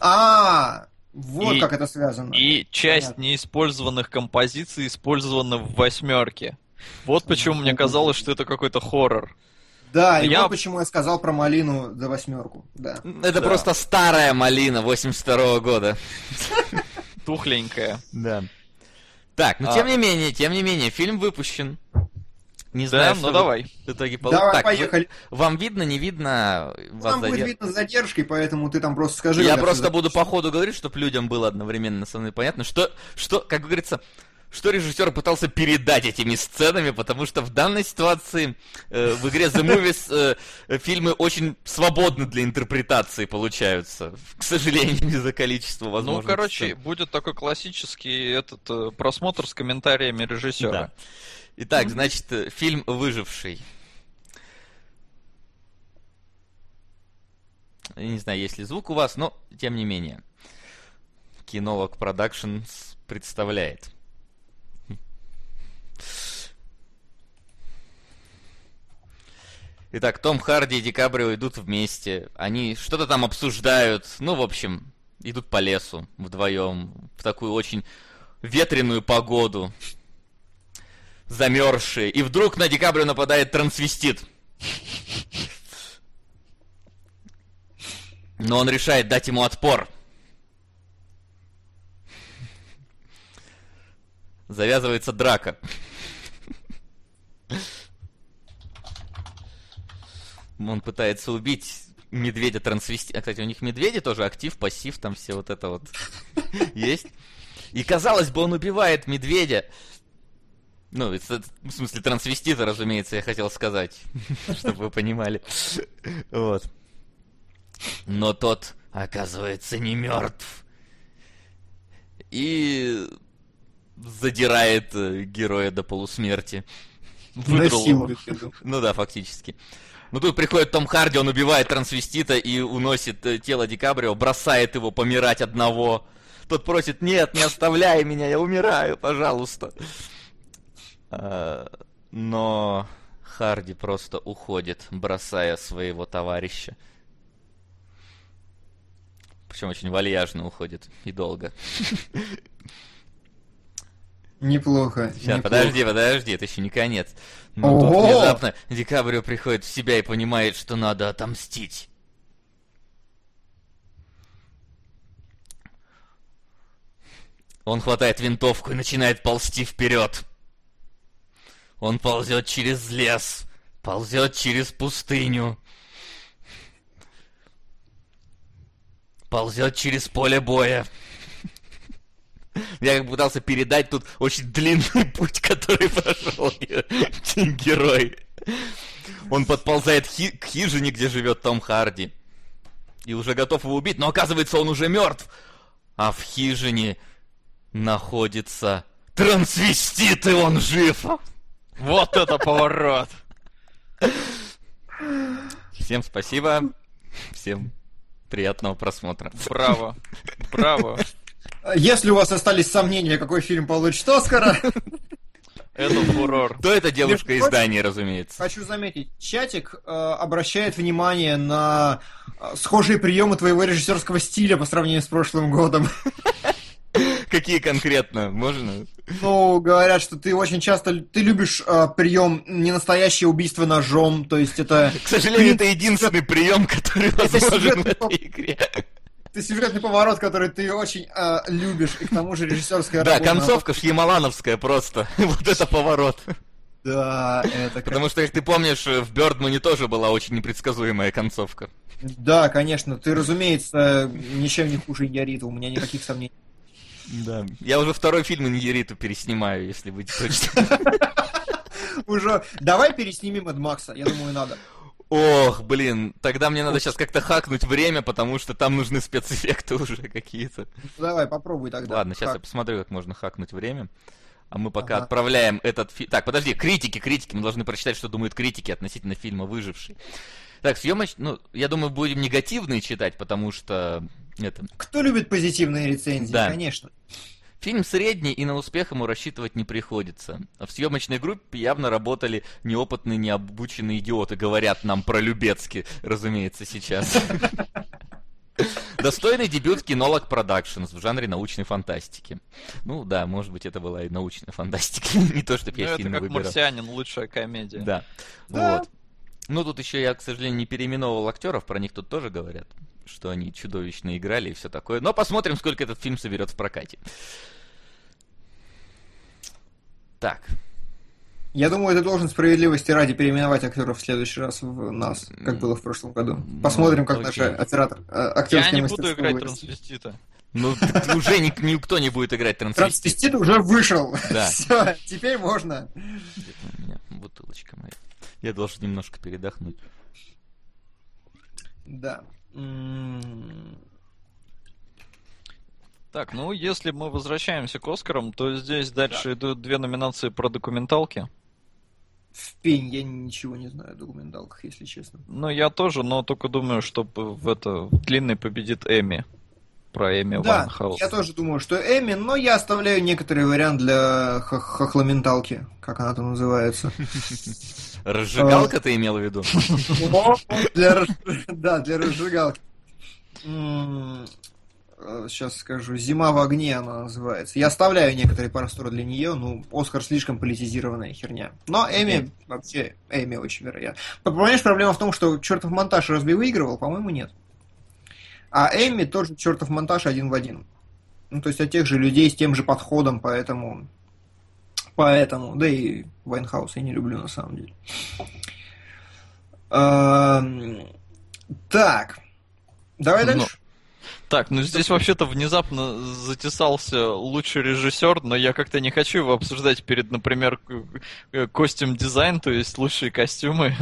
А, вот и, как это связано. И часть Понятно. неиспользованных композиций использована в восьмерке. Вот почему мне казалось, что это какой-то хоррор. Да, и я... вот почему я сказал про малину за восьмерку. Да. Это да. просто старая малина 82 года. Тухленькая. Да. Так, но а... тем не менее, тем не менее, фильм выпущен. Не знаю, да, ну давай. В итоге пол... Давай, так, поехали. Вы, вам видно, не видно? Вас Нам задерж... будет видно с задержкой, поэтому ты там просто скажи. Я просто буду по ходу говорить, чтобы людям было одновременно со мной понятно, что, что, как говорится, что режиссер пытался передать этими сценами, потому что в данной ситуации э, в игре The Movies э, фильмы очень свободны для интерпретации получаются, к сожалению, из-за количества возможностей. Ну, короче, будет такой классический этот э, просмотр с комментариями режиссера. Да. Итак, значит, э, фильм «Выживший». Я не знаю, есть ли звук у вас, но тем не менее. Кинолог Productions представляет. Итак, Том Харди и Ди Каприо идут вместе. Они что-то там обсуждают. Ну, в общем, идут по лесу вдвоем в такую очень ветреную погоду замерзшие, и вдруг на Декабрю нападает трансвестит. Но он решает дать ему отпор. Завязывается драка. Он пытается убить медведя трансвести. А, кстати, у них медведи тоже актив, пассив, там все вот это вот есть. И казалось бы, он убивает медведя. Ну, в смысле трансвестита, разумеется, я хотел сказать, (laughs) чтобы вы понимали. Вот. Но тот, оказывается, не мертв. И задирает э, героя до полусмерти. Выдрал. Ну да, фактически. Ну тут приходит Том Харди, он убивает трансвестита и уносит э, тело Ди Кабрио, бросает его помирать одного. Тот просит, нет, не оставляй меня, я умираю, пожалуйста. Э, но Харди просто уходит, бросая своего товарища. Причем очень вальяжно уходит и долго. Неплохо. Сейчас, неплохо. подожди, подожди, это еще не конец. Но тут внезапно Декабрио приходит в себя и понимает, что надо отомстить. Он хватает винтовку и начинает ползти вперед. Он ползет через лес, ползет через пустыню, ползет через поле боя. Я как пытался передать тут очень длинный путь, который прошел герой. Он подползает хи к хижине, где живет Том Харди. И уже готов его убить, но оказывается он уже мертв. А в хижине находится трансвестит, и он жив. Вот это поворот! Всем спасибо. Всем приятного просмотра. Браво. Браво. Если у вас остались сомнения, какой фильм получит Оскара, Это фурор. То это девушка из Дании, разумеется. хочу заметить, чатик э, обращает внимание на э, схожие приемы твоего режиссерского стиля по сравнению с прошлым годом. Какие конкретно? Можно? Ну, говорят, что ты очень часто ты любишь э, прием ненастоящее убийство ножом, то есть это К сожалению, это единственный прием, который возможен в этой игре. это сюжетный поворот, который ты очень э, любишь, и к тому же режиссерская Да, работа. концовка шьямалановская просто. (laughs) Вот это поворот. Да, это Потому что, как ты помнишь, в Бёрдмане тоже была очень непредсказуемая концовка. Да, конечно, ты, разумеется, ничем не хуже Ярита, у меня никаких сомнений. Да. Я уже второй фильм Иньериту переснимаю, если быть точным. Уже давай переснимем Эд Макса, я думаю, надо. Ох, блин, тогда мне надо сейчас как-то хакнуть время, потому что там нужны спецэффекты (laughs) уже какие-то. Ну, Давай, попробуй тогда. Ладно, сейчас я Как? посмотрю, как можно хакнуть время. А мы пока Ага. отправляем этот фильм... Так, подожди, критики, критики. Мы должны прочитать, что думают критики относительно фильма «Выживший». Так, съемоч... Ну, я думаю, будем негативные читать, потому что... Это... Кто любит позитивные рецензии? Да. Конечно. Фильм средний, и на успех ему рассчитывать не приходится. В съемочной группе явно работали неопытные, необученные идиоты, говорят нам про Любецки, разумеется, сейчас. Достойный дебют кинолог Productions в жанре научной фантастики. Ну да, может быть, это была и научная фантастика. (laughs) Не то, чтобы Ну, я это как выбирал. «Марсианин», лучшая комедия. Да. Да. Вот. Ну, тут еще я, к сожалению, не переименовал актеров, про них тут тоже говорят, что они чудовищно играли и все такое. Но посмотрим, сколько этот фильм соберет в прокате. Так, Я думаю, ты должен справедливости ради переименовать актеров в следующий раз в нас, как было в прошлом году. Посмотрим, как наш оператор э, Я актерское не буду играть вырастет. трансвестита. ну (laughs) уже ник- никто не будет играть трансвестит. Трансвестит уже вышел. Да. (laughs) Все, теперь можно. Где-то у меня бутылочка моя. Я должен немножко передохнуть. Да. Так, ну если мы возвращаемся к Оскарам, то здесь дальше идут две номинации про документалки. В пень я ничего не знаю о документалках, если честно. Ну, я тоже, но только думаю, что в это в длинный победит Эми. Про Эми Да, Вайнхаус. я тоже думаю, что Эми, но я оставляю некоторый вариант для хох- хохломенталки, как она там называется. (laughs) Разжигалка ты имел в виду? Да, для разжигалки. Сейчас скажу. «Зима в огне» она называется. Я оставляю некоторые просторы для нее, ну, Оскар слишком политизированная херня. Но Эми, вообще, Эми очень вероятно. Понимаешь, проблема в том, что чертов монтаж разве выигрывал? По-моему, нет. А Эми тоже чертов монтаж один в один. Ну, то есть от тех же людей с тем же подходом, поэтому... Поэтому, да и Вайнхаус я не люблю на самом деле. Так, давай Ну, дальше. Так, ну здесь вообще-то внезапно затесался лучший режиссер, но я как-то не хочу его обсуждать перед, например, costume design, то есть лучшие костюмы.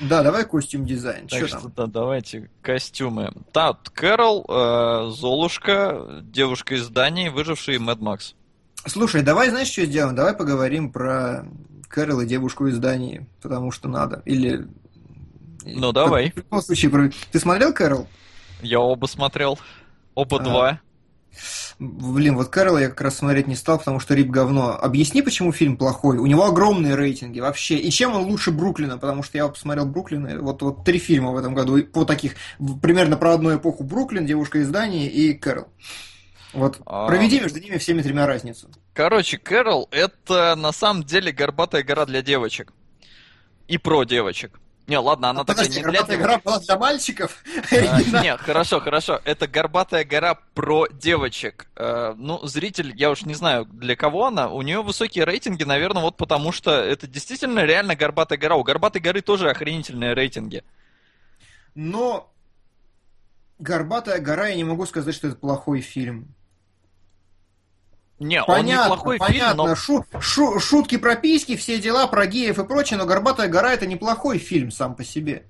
Да, давай костюм дизайн. Так Что что там? да, давайте костюмы. Так, Кэрол, э, Золушка, девушка из Дании, выживший Мэд Макс. Слушай, давай знаешь, что сделаем? Давай поговорим про Кэрол и девушку из Дании, потому что надо. Или... Ну, давай. В любом случае, про- ты смотрел Кэрол? Я оба смотрел. Оба А, два. Блин, вот Кэрол я как раз смотреть не стал, потому что Рип говно. Объясни, почему фильм плохой. У него огромные рейтинги вообще. И чем он лучше Бруклина? Потому что я посмотрел Бруклин, и вот, вот три фильма в этом году. По таких, примерно про одну эпоху. Бруклин, Девушка из Дании и Кэрол. Вот А. проведи между ними всеми тремя разницу. Короче, Кэрол это на самом деле горбатая гора для девочек. И про девочек. Не, ладно, она такая Подожди, не для «Горбатая девочек. гора» была для мальчиков? (laughs) А, Не, хорошо, хорошо. Это горбатая гора про девочек. Э, Ну, зритель, я уж не знаю, для кого она. У нее высокие рейтинги, наверное, вот потому что это действительно реально горбатая гора. У горбатой горы тоже охренительные рейтинги. Но «Горбатая гора» я не могу сказать, что это плохой фильм. Не, он Понятно, неплохой фильм, понятно. но Шу- шу- шутки про письки, все дела, про геев и прочее, но «Горбатая гора» это неплохой фильм сам по себе.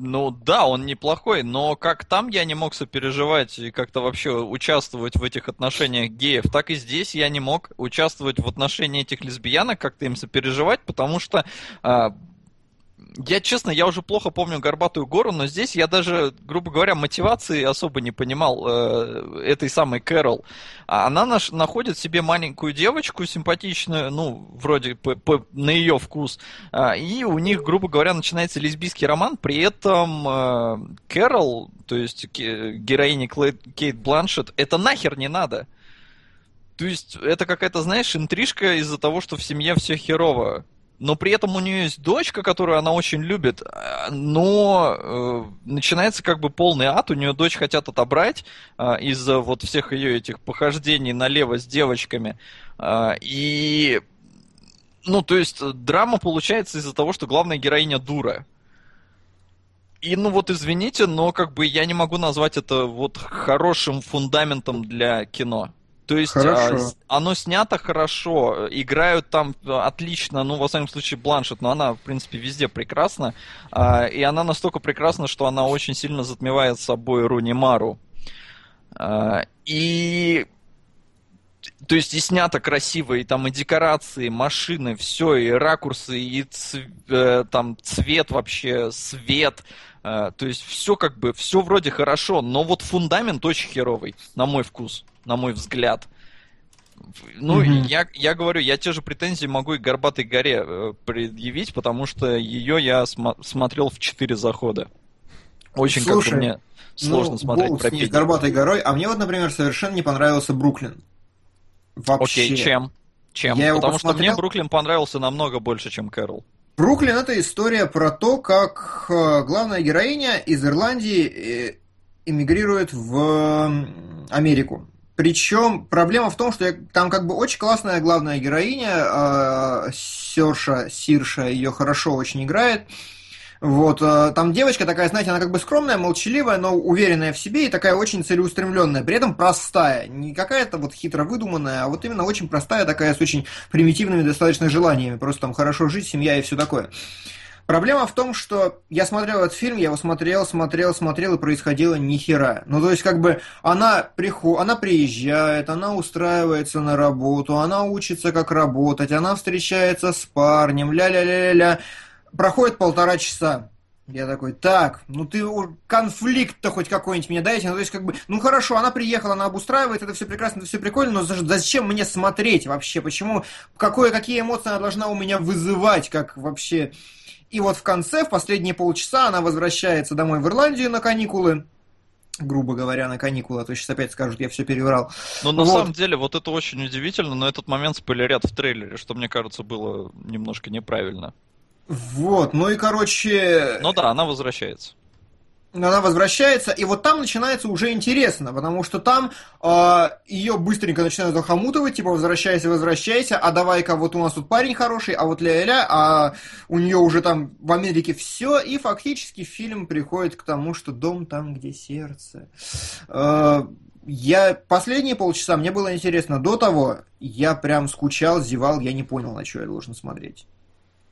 Ну да, он неплохой, но как там я не мог сопереживать и как-то вообще участвовать в этих отношениях геев, так и здесь я не мог участвовать в отношении этих лесбиянок, как-то им сопереживать, потому что а, я, честно, я уже плохо помню «Горбатую гору», но здесь я даже, грубо говоря, мотивации особо не понимал э, этой самой Кэрол. А она наш, находит себе маленькую девочку симпатичную, ну, вроде по, по, на ее вкус, э, и у них, грубо говоря, начинается лесбийский роман, при этом э, Кэрол, то есть героиня Кейт Бланшет, это нахер не надо. То есть это какая-то, знаешь, интрижка из-за того, что в семье все херово но при этом у нее есть дочка, которую она очень любит, э, но э, начинается как бы полный ад, у нее дочь хотят отобрать э, из-за вот всех ее этих похождений налево с девочками, э, и, ну, то есть драма получается из-за того, что главная героиня дура. И, ну вот, извините, но как бы я не могу назвать это вот хорошим фундаментом для кино. То есть а, оно снято хорошо, играют там отлично, ну, во всяком случае, Бланшет, но она, в принципе, везде прекрасна. А, и она настолько прекрасна, что она очень сильно затмевает собой Руни Мару. А, и то есть и снято красиво, и там и декорации, машины, все, и ракурсы, и ц, э, там цвет вообще, свет. Э, то есть все как бы, все вроде хорошо, но вот фундамент очень херовый, на мой вкус на мой взгляд. Ну, mm-hmm. я, я говорю, я те же претензии могу и Горбатой горе э, предъявить, потому что ее я см- смотрел в четыре захода. Очень Слушай, как бы мне сложно ну, смотреть про с Горбатой горой, а мне вот, например, совершенно не понравился Бруклин. Вообще. Окей, чем? Чем? Я Потому посмотрел... что мне Бруклин понравился намного больше, чем Кэрол. Бруклин это история про то, как э, главная героиня из Ирландии э, эмигрирует в Америку. Причем проблема в том, что там как бы очень классная главная героиня, э, Серша, Сирша, ее хорошо очень играет. Вот, э, там девочка такая, знаете, она как бы скромная, молчаливая, но уверенная в себе и такая очень целеустремленная, при этом простая, не какая-то вот хитро выдуманная, а вот именно очень простая такая, с очень примитивными достаточно желаниями, просто там хорошо жить, семья и все такое. Проблема в том, что я смотрел этот фильм, я его смотрел, смотрел, смотрел, и происходило ни хера. Ну, то есть, как бы, она, приход... она приезжает, она устраивается на работу, она учится, как работать, она встречается с парнем, ля-ля-ля-ля. Проходит полтора часа. Я такой, так, ну ты конфликт-то хоть какой-нибудь мне дайте. Ну, то есть, как бы, ну хорошо, она приехала, она обустраивает, это все прекрасно, это все прикольно, но зачем мне смотреть вообще? Почему, какое, какие эмоции она должна у меня вызывать, как вообще и вот в конце, в последние полчаса, она возвращается домой в Ирландию на каникулы. Грубо говоря, на каникулы, а то сейчас опять скажут, я все переврал. Но на вот. самом деле, вот это очень удивительно, но этот момент спойлерят в трейлере, что мне кажется было немножко неправильно. Вот, ну и короче... Ну да, она возвращается она возвращается, и вот там начинается уже интересно, потому что там э, ее быстренько начинают захомутывать, типа возвращайся, возвращайся, а давай-ка вот у нас тут парень хороший, а вот ля-ля, а у нее уже там в Америке все, и фактически фильм приходит к тому, что дом там, где сердце. Э, я последние полчаса мне было интересно. До того я прям скучал, зевал, я не понял, на что я должен смотреть.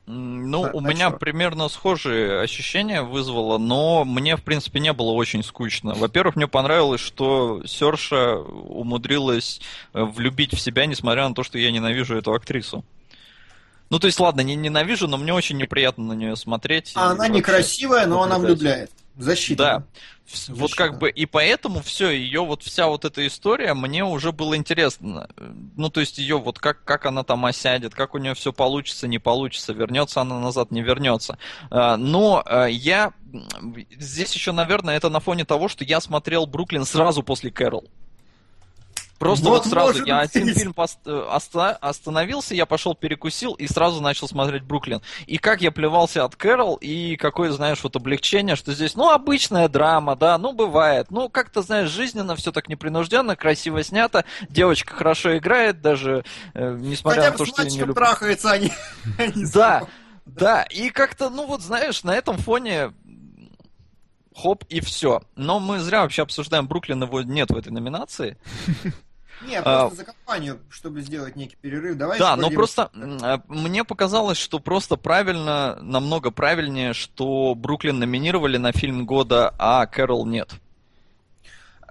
Ну, а, у а меня что? примерно схожие ощущения вызвало, но мне, в принципе, не было очень скучно. Во-первых, мне понравилось, что Серша умудрилась э, влюбить в себя, несмотря на то, что я ненавижу эту актрису. Ну, то есть, ладно, не ненавижу, но мне очень неприятно на нее смотреть. А она некрасивая, но она влюбляет. Защита. Да. Защита. Вот как бы, и поэтому все, ее вот вся вот эта история мне уже было интересно. Ну, то есть ее вот как, как она там осядет, как у нее все получится, не получится, вернется она назад, не вернется. А, но а, я здесь еще, наверное, это на фоне того, что я смотрел Бруклин сразу после Кэрол. Просто вот, вот сразу я быть. один фильм остановился, я пошел перекусил и сразу начал смотреть Бруклин. И как я плевался от Кэрол, и какое, знаешь, вот облегчение, что здесь, ну, обычная драма, да, ну, бывает. Ну, как-то, знаешь, жизненно, все так непринужденно, красиво снято, девочка хорошо играет, даже э, несмотря Хотя на то, что я не люблю. трахаются они. (laughs) Да, да, и как-то, ну, вот, знаешь, на этом фоне хоп, и все. Но мы зря вообще обсуждаем Бруклин, его нет в этой номинации. (laughs) Не, просто а, за компанию, чтобы сделать некий перерыв. Давай да, но просто а, мне показалось, что просто правильно, намного правильнее, что Бруклин номинировали на фильм года, а Кэрол нет.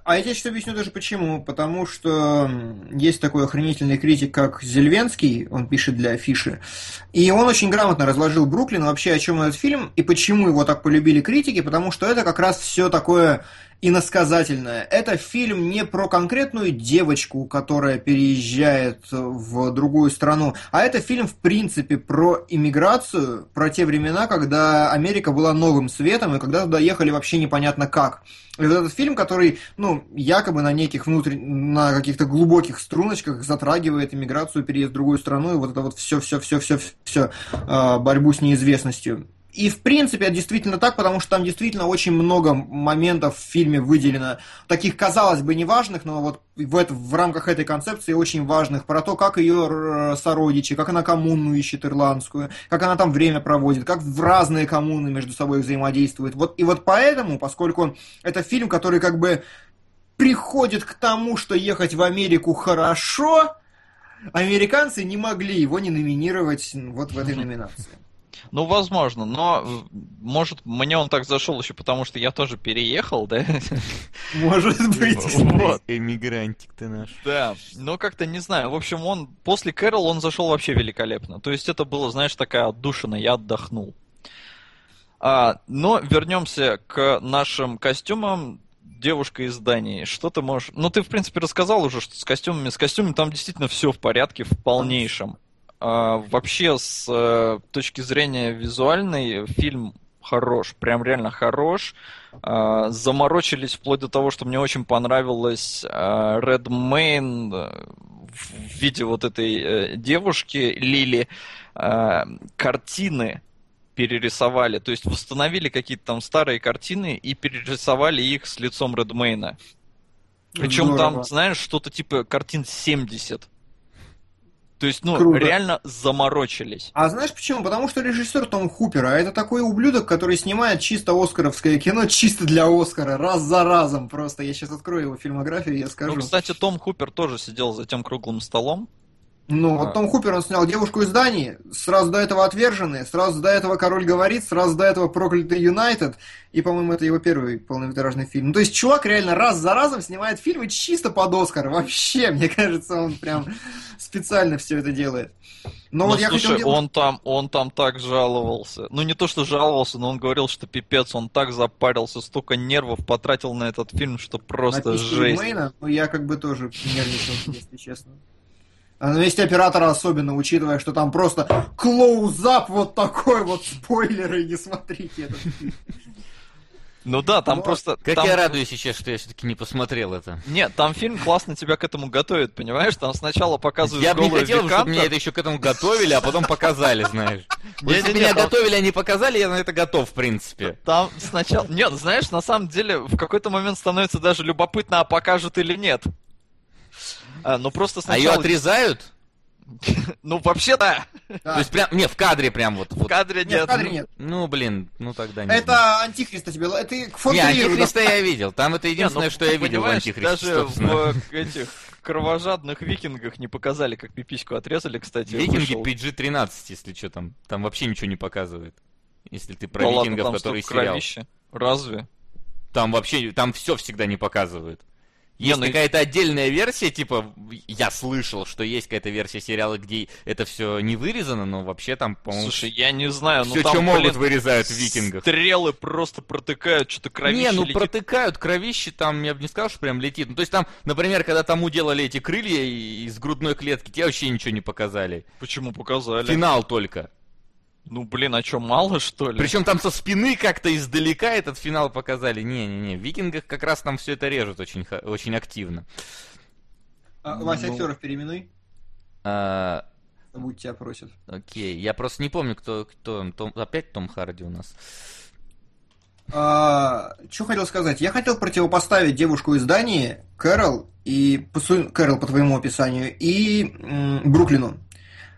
А я тебе сейчас объясню даже почему. Потому что есть такой охренительный критик, как Зельвенский, он пишет для афиши, и он очень грамотно разложил Бруклин, вообще о чем этот фильм, и почему его так полюбили критики, потому что это как раз все такое иносказательное. Это фильм не про конкретную девочку, которая переезжает в другую страну, а это фильм, в принципе, про иммиграцию, про те времена, когда Америка была новым светом, и когда туда ехали вообще непонятно как. И вот этот фильм, который, ну, якобы на неких внутренних, на каких-то глубоких струночках затрагивает иммиграцию, переезд в другую страну, и вот это вот все-все-все-все-все а, борьбу с неизвестностью. И, в принципе, это действительно так, потому что там действительно очень много моментов в фильме выделено, таких, казалось бы, неважных, но вот в, это, в рамках этой концепции очень важных, про то, как ее сородичи, как она коммуну ищет ирландскую, как она там время проводит, как в разные коммуны между собой взаимодействуют. Вот, и вот поэтому, поскольку это фильм, который как бы приходит к тому, что ехать в Америку хорошо, американцы не могли его не номинировать вот в этой номинации. Ну, возможно, но может мне он так зашел еще потому, что я тоже переехал, да? Может (laughs) быть. Вот. Эмигрантик ты наш. Да, но как-то не знаю. В общем, он после Кэрол он зашел вообще великолепно. То есть это было, знаешь, такая отдушина, я отдохнул. А, но вернемся к нашим костюмам. Девушка из Дании. Что ты можешь... Ну, ты, в принципе, рассказал уже, что с костюмами... С костюмами там действительно все в порядке, в полнейшем. А, вообще, с э, точки зрения визуальной, фильм хорош, прям реально хорош. А, заморочились вплоть до того, что мне очень понравилась а, Red Main э, в виде вот этой э, девушки Лили. Картины перерисовали, то есть восстановили какие-то там старые картины и перерисовали их с лицом Редмейна. Причем там, знаешь, что-то типа картин 70. То есть, ну, Круто. реально заморочились. А знаешь почему? Потому что режиссер Том Хупер, а это такой ублюдок, который снимает чисто оскаровское кино, чисто для Оскара, раз за разом просто. Я сейчас открою его фильмографию, я скажу. Ну, кстати, Том Хупер тоже сидел за тем круглым столом. Ну, вот а. Том Хупер, он снял «Девушку из Дании», сразу до этого «Отверженные», сразу до этого «Король говорит», сразу до этого «Проклятый Юнайтед», и, по-моему, это его первый полнометражный фильм. Ну, то есть, чувак реально раз за разом снимает фильмы чисто под Оскар. Вообще, (laughs) мне кажется, он прям специально все это делает. Но ну, вот слушай, я хотел... он там, он там так жаловался. Ну, не то, что жаловался, но он говорил, что пипец, он так запарился, столько нервов потратил на этот фильм, что просто на жесть. Мэйна, ну, я как бы тоже нервничал, если честно. А на месте оператора особенно, учитывая, что там просто клоузап вот такой вот, спойлеры, не смотрите этот фильм. Ну да, там вот. просто... Как там... я радуюсь сейчас, что я все-таки не посмотрел это. Нет, там фильм классно тебя к этому готовит, понимаешь? Там сначала показывают Я бы не хотел, Викантор. чтобы меня это еще к этому готовили, а потом показали, (laughs) знаешь. Если меня готовили, а не показали, я на это готов, в принципе. Там сначала... Нет, знаешь, на самом деле, в какой-то момент становится даже любопытно, а покажут или нет. А, ну просто сначала... А ее отрезают? (laughs) Ну, вообще да. То есть прям, не, в кадре прям вот. В кадре нет. в кадре нет. Ну, блин, ну тогда нет. Это Антихриста тебе, это Не, Антихриста я видел, там это единственное, ну, что я видел в Антихристе, Даже в (laughs) этих кровожадных викингах не показали, как пипиську отрезали, кстати. Викинги PG-13, если что там. Там вообще ничего не показывает. Если ты про викингов, которые сериал. Разве? Там вообще, там все всегда не показывают. Есть ну... какая-то отдельная версия, типа, я слышал, что есть какая-то версия сериала, где это все не вырезано, но вообще там, по-моему... Слушай, я не знаю, ну там, что могут, блин, вырезают в викингах. Стрелы просто протыкают, что-то кровище Не, ну летит. протыкают, кровище там, я бы не сказал, что прям летит. Ну, то есть там, например, когда тому делали эти крылья из грудной клетки, тебе вообще ничего не показали. Почему показали? Финал только. Ну, блин, а что, мало, что ли? Причем там со спины как-то издалека этот финал показали. Не-не-не, в Викингах как раз там все это режут очень, очень активно. А, Вася, ну... актеров переименуй. А... Будь тебя просят. Окей, я просто не помню, кто, кто Том... опять Том Харди у нас. А, что хотел сказать? Я хотел противопоставить девушку из Дании, Кэрол, и Кэрол по твоему описанию, и м, Бруклину.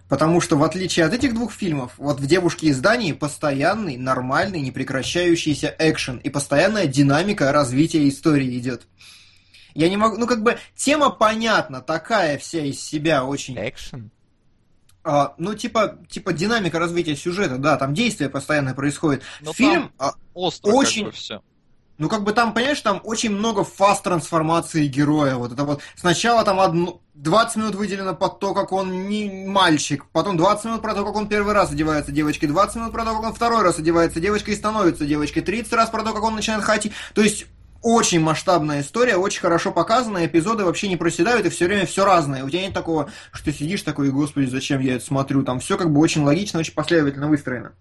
Потому что, в отличие от этих двух фильмов, вот в «Девушке из Дании» постоянный, нормальный, непрекращающийся экшен и постоянная динамика развития истории идет. Я не могу... Ну, как бы, тема понятна, такая вся из себя очень... Экшен? А, ну, типа, типа динамика развития сюжета, да, там действие постоянно происходит. Но ну, Фильм а, остро очень... Как бы все. Ну, как бы там, понимаешь, там очень много фаст-трансформации героя. Вот это вот сначала там одну, 20 минут выделено под то, как он не мальчик, потом 20 минут про то, как он первый раз одевается девочкой, 20 минут про то, как он второй раз одевается девочкой и становится девочкой, 30 раз про то, как он начинает хотеть. То есть очень масштабная история, очень хорошо показана, эпизоды вообще не проседают, и все время все разное. У тебя нет такого, что сидишь такой, господи, зачем я это смотрю? Там все как бы очень логично, очень последовательно выстроено.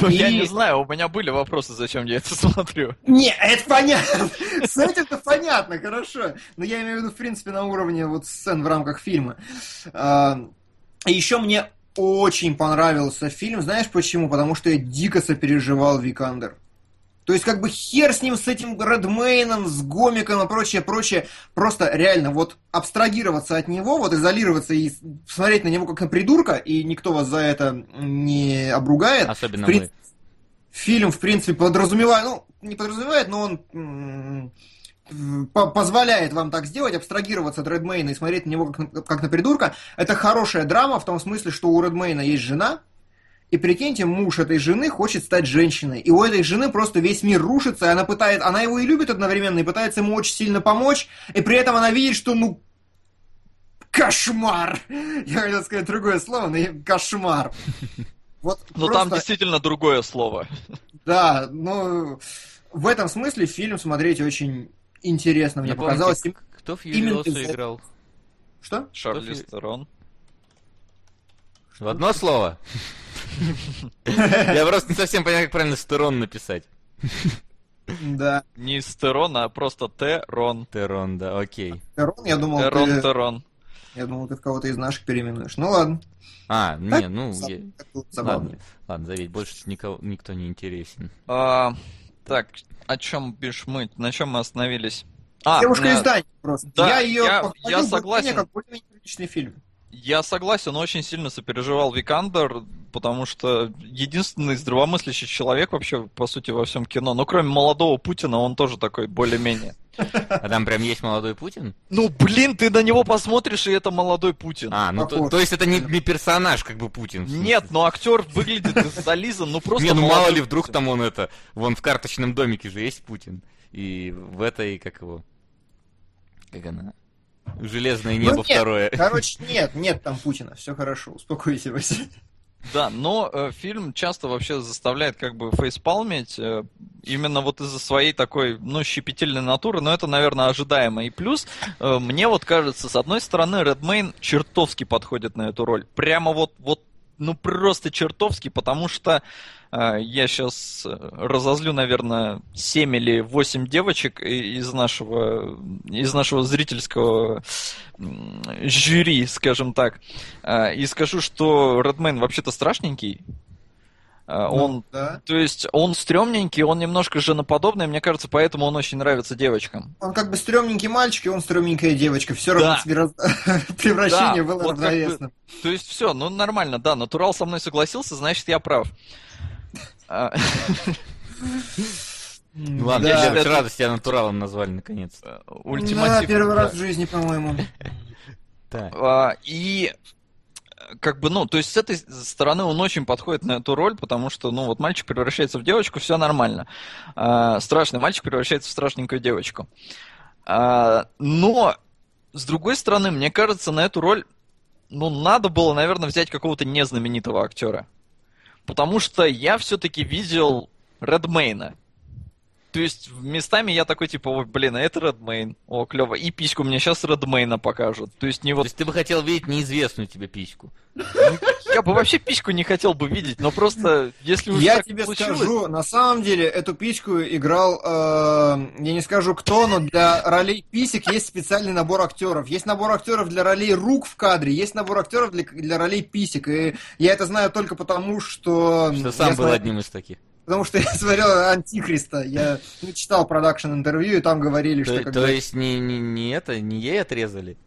Ну, Я не знаю, у меня были вопросы, зачем я это смотрю. Не, это понятно. С этим-то понятно, хорошо. Но я имею в виду, в принципе, на уровне вот сцен в рамках фильма. А, еще мне очень понравился фильм. Знаешь почему? Потому что я дико сопереживал Викандер. То есть, как бы хер с ним, с этим Редмейном, с Гомиком и прочее, прочее. Просто реально вот абстрагироваться от него, вот изолироваться и смотреть на него как на придурка, и никто вас за это не обругает. Особенно в мы. Фильм, в принципе, подразумевает, ну, не подразумевает, но он позволяет вам так сделать, абстрагироваться от Редмейна и смотреть на него как на, как на придурка. Это хорошая драма в том смысле, что у Редмейна есть жена, и прикиньте, муж этой жены хочет стать женщиной. И у этой жены просто весь мир рушится, и она пытает, она его и любит одновременно, и пытается ему очень сильно помочь, и при этом она видит, что, ну, кошмар! Я хотел сказать другое слово, но кошмар. (laughs) Вот но просто... там действительно другое слово. (laughs) Да, ну, в этом смысле фильм смотреть очень интересно, мне Напомните, показалось. Кто Фьюриоса играл? Что? Шарли Стерон. В одно слово? (laughs) Я просто не совсем понимаю, как правильно стерон написать. Да. Не стерон, а просто терон. Терон, да, окей. Терон, я думал, Терон, ты... терон. Я думал, ты в кого-то из наших переименуешь. Ну ладно. А, не, ну... Я... Забавно. Ладно, заветь, больше никого, никто не интересен. А, так, о чем бишь мы? На чем мы остановились? А, Девушка из Дании просто. Да, я ее я, я согласен. как более-менее приличный фильм. Я согласен, очень сильно сопереживал Викандер, потому что единственный здравомыслящий человек вообще, по сути, во всем кино. Ну, кроме молодого Путина, он тоже такой более-менее. А там прям есть молодой Путин? Ну, блин, ты на него посмотришь, и это молодой Путин. А, ну то, то есть это не, не персонаж, как бы Путин. Нет, но актер выглядит зализан, ну просто. Не, ну мало ли вдруг там он это. Вон в карточном домике же есть Путин. И в этой, как его. Как она? Железное небо ну, нет, второе. Короче, нет, нет там Путина, все хорошо, успокойся, Василий. Да, но э, фильм часто вообще заставляет как бы фейспалмить э, именно вот из-за своей такой, ну, щепетильной натуры, но это, наверное, ожидаемо. И плюс, э, мне вот кажется, с одной стороны, Редмейн чертовски подходит на эту роль. Прямо вот, вот ну просто чертовски, потому что э, я сейчас разозлю, наверное, 7 или 8 девочек из нашего, из нашего зрительского жюри, скажем так, э, и скажу, что Редмен вообще-то страшненький. Ну, он, да. то есть, он стрёмненький, он немножко женоподобный, мне кажется, поэтому он очень нравится девочкам. Он как бы стрёмненький мальчик, и он стрёмненькая девочка. Все равно да. (laughs) превращение да, было вот равновесно. Бы, то есть, все, ну нормально, да, натурал со мной согласился, значит, я прав. А, ну ладно, я с радости тебя натуралом назвали наконец. Ультиматив. Да, первый раз в жизни, по-моему. А, и как бы, ну, то есть с этой стороны он очень подходит на эту роль, потому что, ну, вот мальчик превращается в девочку, все нормально. А, страшный мальчик превращается в страшненькую девочку. А, но, с другой стороны, мне кажется, на эту роль, ну, надо было, наверное, взять какого-то незнаменитого актера. Потому что я все-таки видел Редмейна. То есть местами я такой типа, ой, блин, а это Редмейн. О, клево. И письку мне сейчас Редмейна покажут. То есть не вот... То есть ты бы хотел видеть неизвестную тебе письку? Я бы вообще письку не хотел бы видеть, но просто если уже Я тебе скажу, на самом деле эту письку играл, э, я не скажу кто, но для ролей писек есть специальный набор актеров. Есть набор актеров для ролей рук в кадре, есть набор актеров для, для ролей писек. И я это знаю только потому, что... Что сам был одним из таких потому что (laughs) я смотрел Антихриста, я ну, читал продакшн интервью, и там говорили, то, что... Когда... То есть не, не, не это, не ей отрезали?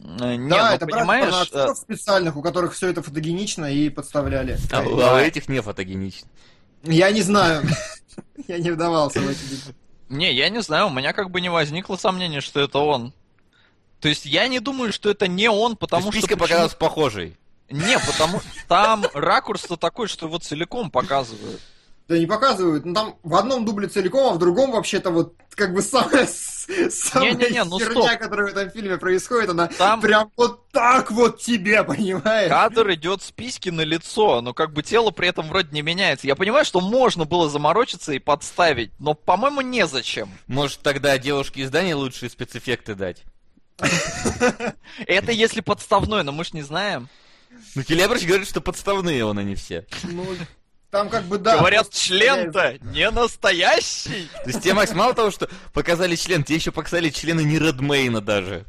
Э, не, да, ну, это понимаешь, актеров специальных, у которых все это фотогенично и подставляли. А, а у этих не фотогенично. Я не знаю. (laughs) Я не вдавался в эти Не, я не знаю, у меня как бы не возникло сомнения, что это он. То есть я не думаю, что это не он, потому что... показалась похожей. Не, потому там ракурс-то такой, что его целиком показывают. Да не показывают. Ну там в одном дубле целиком, а в другом вообще-то вот как бы самая, самая ну херня, стоп. которая в этом фильме происходит, она Там прям вот так вот тебе, понимаешь? кадр идет с письки на лицо, но как бы тело при этом вроде не меняется. Я понимаю, что можно было заморочиться и подставить, но, по-моему, незачем. Может, тогда девушке из Дании лучшие спецэффекты дать? Это если подставной, но мы ж не знаем. Ну, Келебрыч говорит, что подставные он, не все. Там как бы да. Говорят, член-то не настоящий. То есть тебе, Макс, мало того, что показали член, тебе еще показали члены не Редмейна даже.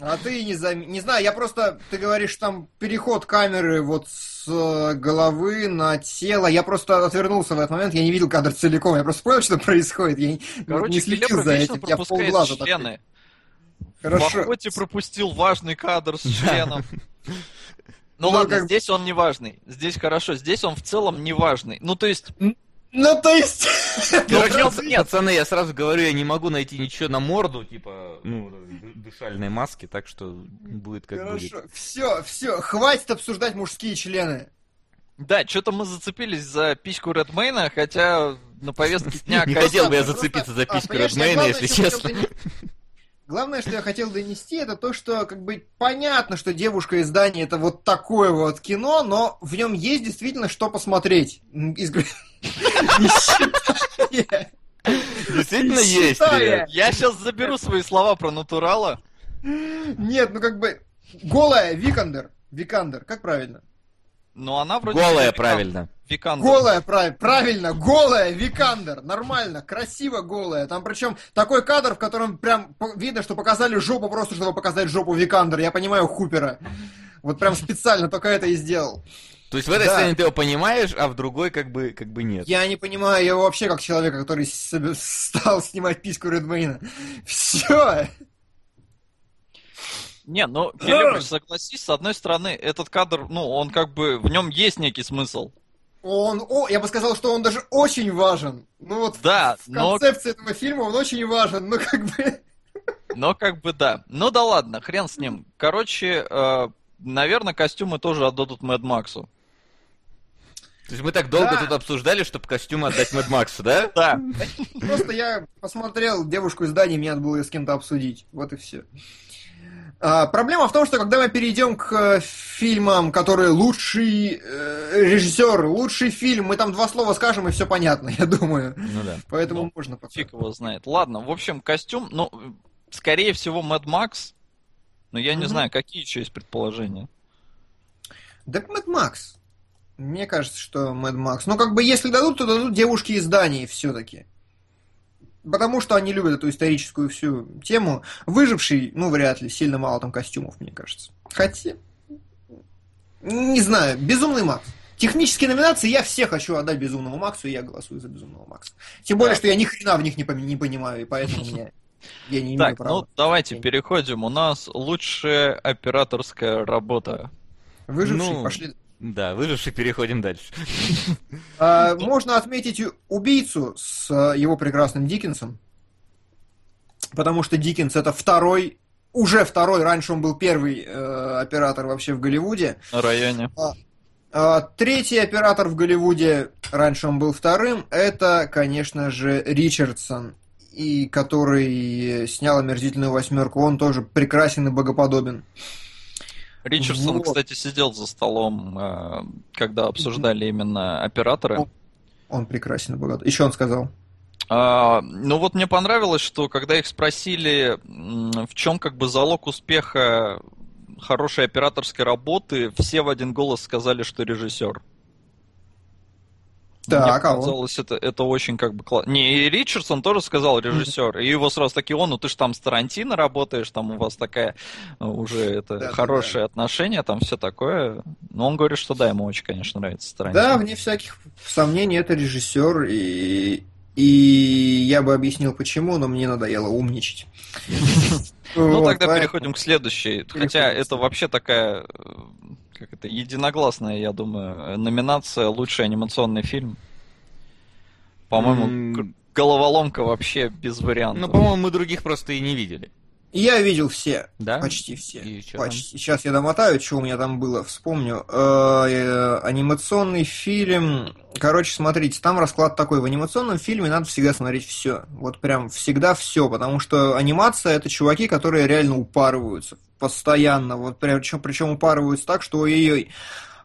А ты не зам... Не знаю, я просто... Ты говоришь, там переход камеры вот с э, головы на тело. Я просто отвернулся в этот момент, я не видел кадр целиком. Я просто понял, что происходит. Я не- Короче, не следил за этим. Я полглаза такой. члены. В Хорошо. охоте пропустил важный кадр с членом. (laughs) Ну Ну, ладно, как- здесь он не важный. Здесь хорошо, здесь он в целом не важный. Ну то есть, Ну, то есть... (laughs) Короче, нет, пац- нет. пацаны, я сразу говорю, я не могу найти ничего на морду, типа, ну, д- дышальной маски, так что будет как будет. Хорошо. Все, все. Хватит обсуждать мужские члены. да, что-то мы зацепились за письку Редмейна, хотя на повестке (laughs) дня... Не хотел бы я зацепиться за а, письку Редмейна, если честно. Главное, что я хотел донести, это то, что как бы понятно, что девушка из Дании это вот такое вот кино, но в нем есть действительно что посмотреть. (laughs) Действительно есть. Я сейчас заберу свои слова про натурала. Нет, ну как бы голая Викандер. Викандер, как правильно? Но она вроде... Голая, правильно. Викандер. Голая, прав- правильно, голая Викандер, нормально, красиво голая. Там причем такой кадр, в котором прям видно, что показали жопу просто, чтобы показать жопу Викандер. Я понимаю Хупера. Вот прям специально только это и сделал. То есть в этой Да. сцене ты его понимаешь, а в другой как бы, как бы нет. Я не понимаю его вообще как человека, который стал снимать письку Редмейна. Все. Не, ну, (clears throat) Келебрич, согласись, с одной стороны, этот кадр, ну, он как бы, в нем есть некий смысл. Он, о, я бы сказал, что он даже очень важен. Ну вот Да, в но, концепции этого фильма он очень важен, но как бы... (laughs) но как бы да. Ну да ладно, хрен с ним. Короче, э, наверное, костюмы тоже отдадут Мэд Максу. То есть мы так долго Да. тут обсуждали, чтобы костюм отдать Мэд Максу, да? Да. Просто я посмотрел девушку из Дании, мне надо было ее с кем-то обсудить. Вот и все. Проблема в том, что когда мы перейдем к э, фильмам, которые лучший э, режиссер, лучший фильм, мы там два слова скажем, и все понятно, (laughs) я думаю. Ну да. Поэтому Ну, можно пока. Фиг его знает. Ладно, в общем, костюм, ну, скорее всего, Мэд Макс. Но я не Мгм. знаю, какие еще есть предположения. Да Мэд Макс. Мне кажется, что Мэд Макс. Ну, как бы, если дадут, то дадут девушки из Дании все-таки. Потому что они любят эту историческую всю тему. Выживший, ну, вряд ли, сильно мало там костюмов, мне кажется. Хотя, не знаю, Безумный Макс. Технические номинации я все хочу отдать Безумному Максу, и я голосую за Безумного Макса. Тем более, Да. что я ни хрена в них не, не понимаю, и поэтому меня, я не имею Так, права. ну давайте переходим. У нас лучшая операторская работа. Выживший, ну, пошли. Да, выживший, переходим дальше. А, можно отметить убийцу с э, его прекрасным Диккенсом. Потому что Диккенс это второй, уже второй, раньше он был первый э, оператор вообще в Голливуде. На районе. А, третий оператор в Голливуде, раньше он был вторым, это, конечно же, Ричардсон, и который снял омерзительную восьмерку. Он тоже прекрасен и богоподобен. Ричардсон, Вот. кстати, сидел за столом, э, когда обсуждали именно операторы. Он прекрасен и богоподобен. Еще он сказал. А, ну вот мне понравилось, что когда их спросили, в чем как бы залог успеха хорошей операторской работы, все в один голос сказали, что режиссер. Так, Мне а он? это, это очень как бы классно. Не, и Ричардсон тоже сказал режиссер, и его сразу таки, он, ну ты же там с Тарантино работаешь, там у вас такая э, уже это Да-да-да. хорошие отношения, там все такое. Но он говорит, что да, ему очень, конечно, нравится Тарантино. Да, вне всяких сомнений, это режиссер, и, и я бы объяснил почему, но мне надоело умничать. (laughs) Ну, тогда переходим к следующей. Хотя это вообще такая, э, как это, единогласная, я думаю, номинация «Лучший анимационный фильм». По-моему, г- головоломка вообще без Ну, вариантов. по-моему, мы других просто и не видели. Я видел все. Да? Почти все. И Почти. Сейчас я домотаю, что у меня там было, вспомню. Э, э, анимационный фильм. Короче, смотрите, там расклад такой. В анимационном фильме надо всегда смотреть все. Вот прям всегда все, потому что анимация это чуваки, которые реально упарываются постоянно. Вот причем, причем упарываются так, что ой-ой-ой.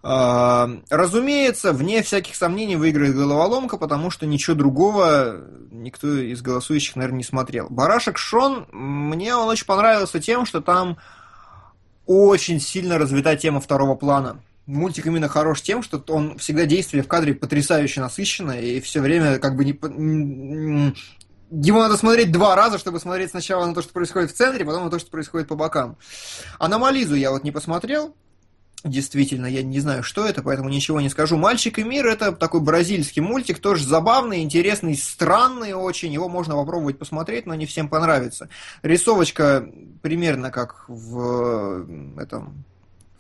А, разумеется, вне всяких сомнений выиграет головоломка, потому что ничего другого никто из голосующих, наверное, не смотрел. Барашек Шон, мне он очень понравился тем, что там очень сильно развита тема второго плана. Мультик именно хорош тем, что он всегда действие в кадре потрясающе насыщенно, и все время как бы не... Его надо смотреть два раза, чтобы смотреть сначала на то, что происходит в центре, потом на то, что происходит по бокам. Аномализу я вот не посмотрел, Действительно, я не знаю, что это, поэтому ничего не скажу. «Мальчик и мир» — это такой бразильский мультик, тоже забавный, интересный, странный очень. Его можно попробовать посмотреть, но не всем понравится. Рисовочка примерно как в этом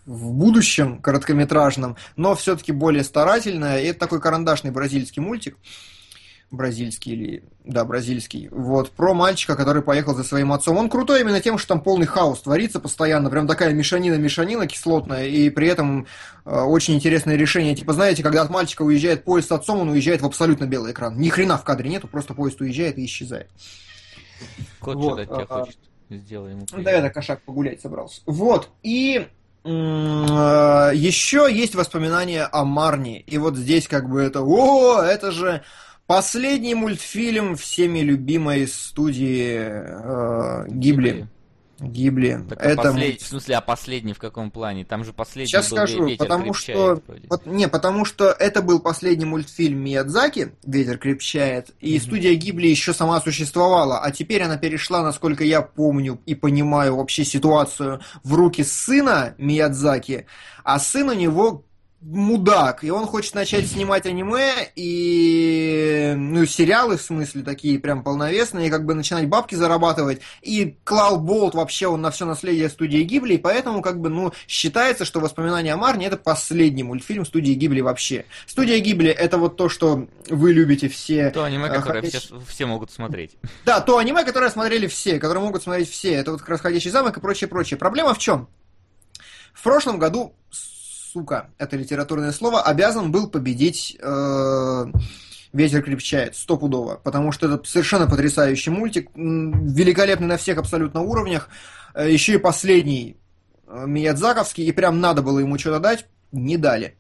в будущем короткометражном, но все-таки более старательная. И это такой карандашный бразильский мультик бразильский или... Да, бразильский. Вот, про мальчика, который поехал за своим отцом. Он крутой именно тем, что там полный хаос творится постоянно. Прям такая мешанина-мешанина кислотная. И при этом э, очень интересное решение. Типа, знаете, когда от мальчика уезжает поезд с отцом, он уезжает в абсолютно белый экран. Ни хрена в кадре нету, просто поезд уезжает и исчезает. Кот вот, что-то тебя хочет. Сделай ему Да, это кошак погулять собрался. Вот, и э, еще есть воспоминания о Марне. И вот здесь как бы это, о, это же Последний мультфильм всеми любимой студии э, Гибли. Гибли. Так, а это послед... В смысле, а последний в каком плане? Там же последний Сейчас был скажу, ветер потому крепчает, что... Вот, не, потому что это был последний мультфильм Миядзаки, «Ветер крепчает», и mm-hmm. студия Гибли еще сама существовала, а теперь она перешла, насколько я помню и понимаю вообще ситуацию, в руки сына Миядзаки, а сын у него мудак, и он хочет начать снимать аниме и ну сериалы в смысле такие прям полновесные, и как бы начинать бабки зарабатывать. И клал болт вообще он на все наследие студии Гибли, и поэтому как бы ну считается, что воспоминания о Марне это последний мультфильм студии Гибли вообще. Студия Гибли это вот то, что вы любите все. То аниме, э, которое ходящ... все, все могут смотреть. Да, то аниме, которое смотрели все, которое могут смотреть все. Это вот «Ходячий замок» и прочее, прочее. Проблема в чем? В прошлом году сука, это литературное слово, обязан был победить э, «Ветер крепчает» стопудово, потому что это совершенно потрясающий мультик, великолепный на всех абсолютно уровнях, э, еще и последний э, Миядзаковский, и прям надо было ему что-то дать, не дали.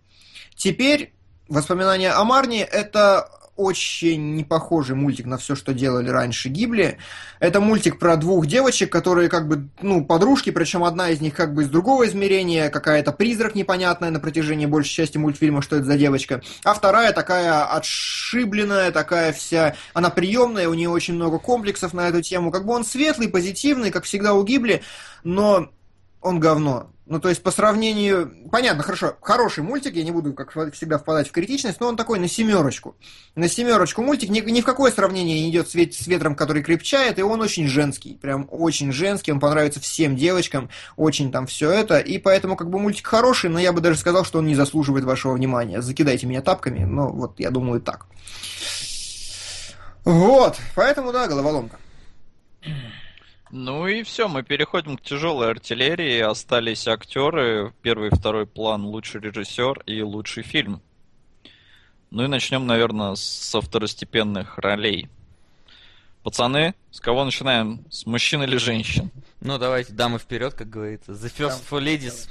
Теперь воспоминания о Марне – это очень не похожий мультик на все, что делали раньше Гибли. Это мультик про двух девочек, которые как бы, ну, подружки, причем одна из них как бы из другого измерения, какая-то призрак непонятная на протяжении большей части мультфильма, что это за девочка. А вторая такая отшибленная, такая вся, она приемная, у нее очень много комплексов на эту тему. Как бы он светлый, позитивный, как всегда у Гибли, но он говно. Ну, то есть, по сравнению... Понятно, хорошо, хороший мультик, я не буду, как всегда, впадать в критичность, но он такой на семерочку. На семерочку мультик ни, ни в какое сравнение не идет с, вет... с ветром, который крепчает, и он очень женский, прям очень женский, он понравится всем девочкам, очень там все это, и поэтому, как бы, мультик хороший, но я бы даже сказал, что он не заслуживает вашего внимания. Закидайте меня тапками, но вот я думаю так. Вот, поэтому, да, головоломка. Ну и все, мы переходим к тяжелой артиллерии. Остались актеры, первый и второй план, лучший режиссер и лучший фильм. Ну и начнем, наверное, со второстепенных ролей. Пацаны, с кого начинаем? С мужчин или женщин? Ну, давайте, дамы вперед, как говорится. The first for ladies.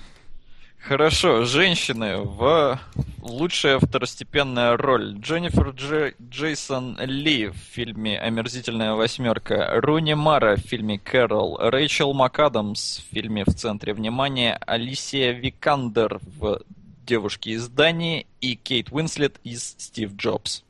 Хорошо, женщины в лучшая второстепенная роль. Дженнифер Дж... Джейсон Ли в фильме «Омерзительная восьмерка», Руни Мара в фильме «Кэрол», Рэйчел МакАдамс в фильме «В центре внимания», Алисия Викандер в «Девушке из Дании» и Кейт Уинслет из «Стив Джобс».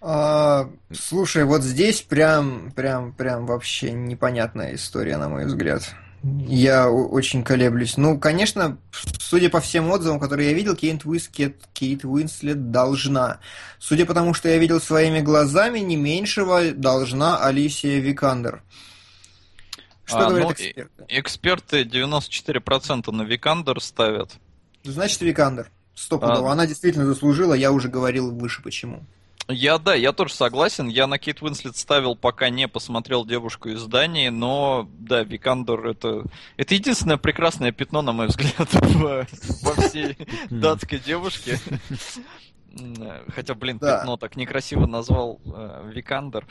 А, слушай, вот здесь прям, прям, прям вообще непонятная история, на мой взгляд. Я очень колеблюсь. Ну, конечно, судя по всем отзывам, которые я видел, Кейт Уинслет, Кейт Уинслет должна. Судя по тому, что я видел своими глазами, не меньшего должна Алисия Викандер. Что а, говорят ну, эксперты? Эксперты 94% на Викандер ставят. Значит, Викандер. Стопудово. А... Она действительно заслужила, я уже говорил выше почему. Я, да, я тоже согласен. Я на Кейт Уинслет ставил, пока не посмотрел «Девушку из Дании», но, да, Викандер это... Это единственное прекрасное пятно, на мой взгляд, (laughs) во, во всей датской девушке. Хотя, блин, да. пятно так некрасиво назвал э, Викандер.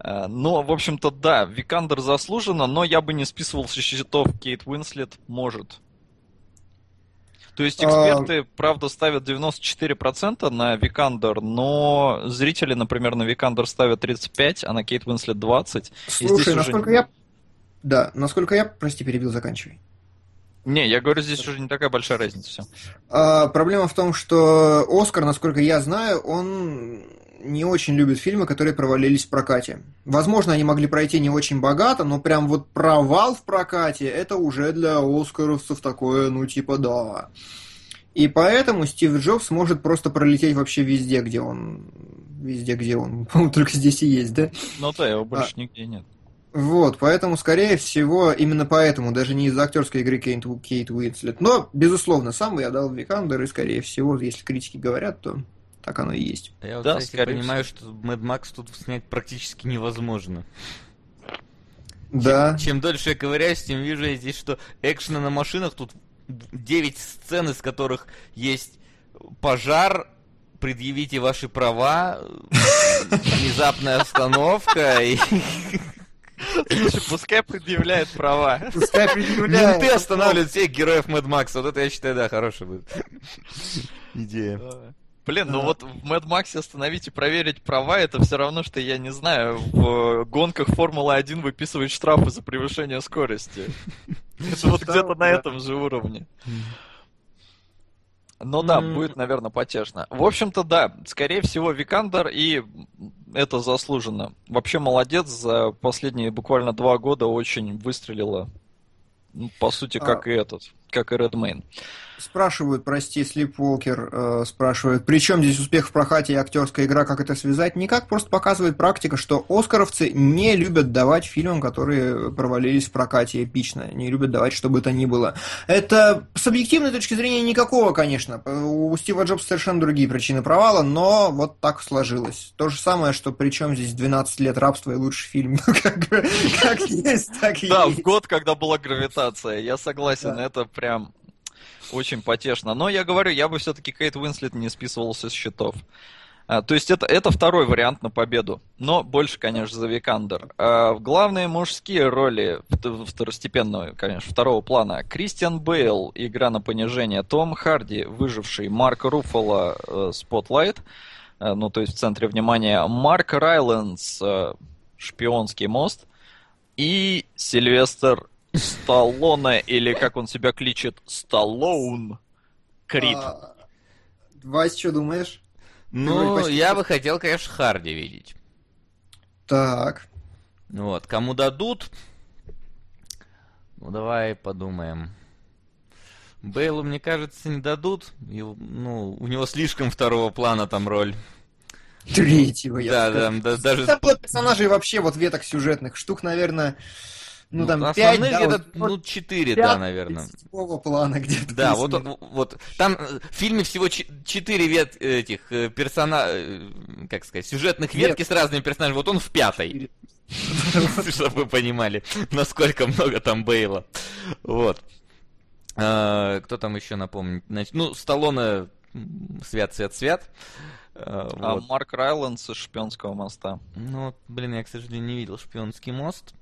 Э, но, в общем-то, да, Викандер заслуженно, но я бы не списывал со счетов Кейт Уинслет, может. То есть эксперты, а... правда, ставят 94% на Викандер, но зрители, например, на Викандер ставят 35%, а на Кейт Уинслет 20%. Слушай, насколько уже... я... Да, насколько я... Прости, перебил, заканчивай. Не, я говорю, здесь уже не такая большая разница. Все. А, проблема в том, что Оскар, насколько я знаю, он не очень любит фильмы, которые провалились в прокате. Возможно, они могли пройти не очень богато, но прям вот провал в прокате, это уже для оскаровцев такое, ну типа да. И поэтому Стив Джобс может просто пролететь вообще везде, где он... Везде, где он. (laughs) По-моему, только здесь и есть, да? Ну да, его больше а, нигде нет. Вот, поэтому, скорее всего, именно поэтому, даже не из-за актерской игры Кейт, Кейт Уинслет. Но, безусловно, сам я дал Викандер, и, скорее всего, если критики говорят, то так оно и есть. Я вот, да, кстати, понимаю, всего. что Mad Max тут снять практически невозможно. Да. Чем, чем дольше я ковыряюсь, тем вижу я здесь, что экшена на машинах тут 9 сцен, из которых есть пожар, предъявите ваши права, (laughs) внезапная остановка и... (laughs) Слушай, пускай предъявляет права. Пускай (laughs) предъявляет. Менты останавливают всех героев Mad Max. Вот это, я считаю, да, хорошая будет идея. Блин, ну вот в Mad Max остановить и проверить права, это все равно, что, я не знаю, в гонках Формулы-1 выписывать штрафы за превышение скорости. (laughs) Это вот где-то на этом же уровне. Ну да, будет, наверное, потешно. В общем-то, да, скорее всего, Викандер, и это заслуженно. Вообще молодец, за последние буквально два года очень выстрелила. Ну, по сути, как а... и этот, как и Редмейн. Спрашивают, прости, Слипволкер э, спрашивает, при чем здесь успех в прокате и актерская игра, как это связать? Никак, просто показывает практика, что оскаровцы не любят давать фильмам, которые провалились в прокате эпично, не любят давать, что бы то ни было. Это с объективной точки зрения никакого, конечно. У Стива Джобса совершенно другие причины провала, но вот так сложилось. То же самое, что при чем здесь 12 лет рабства и лучший фильм. (laughs) Как (laughs) есть, так и Да, в год, когда была гравитация, я согласен, это прям очень потешно. Но я говорю, я бы все-таки Кейт Уинслет не списывал со счетов. А, то есть это, это второй вариант на победу. Но больше, конечно, за Викандер. А, главные мужские роли, второстепенного, конечно, второго плана, Кристиан Бейл, игра на понижение, Том Харди, выживший, Марк Руффало, Spotlight, э, ну, то есть в центре внимания, Марк Райлендс, э, Шпионский мост, и Сильвестр Сталлоне, или как он себя кличет, Сталлоун. Крит. А, Вась, что думаешь? Ну, я бы хотел, конечно, Харди видеть. Так. Вот, кому дадут? Ну, давай подумаем. Бейлу, мне кажется, не дадут. Ну, у него слишком второго плана там роль. Третьего, я да, да, да, даже... Там персонажей вообще вот веток сюжетных штук, наверное, ну, ну там 5, да, где-то, вот, ну, 4, 5, да, наверное. Такого плана где-то. Да, вот, вот, вот. Там э, в фильме всего 4 вет этих э, персона... Э, как сказать, сюжетных ветки с разными персонажами. Вот он в пятой. (laughs) Чтобы вы понимали, насколько много там Бейла. Вот. А, кто там еще напомнит? Ну, Сталлоне свят, свят, свят. А Марк Райландс из Шпионского моста. Ну, блин, я, к сожалению, не видел Шпионский мост.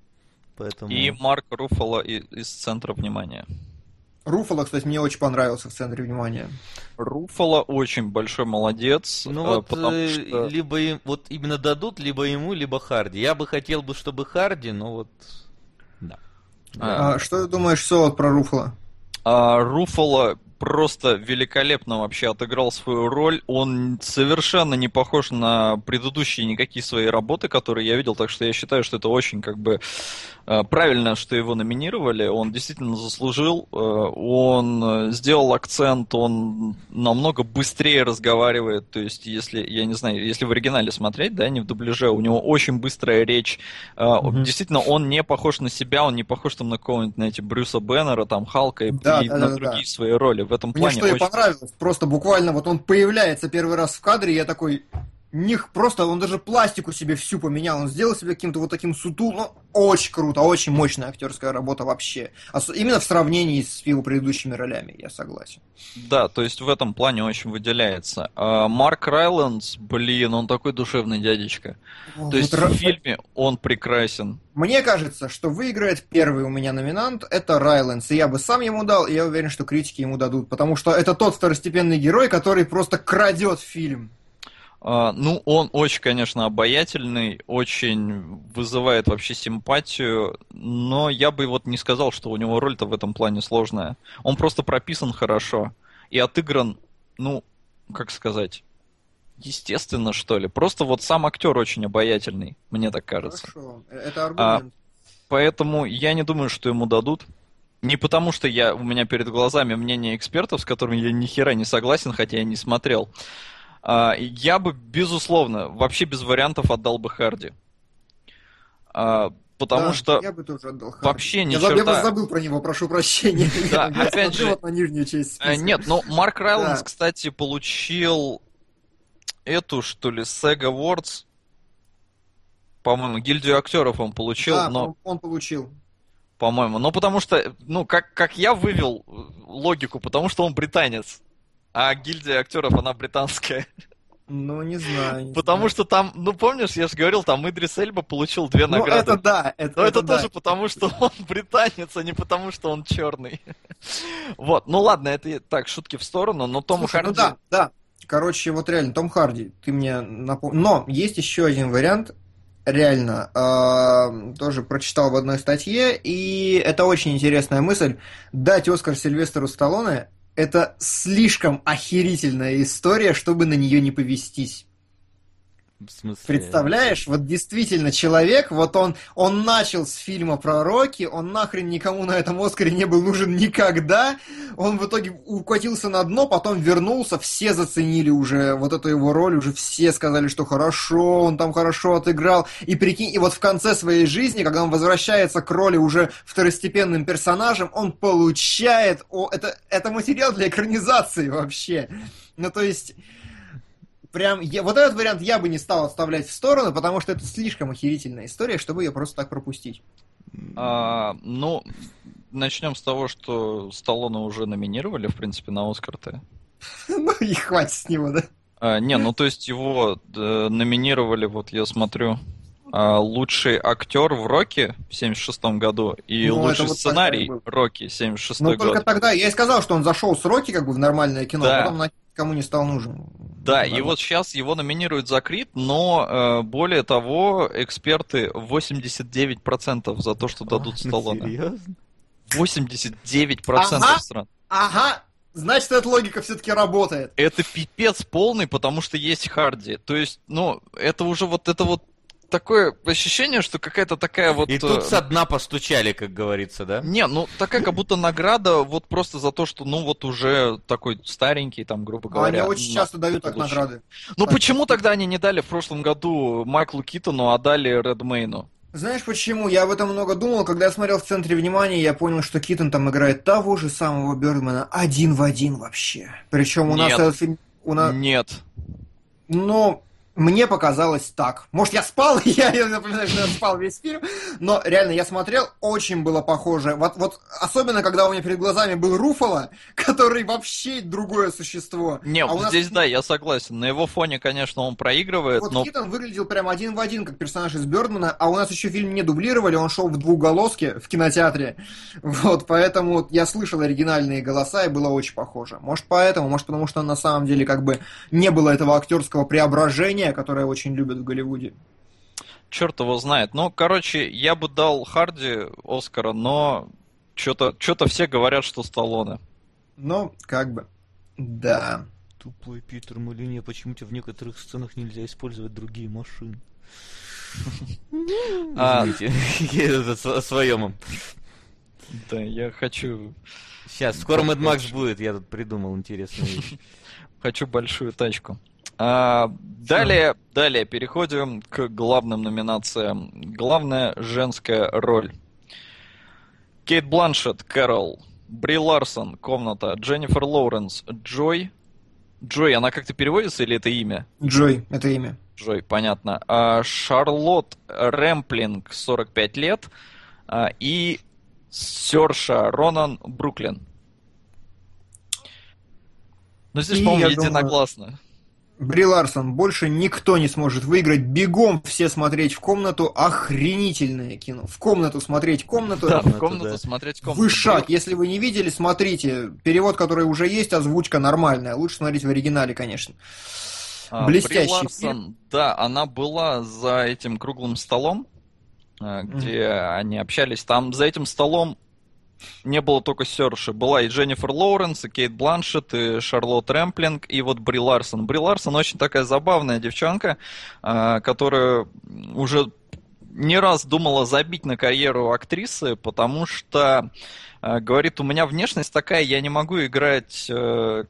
Поэтому... И Марк Руфало из центра внимания. Руфало, кстати, мне очень понравился в центре внимания. Руфало очень большой молодец. Ну э, вот, э, что... либо им, вот именно дадут, либо ему, либо Харди. Я бы хотел бы, чтобы Харди, но вот, да. А, а, что ты думаешь, Солод, про Руфало? А, Руфало просто великолепно вообще отыграл свою роль. Он совершенно не похож на предыдущие никакие свои работы, которые я видел, так что я считаю, что это очень как бы э, правильно, что его номинировали. Он действительно заслужил. Э, он сделал акцент, он намного быстрее разговаривает. То есть, если, я не знаю, если в оригинале смотреть, да, не в дубляже, у него очень быстрая речь. Mm-hmm. Действительно, он не похож на себя, он не похож там на какого-нибудь, знаете, Брюса Беннера, там, Халка и, да, и да, на да, другие да. свои роли в этом Мне плане. что очень... и понравилось, просто буквально вот он появляется первый раз в кадре, я такой, них просто, он даже пластику себе всю поменял, он сделал себя каким-то вот таким сутул, ну, очень круто, очень мощная актерская работа вообще. Ос- именно в сравнении с его предыдущими ролями, я согласен. Да, то есть в этом плане очень выделяется. А Марк Райландс, блин, он такой душевный дядечка. О, То есть вот Ра- в фильме он прекрасен. Мне кажется, что выиграет первый у меня номинант, это Райлендс, и я бы сам ему дал, и я уверен, что критики ему дадут, потому что это тот второстепенный герой, который просто крадет фильм. А, Ну, он очень, конечно, обаятельный, очень вызывает вообще симпатию, но я бы вот не сказал, что у него роль-то в этом плане сложная. Он просто прописан хорошо и отыгран, ну, как сказать, естественно, что ли. Просто вот сам актер очень обаятельный, мне так кажется. Хорошо, э, это аргумент. Поэтому я не думаю, что ему дадут. Не потому, что я, у меня перед глазами мнение экспертов, с которыми я ни хера не согласен, хотя я не смотрел. А, я бы, безусловно, вообще без вариантов отдал бы Харди. А, потому Да, что я бы тоже отдал Харди. вообще ни я, заб- я черта. просто забыл про него, прошу прощения. (laughs) Да, опять же, на нижнюю часть Э, списка. Нет, но Марк Райландс, Да. кстати, получил эту, что ли, SEG Awards. По-моему, гильдию актеров он получил, Да, но он, он получил. По-моему. Ну, потому что, ну, как, как я вывел э, логику, потому что он британец. А гильдия актеров, она британская. Ну, не знаю. не Потому знаю. что там, ну, помнишь, я же говорил, там Идрис Эльба получил две Ну, награды. это да. Это, Но это, да. тоже потому, что он (laughs) британец, а не потому, что он черный. Вот, ну ладно, это так, шутки в сторону, но Том Слушай, Харди... ну да, да. Короче, вот реально, Том Харди, ты мне напомнил. Но есть еще один вариант, реально, э, тоже прочитал в одной статье, и это очень интересная мысль. Дать Оскар Сильвестру Сталлоне – это слишком охерительная история, чтобы на нее не повестись. В смысле? Представляешь, вот действительно человек, вот он, он начал с фильма про Рокки, он нахрен никому на этом Оскаре не был нужен никогда, он в итоге укатился на дно, потом вернулся, все заценили уже вот эту его роль, уже все сказали, что хорошо, он там хорошо отыграл, и прикинь, и вот в конце своей жизни, когда он возвращается к роли уже второстепенным персонажем, он получает, о, это, это материал для экранизации вообще, ну то есть прям, я, вот этот вариант я бы не стал отставлять в сторону, потому что это слишком охерительная история, чтобы ее просто так пропустить. А, ну, начнем с того, что Сталлоне уже номинировали, в принципе, на Оскар-то. (laughs) Ну и хватит с него, да? А, не, ну то есть его э, номинировали, вот я смотрю, а, лучший актер в Рокки в 76 году и Ну, лучший вот сценарий такая был. Рокки 76 Ну год. только тогда, я и сказал, что он зашел с Рокки как бы в нормальное кино, Да. а потом на- кому не стал нужен. Да, и вот сейчас его номинируют за Крид, но э, более того, эксперты 89% за то, что дадут А, Сталлоне. Серьезно? 89% Ага. стран. Ага, значит, эта логика все-таки работает. Это пипец полный, потому что есть Харди. То есть, ну, это уже вот это вот такое ощущение, что какая-то такая вот... И э, тут со дна постучали, как говорится, да? Не, ну такая как будто награда вот просто за то, что ну вот уже такой старенький, там, грубо А говоря. Они очень на- часто дают так получил. награды. Ну Так. почему тогда они не дали в прошлом году Майклу Китону, а дали Редмейну? Знаешь почему? Я об этом много думал. Когда я смотрел в центре внимания, я понял, что Китон там играет того же самого Бёрдмана один в один вообще. Причем у нас Нет. этот фильм... У нас... Нет. Но мне показалось так. Может, я спал, (laughs) я, я напоминаю, что я спал весь фильм, но реально я смотрел, очень было похоже. Вот, вот особенно, когда у меня перед глазами был Руфало, (laughs) который вообще другое существо. Не, А нас здесь да, я согласен. На его фоне, конечно, он проигрывает, Вот но Китон выглядел прям один в один, как персонаж из Бёрдмана, а у нас еще фильм не дублировали, он шел в двухголоске в кинотеатре. (laughs) Вот, поэтому я слышал оригинальные голоса, и было очень похоже. Может, поэтому, может, потому что на самом деле как бы не было этого актерского преображения, которое очень любят в Голливуде. черт его знает. Ну, короче, я бы дал Харди Оскара, но что-то что все говорят, что Сталлоне. Ну, как бы, да. Тупой Питер Малине, почему-то в некоторых сценах нельзя использовать другие машины. (laughs) А, Извините, я своем. Да, я хочу, Сейчас, скоро Mad Max будет, я тут придумал интересную вещь. (laughs) хочу большую тачку. А, далее, далее переходим к главным номинациям. Главная женская роль. Кейт Бланшетт, Кэрол, Бри Ларсон, Комната, Дженнифер Лоуренс, Джой, Джой, она как-то переводится или это имя? Джой, это имя. Джой, понятно. А, Шарлотт Рэмплинг, 45 лет. А, и Серша Ронан Бруклин. Ну, здесь, по-моему, я думаю, единогласно. Бри Ларсон, больше никто не сможет выиграть. Бегом все смотреть в комнату. Охренительное кино. В комнату смотреть комнату. Да, в комнату, да. смотреть комнату. Вышаг. Если вы не видели, смотрите. Перевод, который уже есть, озвучка нормальная. Лучше смотреть в оригинале, конечно. А, Блестящий Бри Ларсон, да, она была за этим круглым столом, а, где они общались. Там за этим столом не было только Серши. Была и Дженнифер Лоуренс, и Кейт Бланшет, и Шарлотт Рэмплинг, и вот Бри Ларсон. Бри Ларсон очень такая забавная девчонка, а, которая уже не раз думала забить на карьеру актрисы, потому что а, говорит, у меня внешность такая, я не могу играть э,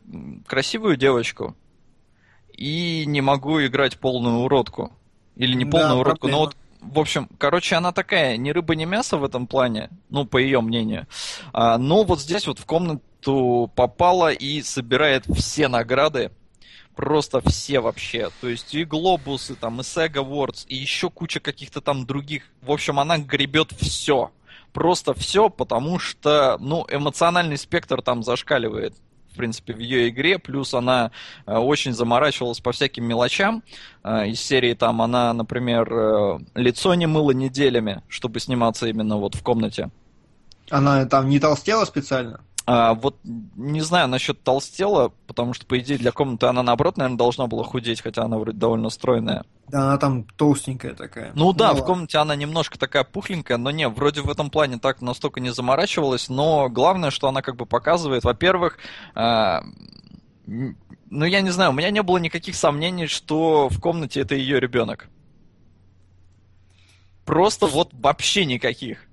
красивую девочку и не могу играть полную уродку. Или не Да, полную уродку, проблема. но вот в общем, короче, она такая, ни рыба, ни мясо в этом плане, ну, по ее мнению. А, но вот здесь вот в комнату попала и собирает все награды, просто все вообще. То есть и Глобусы, там, и SEG Awards, и еще куча каких-то там других. В общем, она гребет все. Просто все, потому что, ну, эмоциональный спектр там зашкаливает принципе, в ее игре, плюс она э, очень заморачивалась по всяким мелочам. Э, из серии там она, например, э, лицо не мыла неделями, чтобы сниматься именно вот в комнате. Она там не толстела специально? А, вот не знаю насчет толстела, потому что, по идее, для комнаты она, наоборот, наверное, должна была худеть, хотя она вроде довольно стройная. Да, она там толстенькая такая. Ну да, в ладно. комнате она немножко такая пухленькая, но не, вроде в этом плане так настолько не заморачивалась, но главное, что она как бы показывает, во-первых, м, ну я не знаю, у меня не было никаких сомнений, что в комнате это ее ребенок. Просто вот вообще никаких.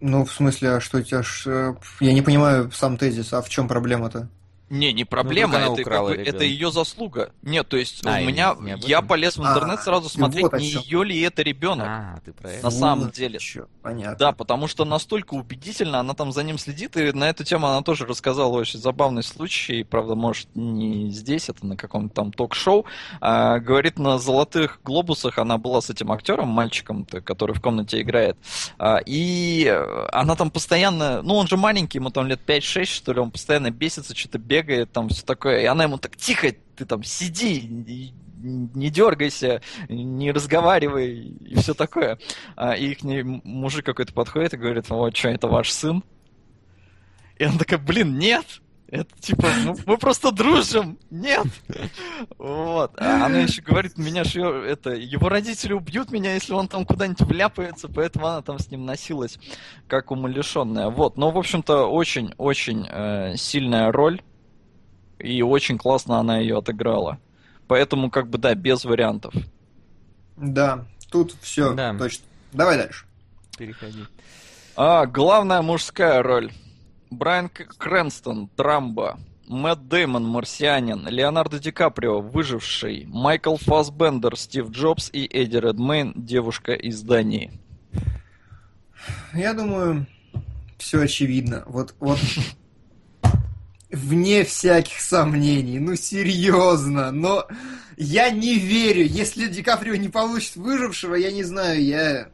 Ну, в смысле, а что тебя ж... э, Я не понимаю сам тезис, а в чем проблема-то? Не, не проблема, как она это, как бы, это ее заслуга. Нет, то есть А, у меня, не я полез в интернет А, сразу ты смотреть, вот не ее ли это ребенок. А, ты про это. На самом Вот деле. чё, понятно. Да, потому что настолько убедительно она там за ним следит, и на эту тему она тоже рассказала очень забавный случай, правда, может, не здесь, это на каком-то там ток-шоу. А, говорит, на «Золотых глобусах» она была с этим актером, мальчиком, который в комнате играет, А, и она там постоянно, ну, он же маленький, ему там лет 5-6, что ли, он постоянно бесится, что-то бегает, там все такое, и она ему так, тихо, ты там сиди, не дергайся, не разговаривай и все такое. А, и к ней мужик какой-то подходит и говорит, вот что, это ваш сын? И она такая, блин, нет! Это типа, ну, мы просто дружим, нет. Вот. А она еще говорит, меня ж её- это, его родители убьют меня, если он там куда-нибудь вляпается, поэтому она там с ним носилась как умалишенная. Вот. Но, в общем-то, очень-очень э, сильная роль, и очень классно она ее отыграла. Поэтому, как бы, да, без вариантов. Да, тут все Да. точно. Давай дальше. Переходи. А, главная мужская роль. Брайан Крэнстон, Трамбо. Мэтт Дэймон, Марсианин. Леонардо Ди Каприо, Выживший. Майкл Фассбендер, Стив Джобс и Эдди Редмейн, Девушка из Дании. Я думаю, все очевидно. Вот, вот (laughs) вне всяких сомнений. Ну, серьезно. Но я не верю. Если Ди Каприо не получит выжившего, я не знаю, я...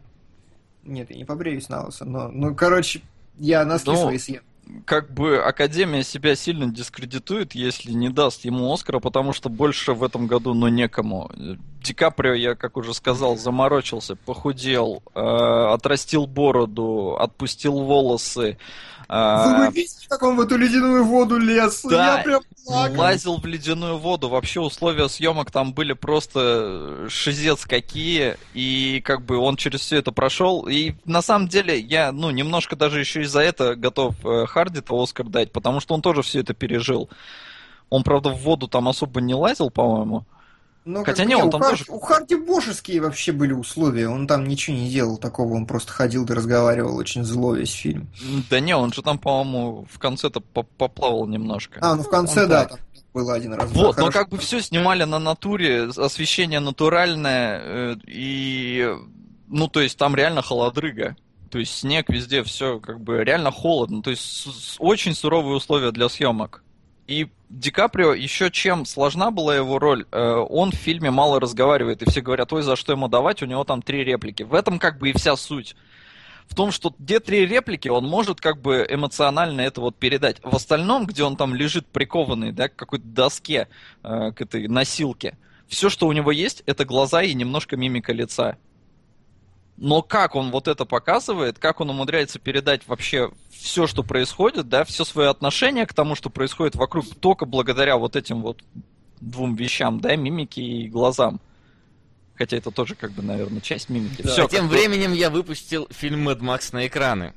Нет, я не побреюсь на лысо, но... Ну, короче, я носки Ну, свои съем. Как бы Академия себя сильно дискредитует, если не даст ему Оскара, потому что больше в этом году, ну, некому. Ди Каприо, я, как уже сказал, заморочился, похудел, э, отрастил бороду, отпустил волосы. Э, Вы бы видели, как он в эту ледяную воду лез? Да, Я прям плакал. лазил в ледяную воду. Вообще условия съемок там были просто шизец какие. И как бы он через все это прошел. И на самом деле я, ну, немножко даже еще и за это готов э, Харди-то Оскар дать, потому что он тоже все это пережил. Он, правда, в воду там особо не лазил, по-моему. Ну, Хотя не, он там Харди, тоже- У Харди божеские вообще были условия. Он там ничего не делал такого. Он просто ходил и разговаривал очень зло весь фильм. Да не, он же там, по-моему, в конце-то по- поплавал немножко. А, ну в конце, Он да, так. там было один раз. да, Вот, но как бы все снимали на натуре, освещение натуральное, э, и, ну, то есть там реально холодрыга. То есть снег везде, все как бы реально холодно. То есть очень суровые условия для съемок. И Ди Каприо еще чем сложна была его роль, э, он в фильме мало разговаривает, и все говорят, ой, за что ему давать, у него там три реплики. В этом как бы и вся суть. В том, что где три реплики, он может как бы эмоционально это вот передать. В остальном, где он там лежит прикованный, да, к какой-то доске, э, к этой носилке, все, что у него есть, это глаза и немножко мимика лица. Но как он вот это показывает, как он умудряется передать вообще все, что происходит, да, все свое отношение к тому, что происходит вокруг, только благодаря вот этим вот двум вещам, да, мимике и глазам. Хотя это тоже, как бы, наверное, часть мимики. Да, Всё, а тем как временем я выпустил фильм Mad Max на экраны.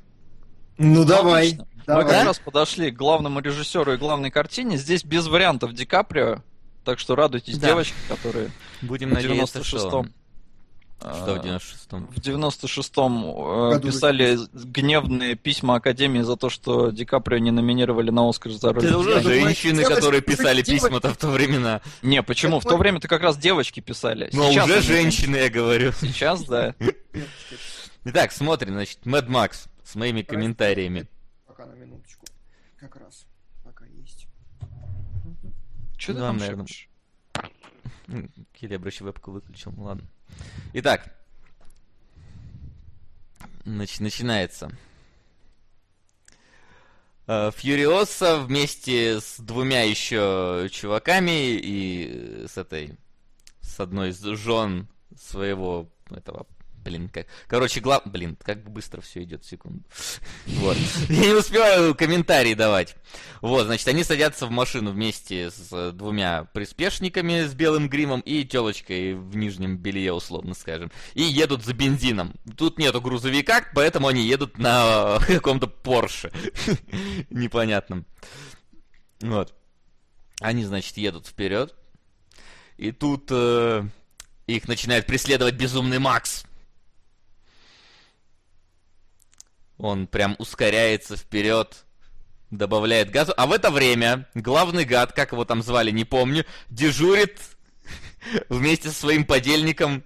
Ну давай. Отлично. Мы давай. как раз подошли к главному режиссеру и главной картине. Здесь без вариантов Ди Каприо. Так что радуйтесь, Да. девочки, которые Будем в надеяться, что... 96-м. Что в а, 96-м? В 96-м э, писали гневные письма Академии за то, что Ди Каприо не номинировали на Оскар за роль. Это уже женщины, которые писали письма-то в то времена. Не, почему? В то время-то как раз девочки писали. Ну, а уже женщины, я говорю. Сейчас, да. Итак, смотрим, значит, Mad Max с моими комментариями. Пока на минуточку. Как раз. Пока есть. Что ты Да, там наверное. шепчешь? М, Кири, обращи вебку выключил, ну ладно. Итак. Нач- начинается. Э, Фьюриоса вместе с двумя еще чуваками и с этой, с одной из жен своего этого, блин, как, короче, глав, блин, как быстро все идет, секунду. (laughs) Вот. Я не успеваю комментарии давать. Вот, значит, они садятся в машину вместе с э, двумя приспешниками с белым гримом и телочкой в нижнем белье, условно скажем. И едут за бензином. Тут нету грузовика, поэтому они едут на (laughs) каком-то Порше. (laughs) Непонятном. Вот. Они, значит, едут вперед. И тут э, их начинает преследовать безумный Макс. Он прям ускоряется вперед, добавляет газу. А в это время главный гад, как его там звали, не помню, дежурит (laughs) вместе со своим подельником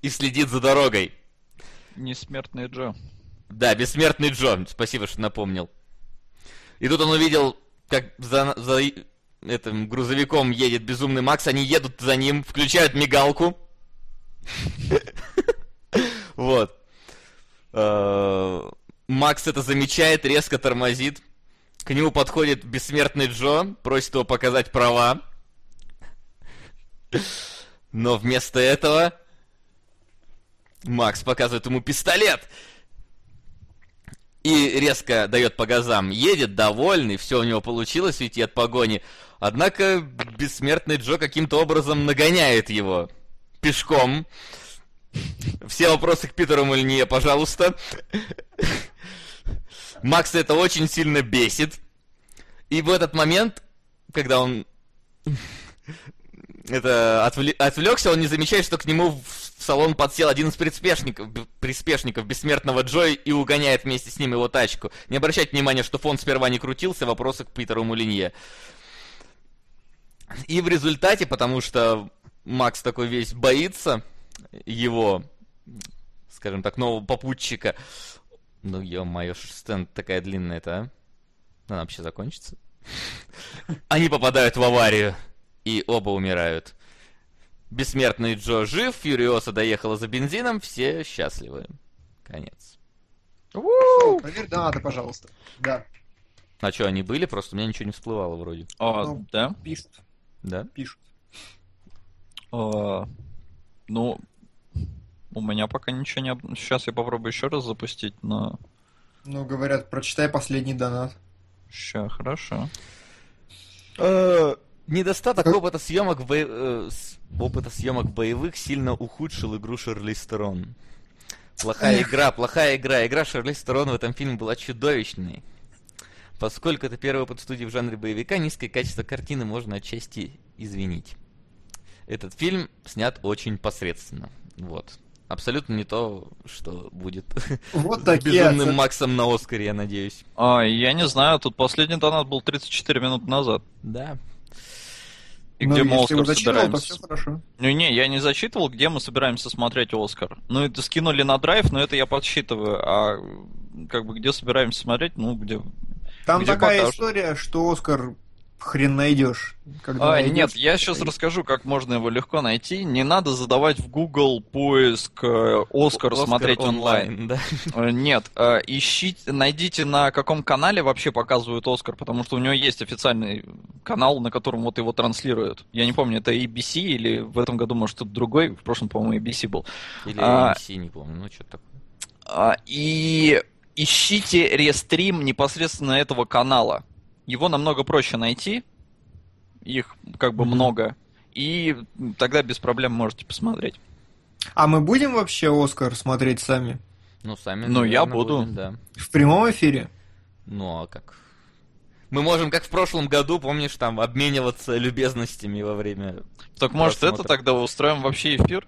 и следит за дорогой. Несмертный Джо. Да, бессмертный Джо, спасибо, что напомнил. И тут он увидел, как за, за этим грузовиком едет безумный Макс, они едут за ним, включают мигалку. (laughs) Вот. Макс это замечает, резко тормозит. К нему подходит бессмертный Джо, просит его показать права. Но вместо этого Макс показывает ему пистолет. И резко дает по газам. Едет довольный, все у него получилось уйти от погони. Однако бессмертный Джо каким-то образом нагоняет его пешком. Все вопросы к Питеру Мульне, пожалуйста. Макс это очень сильно бесит. И в этот момент, когда он это отвле- отвлекся, он не замечает, что к нему в салон подсел один из приспешников, приспешников бессмертного Джой и угоняет вместе с ним его тачку. Не обращайте внимания, что фон сперва не крутился, вопросы к Питеру Мулинье. И в результате, потому что Макс такой весь боится его, скажем так, нового попутчика. Ну, ё-моё, сцена такая длинная-то, а? Она вообще закончится? (laughs) Они попадают в аварию, и оба умирают. Бессмертный Джо жив, Фьюриоса доехала за бензином, все счастливы. Конец. Проверь донаты, пожалуйста. Да, А что, они были? Просто у меня ничего не всплывало вроде. А, Ну. да? пишут, Да? пишут. А, ну, у меня пока ничего не... Сейчас я попробую еще раз запустить, но... Ну, говорят, прочитай последний донат. Ща, хорошо. Недостаток Как- опыта съемок, бо- э, с- опыта съемок боевых сильно ухудшил игру Шарли Стерон. Плохая игра, плохая игра. Игра Шарли Стерон в этом фильме была чудовищной. Поскольку это первый опыт студии в жанре боевика, низкое качество картины можно отчасти извинить. Этот фильм снят очень посредственно. Вот. Абсолютно не то, что будет Вот такие безумным оценки. Максом на Оскаре, я надеюсь. А, я не знаю, тут последний донат был 34 минуты назад. Да. И Ну, где мы Оскар собираемся? все хорошо. Ну не, я не зачитывал, где мы собираемся смотреть Оскар. Ну это скинули на драйв, но это я подсчитываю. А как бы где собираемся смотреть, ну где... Там Где такая покажут? история, что Оскар хрен найдешь. Когда а, найдешь, нет, я сейчас найдешь. расскажу, как можно его легко найти. Не надо задавать в Google поиск э, Оскар, Оскар смотреть онлайн. Да. Э, нет, э, ищите, найдите на каком канале вообще показывают Оскар, потому что у него есть официальный канал, на котором вот его транслируют. Я не помню, это ABC или в этом году, может, кто-то другой. В прошлом, по-моему, ABC был. Или ABC, а, не помню, ну что такое. А, и ищите рестрим непосредственно этого канала. Его намного проще найти, их как бы mm-hmm. много, и тогда без проблем можете посмотреть. А мы будем вообще Оскар смотреть сами? Ну, сами. Ну, я буду. Будем, да. В прямом эфире? Ну, а как? Мы можем, как в прошлом году, помнишь, там, обмениваться любезностями во время Так может это тогда устроим вообще эфир?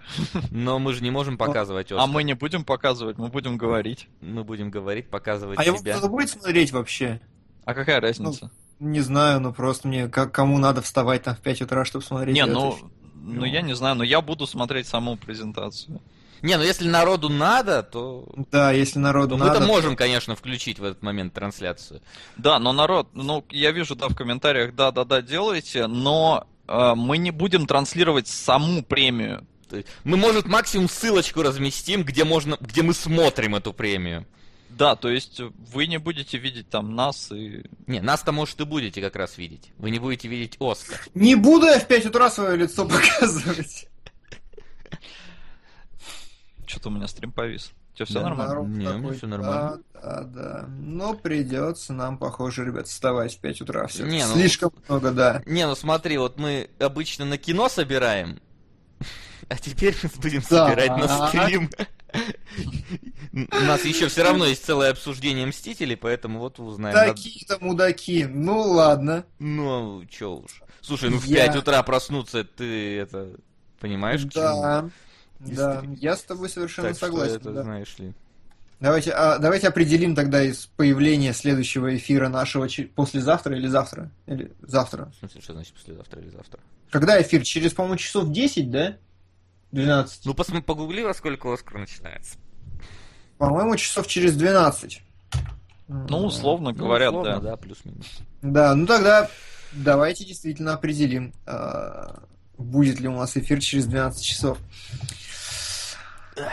Но мы же не можем показывать Оскар. А мы не будем показывать, мы будем говорить. Мы будем говорить, показывать а себя. А его кто будет смотреть вообще? А какая разница? Ну, не знаю, ну просто мне как кому надо вставать там в 5 утра, чтобы смотреть. Не, ну, ну я не знаю, но я буду смотреть саму презентацию. Не, ну если народу надо, то... Да, если народу то надо... Мы-то можем, конечно, включить в этот момент трансляцию. Да, но народ, ну, я вижу, да, в комментариях, да-да-да, делайте, но э, мы не будем транслировать саму премию. Мы, может, максимум ссылочку разместим, где, можно, где мы смотрим эту премию. Да, то есть вы не будете видеть там нас и... Не, нас-то, может, и будете как раз видеть. Вы не будете видеть Оскар. Не буду я в 5 утра свое лицо (laughs) показывать. Что-то у меня стрим повис. Тебе все да, нормально? Не, у меня все нормально. Да, да, да. Но придется нам, похоже, ребят, вставать в 5 утра. Все. Не, ну, Слишком много, да. Не, ну смотри, вот мы обычно на кино собираем, а теперь мы будем да. собирать на стрим. У нас еще все равно есть целое обсуждение Мстителей, поэтому вот узнаем. Такие-то мудаки. Ну ладно. Ну, че уж. Слушай, ну в 5 утра проснуться, ты это понимаешь? Да. Да, я с тобой совершенно так согласен. Что это, да. знаешь ли. Давайте, а, давайте определим тогда из появления следующего эфира нашего послезавтра или завтра? Или завтра? В смысле, что значит послезавтра или завтра? Когда эфир? Через, по-моему, часов 10, да? 12. Ну, посмотри, погугли, во сколько Оскар начинается. По-моему, часов через 12. Ну, условно ну, говоря, условно, да. да, плюс-минус. Да, ну тогда давайте действительно определим, а, будет ли у нас эфир через 12 часов.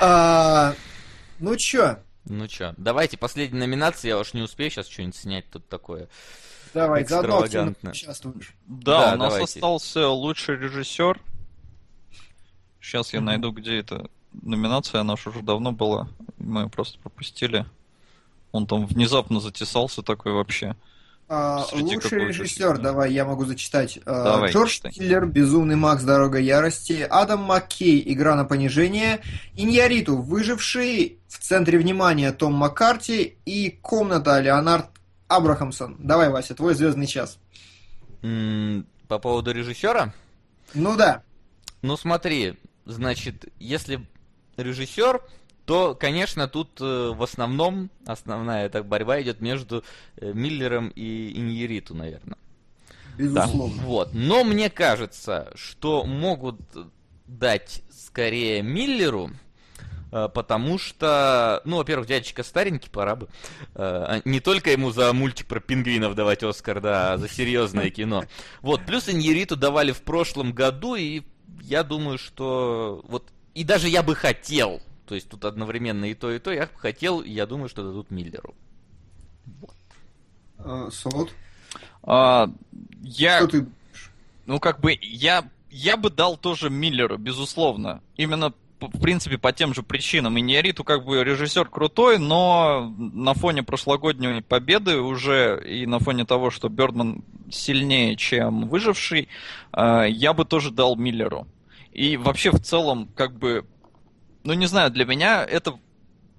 А, ну чё? Ну чё, давайте последняя номинация, я уж не успею сейчас что-нибудь снять тут такое. Давай, заодно участвуешь. Да, да, у нас давайте. остался лучший режиссер. Сейчас я найду, где эта номинация, она уже давно была. Мы ее просто пропустили. Он там внезапно затесался такой вообще. А, лучший режиссер, давай, я могу зачитать. А, давай, Джордж читай. Киллер, Безумный Макс, Дорога ярости, Адам Маккей, Игра на понижение, Иньяриту, Выживший, в центре внимания Том Маккарти и Комната Леонард Абрахамсон. Давай, Вася, твой звездный час. по поводу режиссера? Ну да. Ну смотри, значит, если режиссер, то, конечно, тут э, в основном основная так, борьба идет между э, Миллером и Иньериту, наверное. Безусловно. Да, вот. Но мне кажется, что могут дать скорее Миллеру, э, потому что, ну, во-первых, дядечка старенький, пора бы. А не только ему за мультик про пингвинов давать Оскар, да, а за серьезное кино. Вот, плюс Иньериту давали в прошлом году, и я думаю, что вот и даже я бы хотел, то есть тут одновременно и то, и то. Я хотел, я думаю, что дадут Миллеру. Вот. А, Солод? А, я... Что ты... Ну, как бы, я, я бы дал тоже Миллеру, безусловно. Именно, в принципе, по тем же причинам. И Неориту, как бы, режиссер крутой, но на фоне прошлогодней победы уже и на фоне того, что Бердман сильнее, чем выживший, а, я бы тоже дал Миллеру. И вообще, в целом, как бы, ну не знаю, для меня это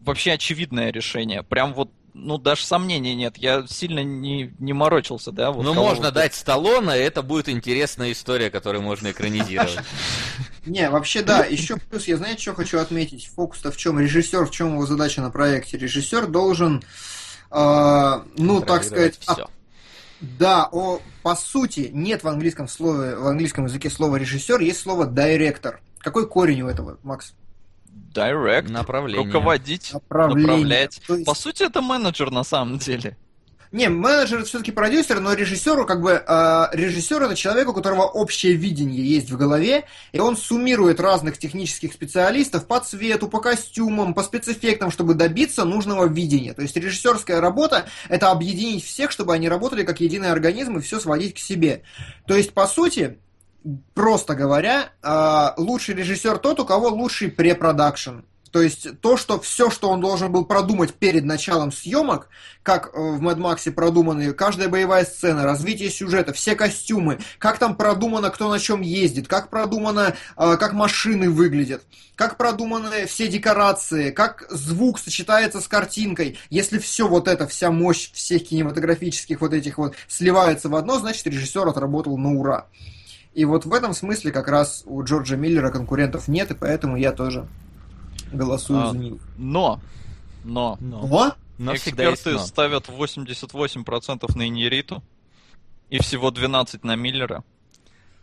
вообще очевидное решение. Прям вот ну, даже сомнений нет. Я сильно не, не морочился, да? Вот ну, можно дать Сталлоне, и это будет интересная история, которую можно экранизировать. (laughs) Не, вообще да. Еще плюс, я знаете, что хочу отметить? Фокус-то в чем? Режиссер, в чем его задача на проекте? Режиссер должен, э, ну, так сказать... Да, о, по сути, нет в английском слове, в английском языке слова режиссер, есть слово директор. Какой корень у этого, Макс? Direct. Направление. Руководить, Направление. направлять. Есть... По сути, это менеджер на самом деле. Не, менеджер это все-таки продюсер, но режиссеру, как бы, э, режиссер это человек, у которого общее видение есть в голове, и он суммирует разных технических специалистов по цвету, по костюмам, по спецэффектам, чтобы добиться нужного видения. То есть режиссерская работа это объединить всех, чтобы они работали как единый организм и все сводить к себе. То есть, по сути, просто говоря, э, лучший режиссер тот, у кого лучший препродакшн. То есть то, что все, что он должен был продумать перед началом съемок, как э, в Mad Max продуманы каждая боевая сцена, развитие сюжета, все костюмы, как там продумано, кто на чем ездит, как продумано, э, как машины выглядят, как продуманы все декорации, как звук сочетается с картинкой. Если все вот это, вся мощь всех кинематографических вот этих вот сливается в одно, значит режиссер отработал на ура. И вот в этом смысле как раз у Джорджа Миллера конкурентов нет, и поэтому я тоже голосую А, за него. Но, но, Но, но эксперты но. ставят 88% на Иньериту и всего 12 на Миллера.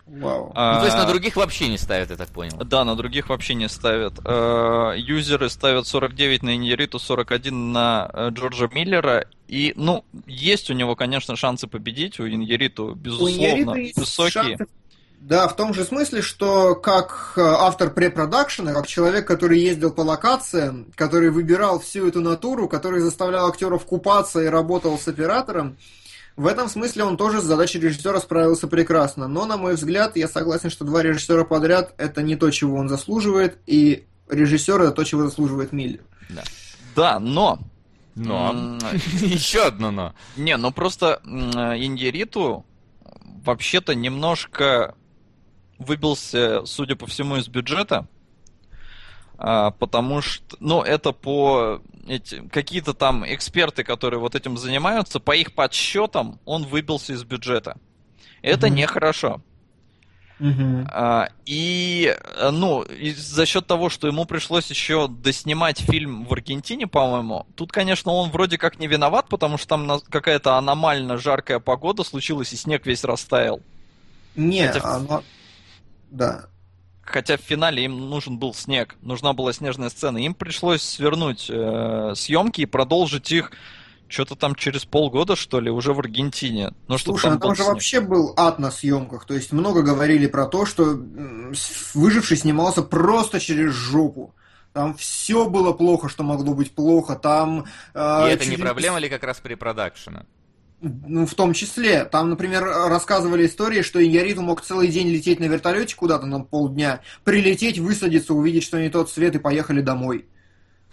Вау. Ну, то есть А, на других вообще не ставят, я так понял. Да, на других вообще не ставят. Э, Юзеры ставят 49 на Иньериту, 41 на э, Джорджа Миллера. И, ну, есть у него, конечно, шансы победить. У Иньериту, У безусловно, Иньярита есть высокие. шансы- Да, в том же смысле, что как э, автор препродакшена, как человек, который ездил по локациям, который выбирал всю эту натуру, который заставлял актеров купаться и работал с оператором, в этом смысле он тоже с задачей режиссера справился прекрасно. Но, на мой взгляд, я согласен, что два режиссера подряд это не то, чего он заслуживает, и режиссер это то, чего заслуживает Миллер. Да, но... Но. м, Еще одно но. Не, ну просто м, Иньериту вообще-то немножко выбился, судя по всему, из бюджета. А, потому что, ну, это по эти, какие-то там эксперты, которые вот этим занимаются, по их подсчетам он выбился из бюджета. Это Мгм. нехорошо. А, И, ну, и за счет того, что ему пришлось еще доснимать фильм в Аргентине, по-моему, тут, конечно, он вроде как не виноват, потому что там какая-то аномально жаркая погода случилась, и снег весь растаял. Не, Хотя- оно... Да. Хотя в финале им нужен был снег, нужна была снежная сцена. Им пришлось свернуть э, съемки и продолжить их что-то там через полгода, что ли, уже в Аргентине. Ну, Слушай, там ну там же снег. вообще был ад на съемках. То есть много говорили про то, что выживший снимался просто через жопу. Там все было плохо, что могло быть плохо. Там. э, И это чуть не проблема ли как раз препродакшена? Ну, в том числе. Там, например, рассказывали истории, что Иньяриту мог целый день лететь на вертолете куда-то на полдня, прилететь, высадиться, увидеть, что не тот цвет, и поехали домой.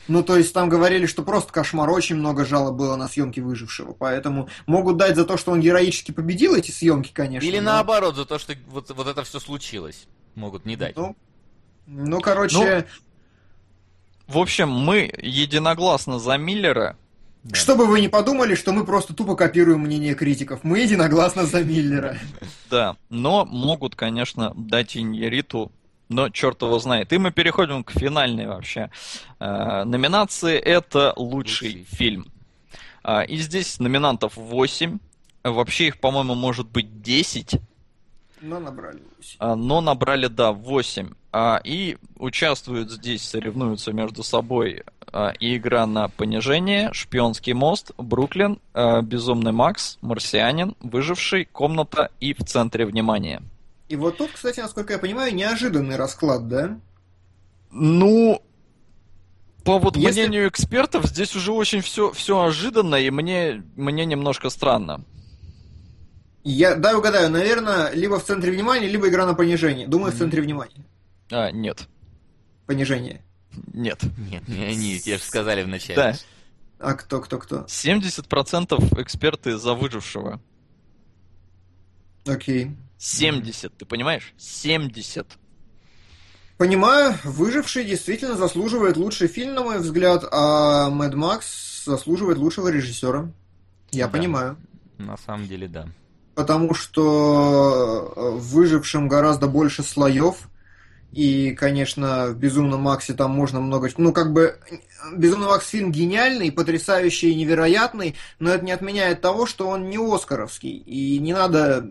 Ну, то есть там говорили, что просто кошмар, очень много жалоб было на съемки выжившего, поэтому могут дать за то, что он героически победил эти съемки, конечно. Или но- наоборот, за то, что вот, вот это все случилось. Могут не дать. Ну, ну, короче, В общем, мы единогласно за Миллера. Да. чтобы вы не подумали, что мы просто тупо копируем мнение критиков, мы единогласно за Миллера. Да, но могут, конечно, дать Иньериту, но черт его знает. И мы переходим к финальной вообще э, номинации. Это лучший, Лучший. фильм. А, и здесь номинантов 8. Вообще их, по-моему, может быть 10. Но набрали восемь. А, но набрали, да, 8. А, и участвуют здесь, соревнуются между собой а, и игра на понижение, Шпионский мост, Бруклин, а, Безумный Макс, Марсианин, Выживший, Комната и В центре внимания. И вот тут, кстати, насколько я понимаю, неожиданный расклад, да? Ну, по вот Если- мнению экспертов, здесь уже очень все, все ожиданно, и мне, мне немножко странно. Я, дай угадаю, наверное, либо в центре внимания, либо игра на понижение. Думаю, в центре внимания. А, нет, Понижение. нет. Нет, не они, тебе же сказали вначале. Да, А кто, кто, кто? 70% эксперты за выжившего. Окей. 70, ты понимаешь? 70. Понимаю, выживший действительно заслуживает лучший фильм, на мой взгляд, а Мэд Макс заслуживает лучшего режиссера. Я Да. понимаю. На самом деле, да. Потому что э, в выжившем гораздо больше слоев. И, конечно, в Безумном Максе там можно много... Ну, как бы, Безумный Макс фильм гениальный, потрясающий невероятный, но это не отменяет того, что он не Оскаровский. И не надо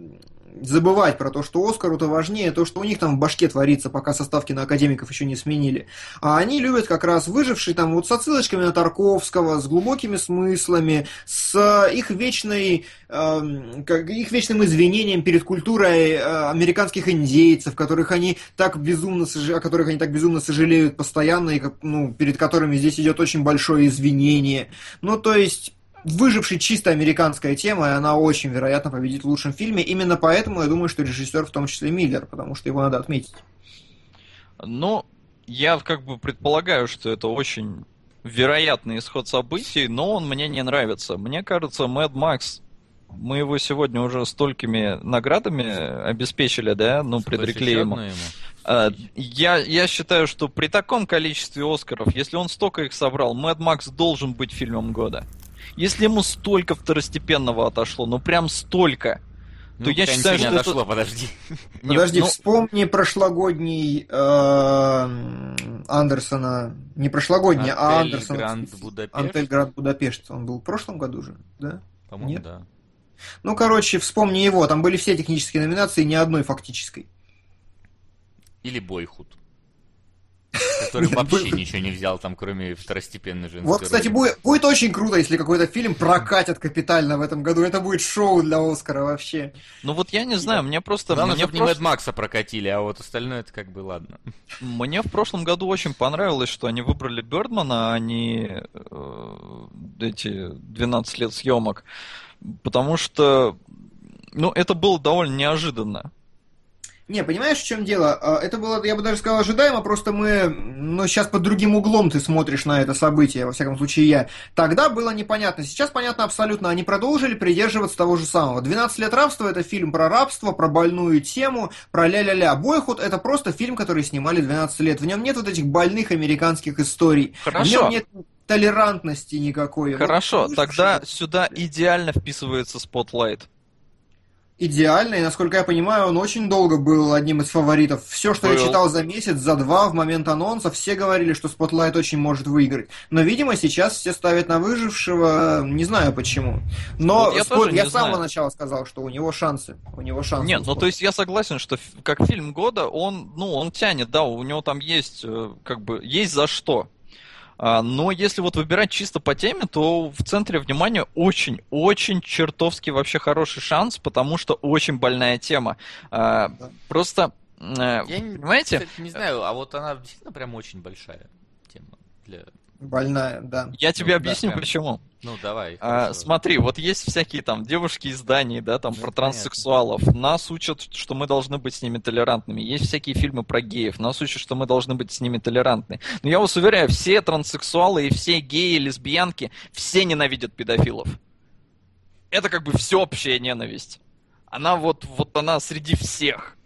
забывать про то, что Оскару-то важнее то, что у них там в башке творится, пока составки на академиков еще не сменили. А они любят как раз выжившие там вот с отсылочками на Тарковского, с глубокими смыслами, с их вечной, э, как, их вечным извинением перед культурой э, американских индейцев, которых они так безумно, о которых они так безумно сожалеют постоянно, и ну, перед которыми здесь идет очень большое извинение. Ну, то есть выживший чисто американская тема, и она очень вероятно победит в лучшем фильме. Именно поэтому я думаю, что режиссер в том числе Миллер, потому что его надо отметить. Ну, я как бы предполагаю, что это очень вероятный исход событий, но он мне не нравится. Мне кажется, Мэд Макс, мы его сегодня уже столькими наградами обеспечили, да, ну, предрекли ему. ему. А, я, я считаю, что при таком количестве Оскаров, если он столько их собрал, Мэд Макс должен быть фильмом года. Если ему столько второстепенного отошло, ну прям столько, ну, то я считаю, что отошло, это... подожди. Подожди, ну... вспомни прошлогодний э, Андерсона, не прошлогодний, Антель а Андерсон. Гранд Будапешт. Антель Гранд Будапешт, он был в прошлом году же, да? По-моему, да. Ну, короче, вспомни его, там были все технические номинации, ни одной фактической. Или Бойхуд. Который вообще ничего не взял там, кроме второстепенной женской Вот, кстати, будет, будет очень круто, если какой-то фильм прокатят капитально в этом году. Это будет шоу для Оскара вообще. Ну вот я не знаю, мне просто... Главное, мне чтобы прош... не Мэд Макса прокатили, а вот остальное это как бы ладно. Мне в прошлом году очень понравилось, что они выбрали Бердмана, а не э, эти 12 лет съемок. Потому что, ну, это было довольно неожиданно. Не, понимаешь, в чем дело? А, это было, я бы даже сказал, ожидаемо, просто мы, ну, сейчас под другим углом ты смотришь на это событие, во всяком случае я. Тогда было непонятно, сейчас понятно абсолютно, они продолжили придерживаться того же самого. «12 лет рабства» — это фильм про рабство, про больную тему, про ля-ля-ля. «Boyhood» — это просто фильм, который снимали 12 лет. В нем нет вот этих больных американских историй. Хорошо. В нем нет толерантности никакой. Хорошо, вот, тогда сюда идеально вписывается Spotlight идеально, и, насколько я понимаю, он очень долго был одним из фаворитов. Все, что был. я читал за месяц, за два, в момент анонса, все говорили, что Spotlight очень может выиграть. Но, видимо, сейчас все ставят на выжившего, не знаю почему. Но вот я, спо... я с самого начала сказал, что у него шансы. У него шансы. Нет, ну то есть я согласен, что как фильм года, он, ну, он тянет, да, у него там есть, э, как бы, есть за что. А, но если вот выбирать чисто по теме, то в центре внимания очень-очень чертовски вообще хороший шанс, потому что очень больная тема. А, просто, э, Я понимаете? Кстати, не знаю, а вот она действительно прям очень большая тема для Больная, да. Я тебе ну, объясню, да, почему. Ну, давай. А, смотри, вот есть всякие там девушки из Дании, да, там ну, про транссексуалов. Понятно. Нас учат, что мы должны быть с ними толерантными. Есть всякие фильмы про геев. Нас учат, что мы должны быть с ними толерантны. Но я вас уверяю, все транссексуалы и все геи, лесбиянки, все ненавидят педофилов. Это как бы всеобщая ненависть. Она вот, вот она среди всех.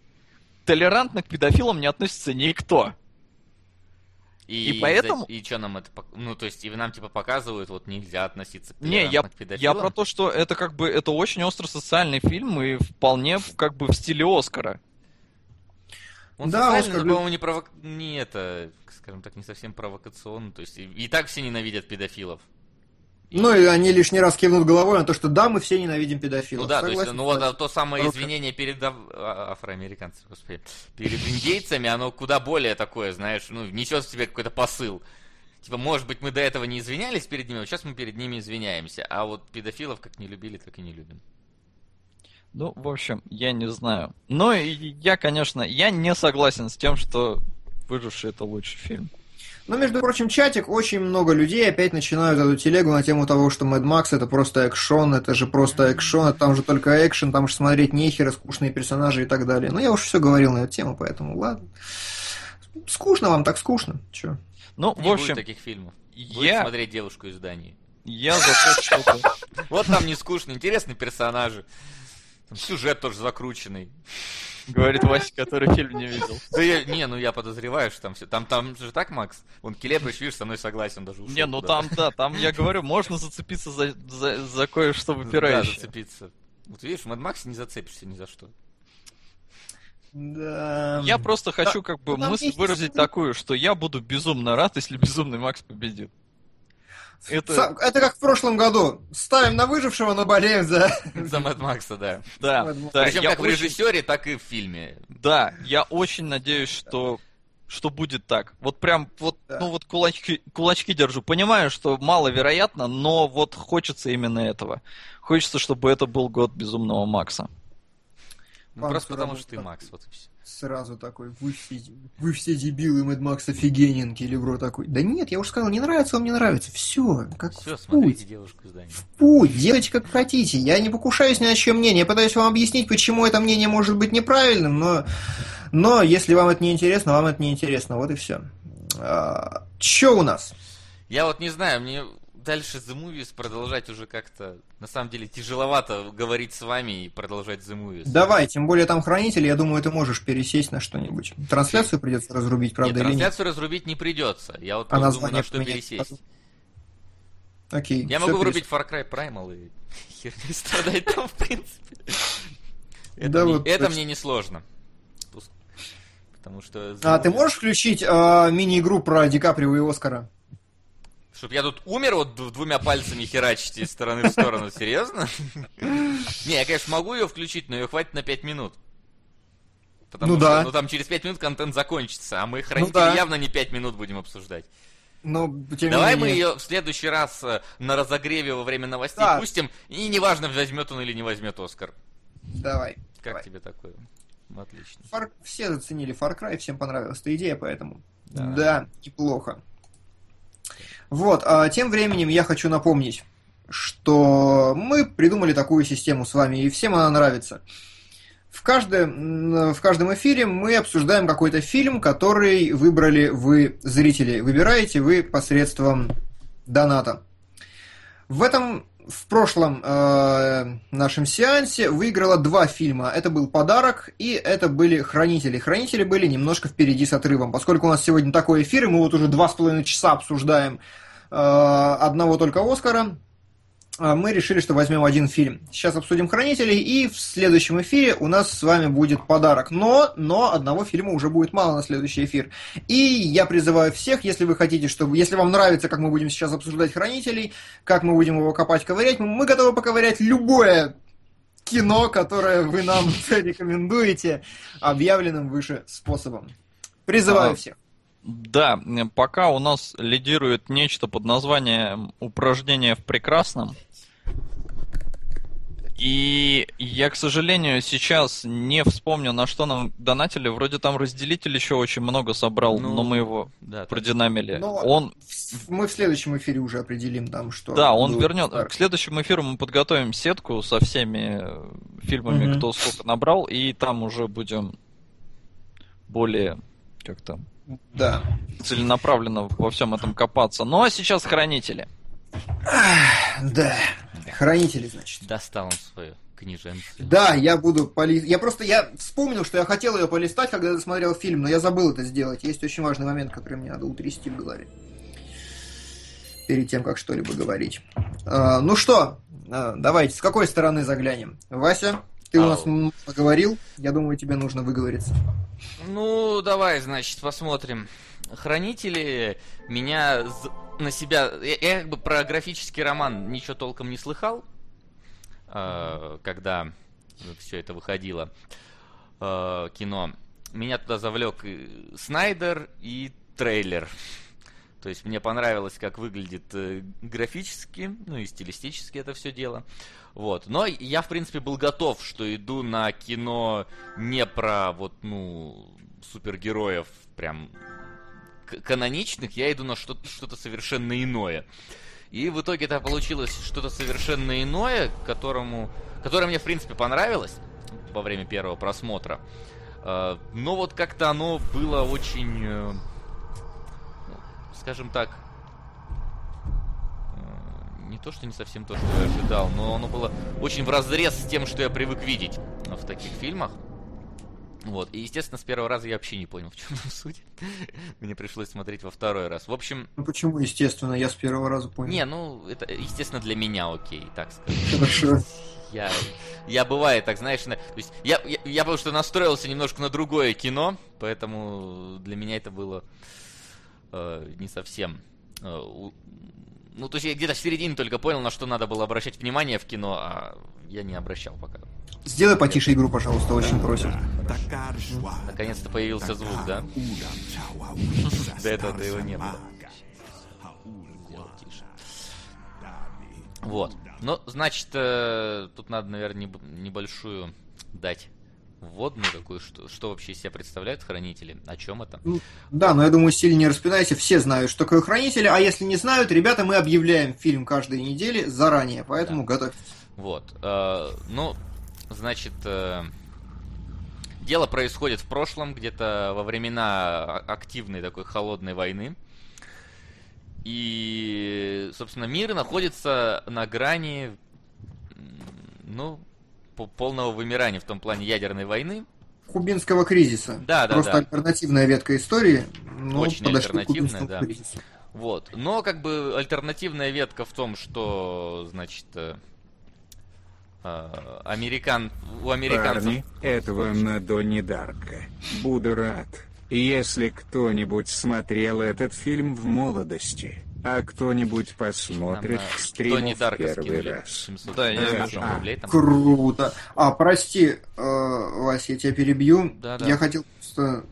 Толерантно к педофилам не относится никто. И, и поэтому... И что нам это... Ну, то есть, и нам, типа, показывают, вот нельзя относиться Не, я, к педофилам? я про то, что это как бы, это очень остро социальный фильм и вполне как бы в стиле Оскара. Он да, Оскар... по-моему, не, провок... не это, скажем так, не совсем провокационный. То есть, и, и так все ненавидят педофилов. Ну и они лишний раз кивнут головой на то, что да, мы все ненавидим педофилов. Ну да, Согласен, то есть, ну вот а то самое извинение перед а, афроамериканцами, господи, перед индейцами, оно куда более такое, знаешь, ну, несет в себе какой-то посыл. Типа, может быть, мы до этого не извинялись перед ними, а сейчас мы перед ними извиняемся. А вот педофилов как не любили, так и не любим. Ну, в общем, я не знаю. Но я, конечно, я не согласен с тем, что «Выживший» — это лучший фильм. Но, между прочим, чатик, очень много людей опять начинают эту телегу на тему того, что Mad Max это просто экшон, это же просто экшон, там же только экшен, там же смотреть нехера, скучные персонажи и так далее. Ну, я уж все говорил на эту тему, поэтому ладно. Скучно вам, так скучно. Че? Ну, Не в общем... Будет таких фильмов. Будет я... смотреть девушку из Дании. Я за то, что... (laughs) Вот там не скучно, интересные персонажи. Сюжет тоже закрученный. (laughs) Говорит Вася, который фильм не видел. Да я, не, ну я подозреваю, что там все. Там, там же так, Макс? Он Келебрич, видишь, со мной согласен даже ушел. Не, ну там, да, (laughs) там, я говорю, можно зацепиться за, за, за кое-что выпирающее. Да, зацепиться. Вот видишь, в Mad Max не зацепишься ни за что. Да. Я просто хочу как бы мысль выразить такую, что я буду безумно рад, если Безумный Макс победит. Это... это как в прошлом году. Ставим на выжившего, но болеем за... (laughs) За Мэд Макса, да. Да. да. Причем как очень... в режиссере, так и в фильме. Да, я очень надеюсь, что что будет так. Вот прям вот, да. ну вот кулачки, кулачки держу. Понимаю, что маловероятно, но вот хочется именно этого. Хочется, чтобы это был год безумного Макса. Ну, просто потому что ты Макс, вот и все сразу такой, вы все, вы все дебилы, Мэд Макс офигенен, Келебро такой. Да нет, я уже сказал, не нравится, он мне нравится. Все, как все, в смотрите путь. девушку здания. В путь, делайте как хотите. Я не покушаюсь ни на чье мнение. Я пытаюсь вам объяснить, почему это мнение может быть неправильным, но, но если вам это не интересно, вам это не интересно. Вот и все. А, Че у нас? Я вот не знаю, мне дальше The Movies продолжать уже как-то, на самом деле, тяжеловато говорить с вами и продолжать The Movies. Давай, тем более там хранитель, я думаю, ты можешь пересесть на что-нибудь. Трансляцию придется разрубить, правда, нет, или нет? трансляцию разрубить не придется. Я вот а думаю, на что пересесть. Окей. Я могу вырубить Far Cry Primal и (laughs) хер не страдать там, в принципе. (laughs) Это, да мне, вот, это мне не сложно. Потому что... А ты можешь включить э, мини-игру про Ди Каприо и Оскара? Чтоб я тут умер вот двумя пальцами херачить из стороны в сторону, серьезно? Не, я, конечно, могу ее включить, но ее хватит на 5 минут. Потому ну что, да. ну там через 5 минут контент закончится, а мы хранители ну, да. явно не 5 минут будем обсуждать. Но, тем Давай менее... мы ее в следующий раз э, на разогреве во время новостей да. пустим, и неважно, возьмет он или не возьмет Оскар. Давай. Как давай. тебе такое? Отлично. Far... Все заценили Far Cry, всем понравилась эта идея, поэтому да, да неплохо. Вот, а тем временем я хочу напомнить, что мы придумали такую систему с вами, и всем она нравится. В, каждом, в каждом эфире мы обсуждаем какой-то фильм, который выбрали вы, зрители. Выбираете вы посредством доната. В этом в прошлом э, нашем сеансе выиграла два фильма. Это был «Подарок» и это были «Хранители». «Хранители» были немножко впереди с отрывом. Поскольку у нас сегодня такой эфир, и мы вот уже два с половиной часа обсуждаем э, одного только «Оскара», мы решили, что возьмем один фильм. Сейчас обсудим «Хранителей», и в следующем эфире у нас с вами будет подарок. Но, но одного фильма уже будет мало на следующий эфир. И я призываю всех, если вы хотите, чтобы, если вам нравится, как мы будем сейчас обсуждать «Хранителей», как мы будем его копать, ковырять, мы готовы поковырять любое кино, которое вы нам (laughs) рекомендуете объявленным выше способом. Призываю а, всех. Да, пока у нас лидирует нечто под названием «Упражнение в прекрасном». И я, к сожалению, сейчас не вспомню, на что нам донатили. Вроде там разделитель еще очень много собрал, ну, но мы его да, продинамили. Но он... Мы в следующем эфире уже определим там, что... Да, он вернет. К следующему эфиру мы подготовим сетку со всеми фильмами, угу. кто сколько набрал, и там уже будем более как-то да. целенаправленно во всем этом копаться. Ну а сейчас хранители. Да. Хранители, значит. Достал он свою книженцию. Да, я буду полистать. Я просто я вспомнил, что я хотел ее полистать, когда смотрел фильм, но я забыл это сделать. Есть очень важный момент, который мне надо утрясти в голове. Перед тем, как что-либо говорить. А, ну что, а, давайте, с какой стороны заглянем? Вася, ты а, у нас много говорил, я думаю, тебе нужно выговориться. Ну, давай, значит, посмотрим. Хранители меня на себя... Я, я как бы про графический роман ничего толком не слыхал, э, когда все это выходило, э, кино. Меня туда завлек и Снайдер и трейлер. То есть мне понравилось, как выглядит э, графически, ну и стилистически это все дело. Вот. Но я, в принципе, был готов, что иду на кино не про вот, ну, супергероев прям каноничных, я иду на что-то что совершенно иное. И в итоге это получилось что-то совершенно иное, которому, которое мне, в принципе, понравилось во время первого просмотра. А, но вот как-то оно было очень, э, ну, скажем так, э, не то, что не совсем то, что я ожидал, но оно было очень в разрез с тем, что я привык видеть в таких фильмах. Вот, и, естественно, с первого раза я вообще не понял, в чем суть. (laughs) Мне пришлось смотреть во второй раз. В общем... Ну почему, естественно, я с первого раза понял? Не, ну, это, естественно, для меня окей, так сказать. Хорошо. Я, я бывает так, знаешь, на, то есть я, я, я потому что настроился немножко на другое кино, поэтому для меня это было э, не совсем э, Ну, то есть я где-то в середине только понял, на что надо было обращать внимание в кино, а я не обращал пока. Сделай потише игру, пожалуйста, очень просит. Наконец-то появился звук, да? (laughs) До этого его не было. Вот. Ну, значит, э, тут надо, наверное, неб- небольшую дать вводную такую, что, что вообще из себя представляют хранители, о чем это. Да, но я думаю, сильно не распинайся, все знают, что такое хранители, а если не знают, ребята, мы объявляем фильм каждой недели заранее, поэтому готовьтесь. Вот. э, ну, значит, э, дело происходит в прошлом, где-то во времена а- активной такой холодной войны. И, собственно, мир находится на грани, ну, полного вымирания в том плане ядерной войны. Кубинского кризиса. Да, да, Просто да. альтернативная ветка истории. Ну, Очень альтернативная, да. кризису. Вот. Но как бы альтернативная ветка в том, что, значит, э, э, американ... у американцев... Парни, этого на Донни Дарка. Буду рад, если кто-нибудь смотрел этот фильм в молодости, а кто-нибудь посмотрит на стрим Дарка первый скинули раз. 700 Да, я вижу. рублей там. Круто. А, прости, э, Вась, я тебя перебью. Да, да. Я хотел просто...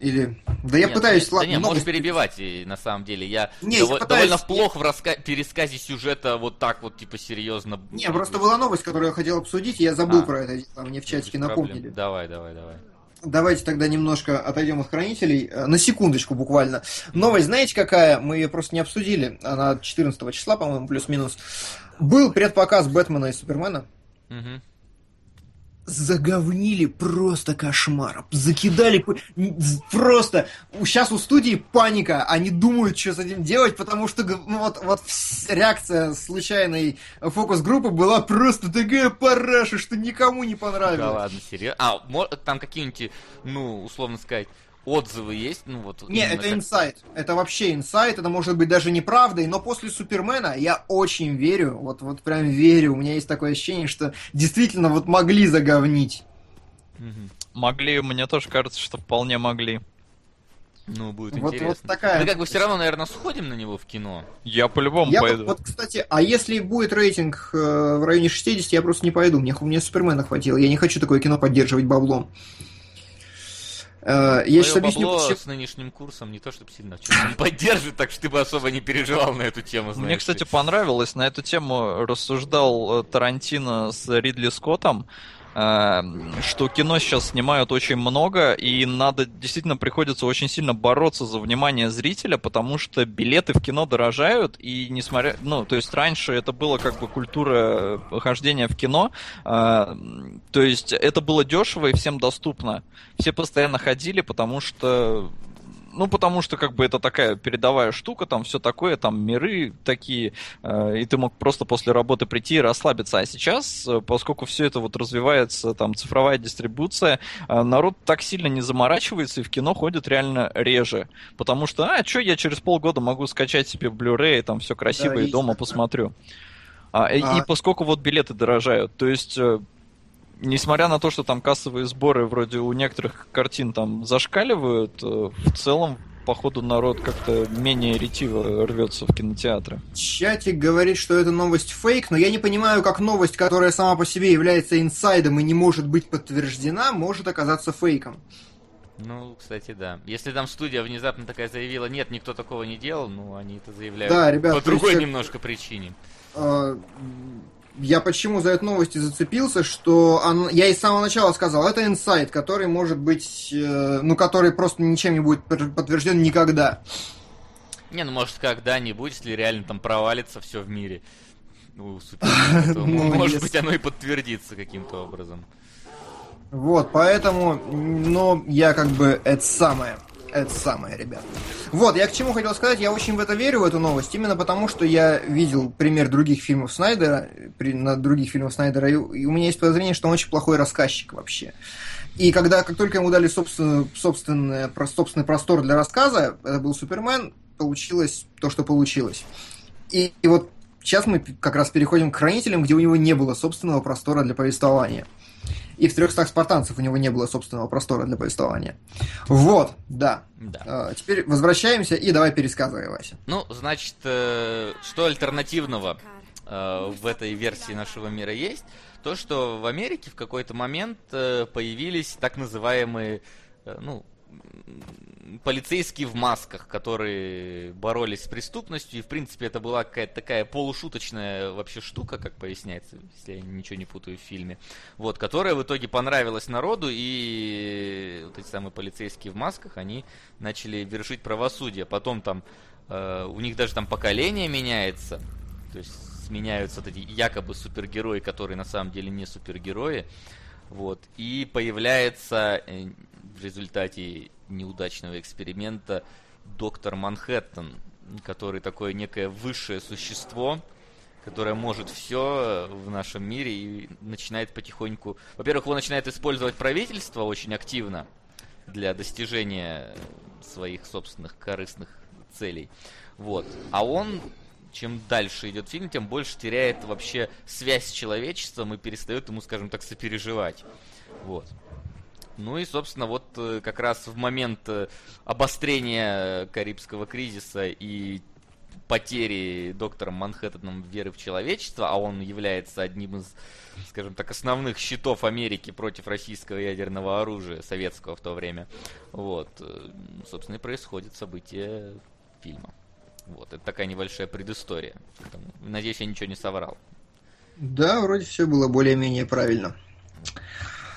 Или... Да я Нет, пытаюсь... да ладно, не, можешь новости- перебивать, и на самом деле. Я, Не, я дово- пытаюсь- довольно плохо в раска- пересказе сюжета вот так вот, типа, серьезно. Не, просто была новость, которую я хотел обсудить, и я забыл А. про это. Мне в чатике напомнили. Давай, давай, давай. Давайте тогда немножко отойдем от хранителей. Э, На секундочку буквально. Новость, знаете, какая? Мы ее просто не обсудили. Она 14 числа, по-моему, плюс-минус. Был предпоказ Бэтмена и Супермена. Мгм. Заговнили просто кошмар. Закидали просто. Сейчас у студии паника. Они думают, что с этим делать, потому что ну, вот, вот реакция случайной фокус-группы была просто такая параша, что никому не понравилось. Да ладно, серьезно. А, там какие-нибудь, ну, условно сказать, отзывы есть? Ну, вот, Не, это как- инсайт. Это вообще инсайт. Это может быть даже неправдой, но после Супермена я очень верю. Вот, вот прям верю. У меня есть такое ощущение, что действительно вот могли заговнить. Мгм. Могли, мне тоже кажется, что вполне могли. Ну, будет Вот- интересно. вот такая- Мы как бы все равно, наверное, сходим на него в кино. Я по-любому Я пойду. вот, вот, кстати, а если будет рейтинг э, в районе 60, я просто не пойду. Мне, мне Супермена хватило. Я не хочу такое кино поддерживать баблом. Э, я сейчас Твоё объясню, бабло почему. с нынешним курсом не то, чтобы сильно не поддерживает, так что ты бы особо не переживал на эту тему, знаешь Мне, кстати, понравилось. На эту тему рассуждал э, Тарантино с Ридли Скоттом, что кино сейчас снимают очень много, и надо действительно приходится очень сильно бороться за внимание зрителя, потому что билеты в кино дорожают, и несмотря... Ну, то есть раньше это было как бы культура э, хождения в кино, э, то есть это было дешево и всем доступно. Все постоянно ходили, потому что ну, потому что, как бы, это такая передовая штука, там все такое, там миры такие, э, и ты мог просто после работы прийти и расслабиться. А сейчас, э, поскольку все это вот развивается, там, цифровая дистрибуция, э, народ так сильно не заморачивается и в кино ходит реально реже. Потому что, а, что я через полгода могу скачать себе Blu-ray, там все красиво Да, и дома такое. посмотрю. А, и, А- и поскольку вот билеты дорожают, то есть несмотря на то, что там кассовые сборы вроде у некоторых картин там зашкаливают, э, в целом, походу, народ как-то менее ретиво рвется в кинотеатры. Чатик говорит, что это новость фейк, но я не понимаю, как новость, которая сама по себе является инсайдом и не может быть подтверждена, может оказаться фейком. Ну, кстати, да. Если там студия внезапно такая заявила, нет, никто такого не делал, ну, они это заявляют Да, ребят, по есть другой это- немножко причине. А, Я почему за эту новость и зацепился, что он- я и с самого начала сказал, это инсайт, который может быть, э, ну, который просто ничем не будет подтвержден никогда. Не, ну, может, когда-нибудь, если реально там провалится все в мире, (laughs) Супермена, то, Ну, может быть, оно и подтвердится каким-то образом. Вот, поэтому, но я как бы это самое. Это самое, ребят. Вот, я к чему хотел сказать, я очень в это верю, в эту новость, именно потому, что я видел пример других фильмов Снайдера, при, на других фильмов Снайдера, и, и у меня есть подозрение, что он очень плохой рассказчик вообще. И когда, как только ему дали собственную, собственный, собственный простор для рассказа, это был Супермен, получилось то, что получилось. И, и вот сейчас мы как раз переходим к Хранителям, где у него не было собственного простора для повествования. И в 300 спартанцев у него не было собственного простора для повествования. Вот, да. Да. А, теперь возвращаемся и давай пересказывай, Вася. Ну, значит, э, что альтернативного э, в этой версии нашего мира есть? То, что в Америке в какой-то момент э, появились так называемые, ну, полицейские в масках, которые боролись с преступностью, и в принципе это была какая-то такая полушуточная вообще штука, как поясняется, если я ничего не путаю в фильме, вот, которая в итоге понравилась народу, и вот эти самые полицейские в масках, они начали вершить правосудие, потом там э, у них даже там поколение меняется, то есть сменяются вот эти якобы супергерои, которые на самом деле не супергерои, вот, и появляется э, в результате неудачного эксперимента доктор Манхэттен, который такое некое высшее существо, которое может все в нашем мире и начинает потихоньку... Во-первых, он начинает использовать правительство очень активно для достижения своих собственных корыстных целей. Вот. А он, чем дальше идет фильм, тем больше теряет вообще связь с человечеством и перестает ему, скажем так, сопереживать. Вот. Ну и, собственно, вот э, как раз в момент э, обострения Карибского кризиса и потери доктором Манхэттеном веры в человечество, а он является одним из, скажем так, основных щитов Америки против российского ядерного оружия, советского в то время, вот, э, собственно, и происходит событие фильма. Вот, это такая небольшая предыстория. Надеюсь, я ничего не соврал. Да, вроде все было более-менее правильно.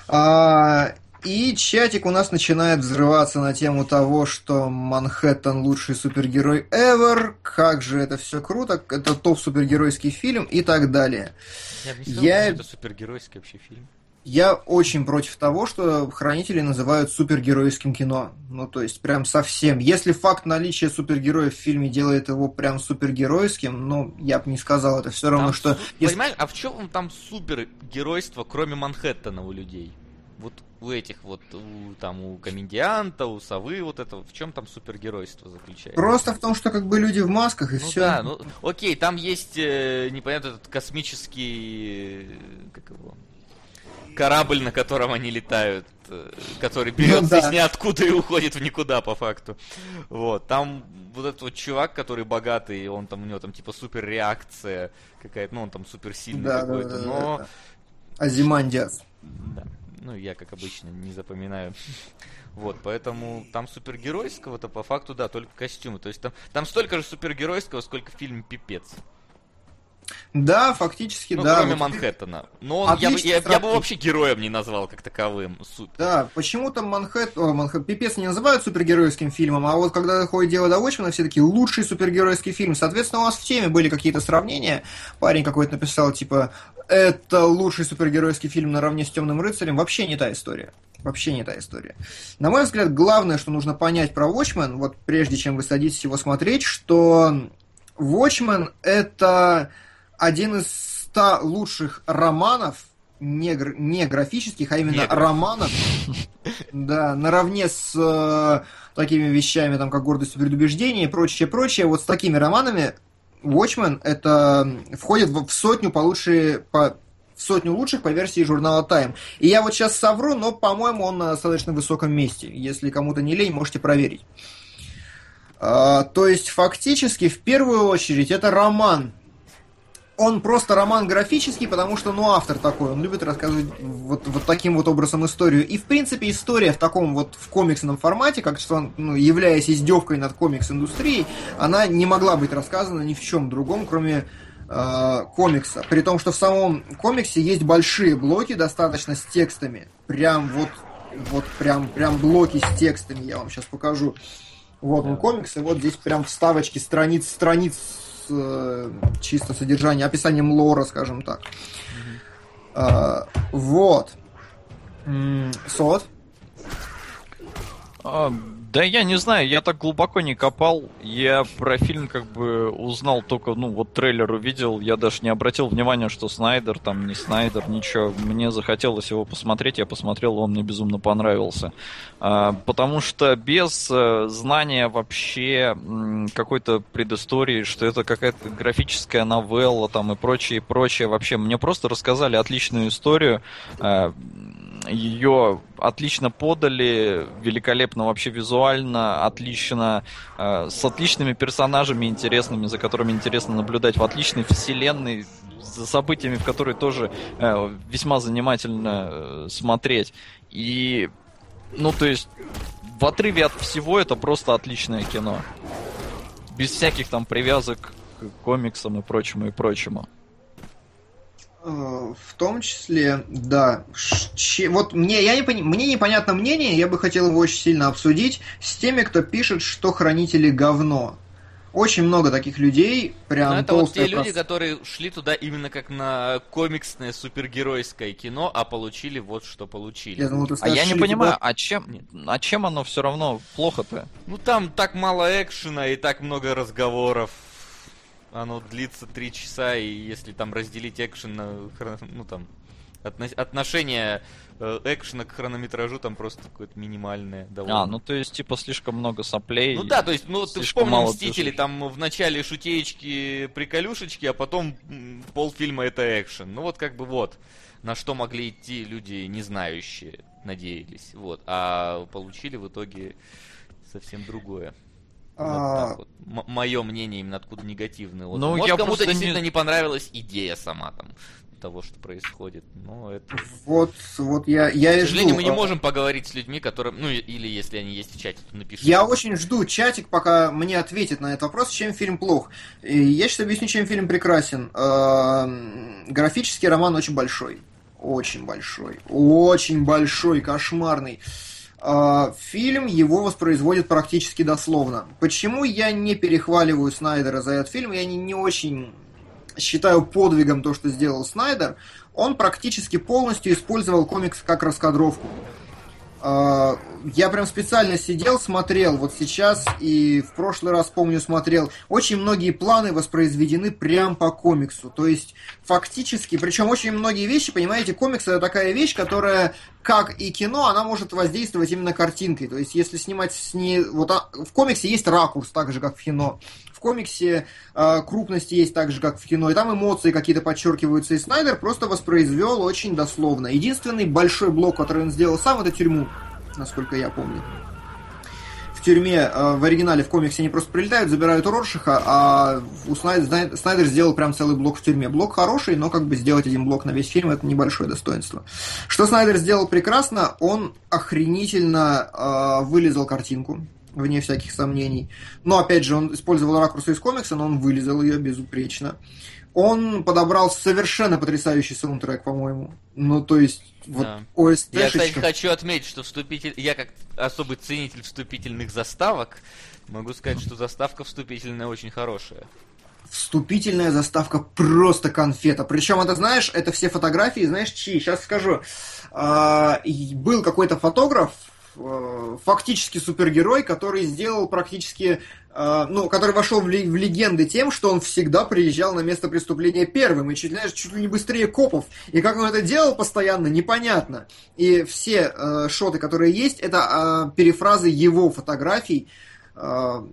А, и чатик у нас начинает взрываться на тему того, что Манхэттен лучший супергерой ever, как же это все круто, это топ супергеройский фильм и так далее. Я сказал, Я- это супергеройский вообще фильм. Я очень против того, что хранители называют супергеройским кино. Ну, то есть, прям совсем. Если факт наличия супергероев в фильме делает его прям супергеройским, ну, я бы не сказал. Это все равно, Там что... су- если- Понимаешь, а в чем там супергеройство, кроме Манхэттена у людей? Вот у этих вот, у, там, у комедианта, у совы, вот это, в чем там супергеройство заключается? Просто в том, что как бы люди в масках и Ну все. да, ну окей, там есть э, непонятно этот космический, э, как его, корабль, на котором они летают, э, который берется Ну да. из ниоткуда и уходит в никуда по факту. Вот, там вот этот вот чувак, который богатый, он там у него там типа супер реакция какая-то, ну он там супер сильный Да, какой-то, да, да, но да. Азимандиас. да. Ну, я, как обычно, не запоминаю. (laughs) Вот, поэтому там супергеройского-то по факту, да, только костюмы. То есть там, там столько же супергеройского, сколько в фильме «Пипец». Да, фактически, Ну, да. кроме вот Манхэттена. Но он, я, бы- я, я бы вообще героем не назвал как таковым. Супер. Да, почему-то Манхэттен, о, Манхэттен, Пипец не называют супергеройским фильмом, а вот когда доходит дело до Watchmen, все таки лучший супергеройский фильм. Соответственно, у вас в теме были какие-то сравнения. Парень какой-то написал, типа, это лучший супергеройский фильм наравне с Темным рыцарем. Вообще не та история. Вообще не та история. На мой взгляд, главное, что нужно понять про Watchmen, вот прежде чем вы садитесь его смотреть, что Watchmen это один из ста лучших романов, не, не графических, а именно Не романов, (laughs) да, наравне с э, такими вещами, там, как «Гордость и предубеждение» и прочее, прочее, вот с такими романами Watchmen это входит в сотню по лучшие, по в сотню лучших по версии журнала Time. И я вот сейчас совру, но, по-моему, он на достаточно высоком месте. Если кому-то не лень, можете проверить. А, то есть, фактически, в первую очередь, это роман. Он просто роман графический, потому что, ну, автор такой, он любит рассказывать вот, вот таким вот образом историю. И, в принципе, история в таком вот в комиксном формате, как что, ну, являясь издевкой над комикс-индустрией, она не могла быть рассказана ни в чем другом, кроме э, комикса. При том, что в самом комиксе есть большие блоки достаточно с текстами. Прям вот, вот прям, прям блоки с текстами, я вам сейчас покажу. Вот он комикс, и вот здесь прям вставочки страниц, страниц с, э, чисто содержание, описанием лора, скажем так. А, вот. Сот. А, Да я не знаю, я так глубоко не копал. Я про фильм как бы узнал только, ну, вот трейлер увидел. Я даже не обратил внимания, что Снайдер там не Снайдер, ничего. Мне захотелось его посмотреть, я посмотрел, он мне безумно понравился. А, потому что без а, знания вообще какой-то предыстории, что это какая-то графическая новелла там и прочее, и прочее. Вообще, мне просто рассказали отличную историю. Ее отлично подали, великолепно вообще визуально, отлично, э, с отличными персонажами интересными, за которыми интересно наблюдать, в отличной вселенной, за событиями, в которые тоже э, весьма занимательно э, смотреть. И, ну, то есть, в отрыве от всего это просто отличное кино. Без всяких там привязок к комиксам и прочему и прочему. Э, в том числе, да. Ч, вот мне, я не мне непонятно мнение, я бы хотел его очень сильно обсудить с теми, кто пишет, что хранители говно. Очень много таких людей, прям Но это вот те люди, которые шли туда именно как на комиксное супергеройское кино, а получили вот что получили. Я думал, скажешь, а я не понимаю, туда... а чем, а чем оно все равно плохо-то? Ну там так мало экшена и так много разговоров оно длится три часа, и если там разделить экшен на, ну там, отношение э, экшена к хронометражу там просто какое-то минимальное довольно. А, ну то есть типа слишком много соплей. Ну да, то есть, ну ты вспомни Мстители, там в начале шутеечки, приколюшечки, а потом полфильма это экшен. Ну вот как бы вот, на что могли идти люди не знающие, надеялись. Вот, а получили в итоге совсем другое. А... Вот вот. Мое мнение именно откуда негативный отзыв. Ну, Может, кому-то действительно не... не понравилась идея сама там того, что происходит. Но это... Вот, вот я, я К сожалению, жду. мы не а можем поговорить с людьми, которые... Ну, или если они есть в чате, то напишите. Я очень жду чатик, пока мне ответит на этот вопрос, чем фильм плох. И я сейчас объясню, чем фильм прекрасен. Графический роман очень большой. Очень большой. Очень большой, кошмарный. А, фильм его воспроизводит практически дословно. Почему я не перехваливаю Снайдера за этот фильм? Я не, не очень считаю подвигом то, что сделал Снайдер. Он практически полностью использовал комикс как раскадровку. А, я прям специально сидел, смотрел вот сейчас и в прошлый раз, помню, смотрел. Очень многие планы воспроизведены прям по комиксу. То есть фактически, причем очень многие вещи, понимаете, комикс это такая вещь, которая, как и кино, она может воздействовать именно картинкой. То есть если снимать с ней... Вот а, в комиксе есть ракурс, так же, как в кино комиксе э, крупности есть так же, как в кино, и там эмоции какие-то подчеркиваются, и Снайдер просто воспроизвел очень дословно. Единственный большой блок, который он сделал сам, это тюрьму, насколько я помню. Тюрьме э, в оригинале в комиксе они просто прилетают, забирают Роршиха, а у Снайдер, Снайдер сделал прям целый блок в тюрьме. Блок хороший, но как бы сделать один блок на весь фильм это небольшое достоинство. Что Снайдер сделал прекрасно, он охренительно э, вылезал картинку вне всяких сомнений. Но, опять же, он использовал ракурсы из комикса, но он вылезал ее безупречно. Он подобрал совершенно потрясающий саундтрек, по-моему. Ну, то есть, вот да. ОСТ Я, кстати, хочу отметить, что вступитель... Я как особый ценитель вступительных заставок могу сказать, что заставка вступительная очень хорошая. Вступительная заставка просто конфета. Причем, это знаешь, это все фотографии, знаешь, чьи? Сейчас скажу. А, был какой-то фотограф, Э, фактически супергерой, который сделал практически, ну, который вошел в, в легенды тем, что он всегда приезжал на место преступления первым и чуть ли, чуть ли не быстрее копов. И как он это делал постоянно, непонятно. И все э, шоты, которые есть, это э, перефразы его фотографий, э,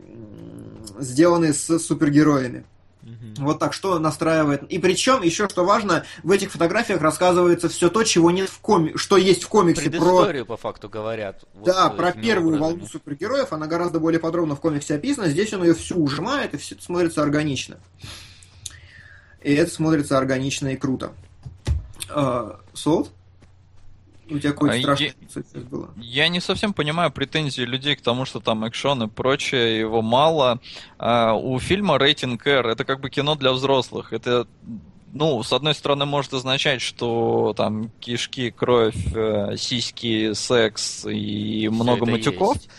сделанные с супергероями. Угу. Вот так, что настраивает. И причем, еще что важно, в этих фотографиях рассказывается все то, чего нет в коми... что есть в комиксе. Про... по факту, говорят. Вот да, про первую образами. волну супергероев, она гораздо более подробно в комиксе описана. Здесь он ее всю ужимает, и все это смотрится органично. И это смотрится органично и круто. Uh, Солт? У тебя какое-то а страшное я, было. Я не совсем понимаю претензии людей к тому, что там экшон и прочее, его мало. А, у фильма рейтинг R это как бы кино для взрослых. Это ну, с одной стороны, может означать, что там кишки, кровь, э, сиськи, секс и все много матюков. Есть.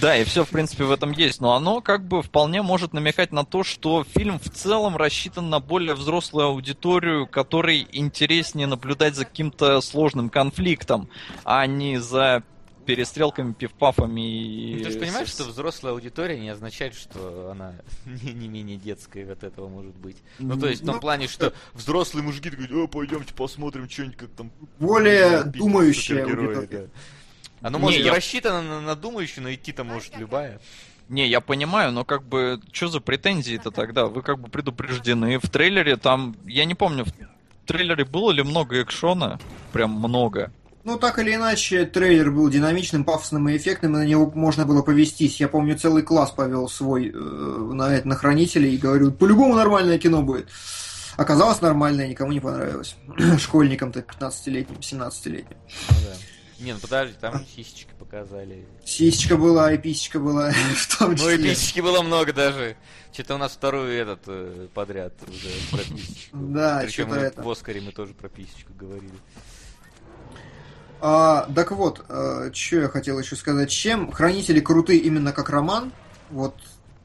Да, и все, в принципе, в этом есть. Но оно как бы вполне может намекать на то, что фильм в целом рассчитан на более взрослую аудиторию, которой интереснее наблюдать за каким-то сложным конфликтом, а не за перестрелками, пивпафами и... Ну, ты же понимаешь, что взрослая аудитория не означает, что она (laughs) не, не менее детская от этого может быть. Ну, то есть в том Ну, плане, что взрослые мужики такие, о, пойдемте посмотрим что-нибудь, как там... Более думающая супергероя», аудитория. да. Оно Не, может и я- рассчитано на, на думающую, но идти-то может любая. Не, я понимаю, но как бы, что за претензии-то тогда? Вы как бы предупреждены. В трейлере там, я не помню, в трейлере было ли много экшона? Прям много. Ну, так или иначе, трейлер был динамичным, пафосным и эффектным, и на него можно было повестись. Я помню, целый класс повел свой э, на, на хранителей и говорю, по-любому нормальное кино будет. Оказалось нормальное, никому не понравилось. (clears throat) Школьникам-то 15-летним, 17-летним. Ну да. Не, ну подожди, там сисечки показали. Сисечка была, и писечка была, (laughs) в том Ну и числе. писечки было много даже. Что-то у нас второй этот э, подряд уже про писечку. Да, Причем в Оскаре мы тоже про писечку говорили. А, так вот, что я хотел еще сказать. Чем хранители круты именно как роман? Вот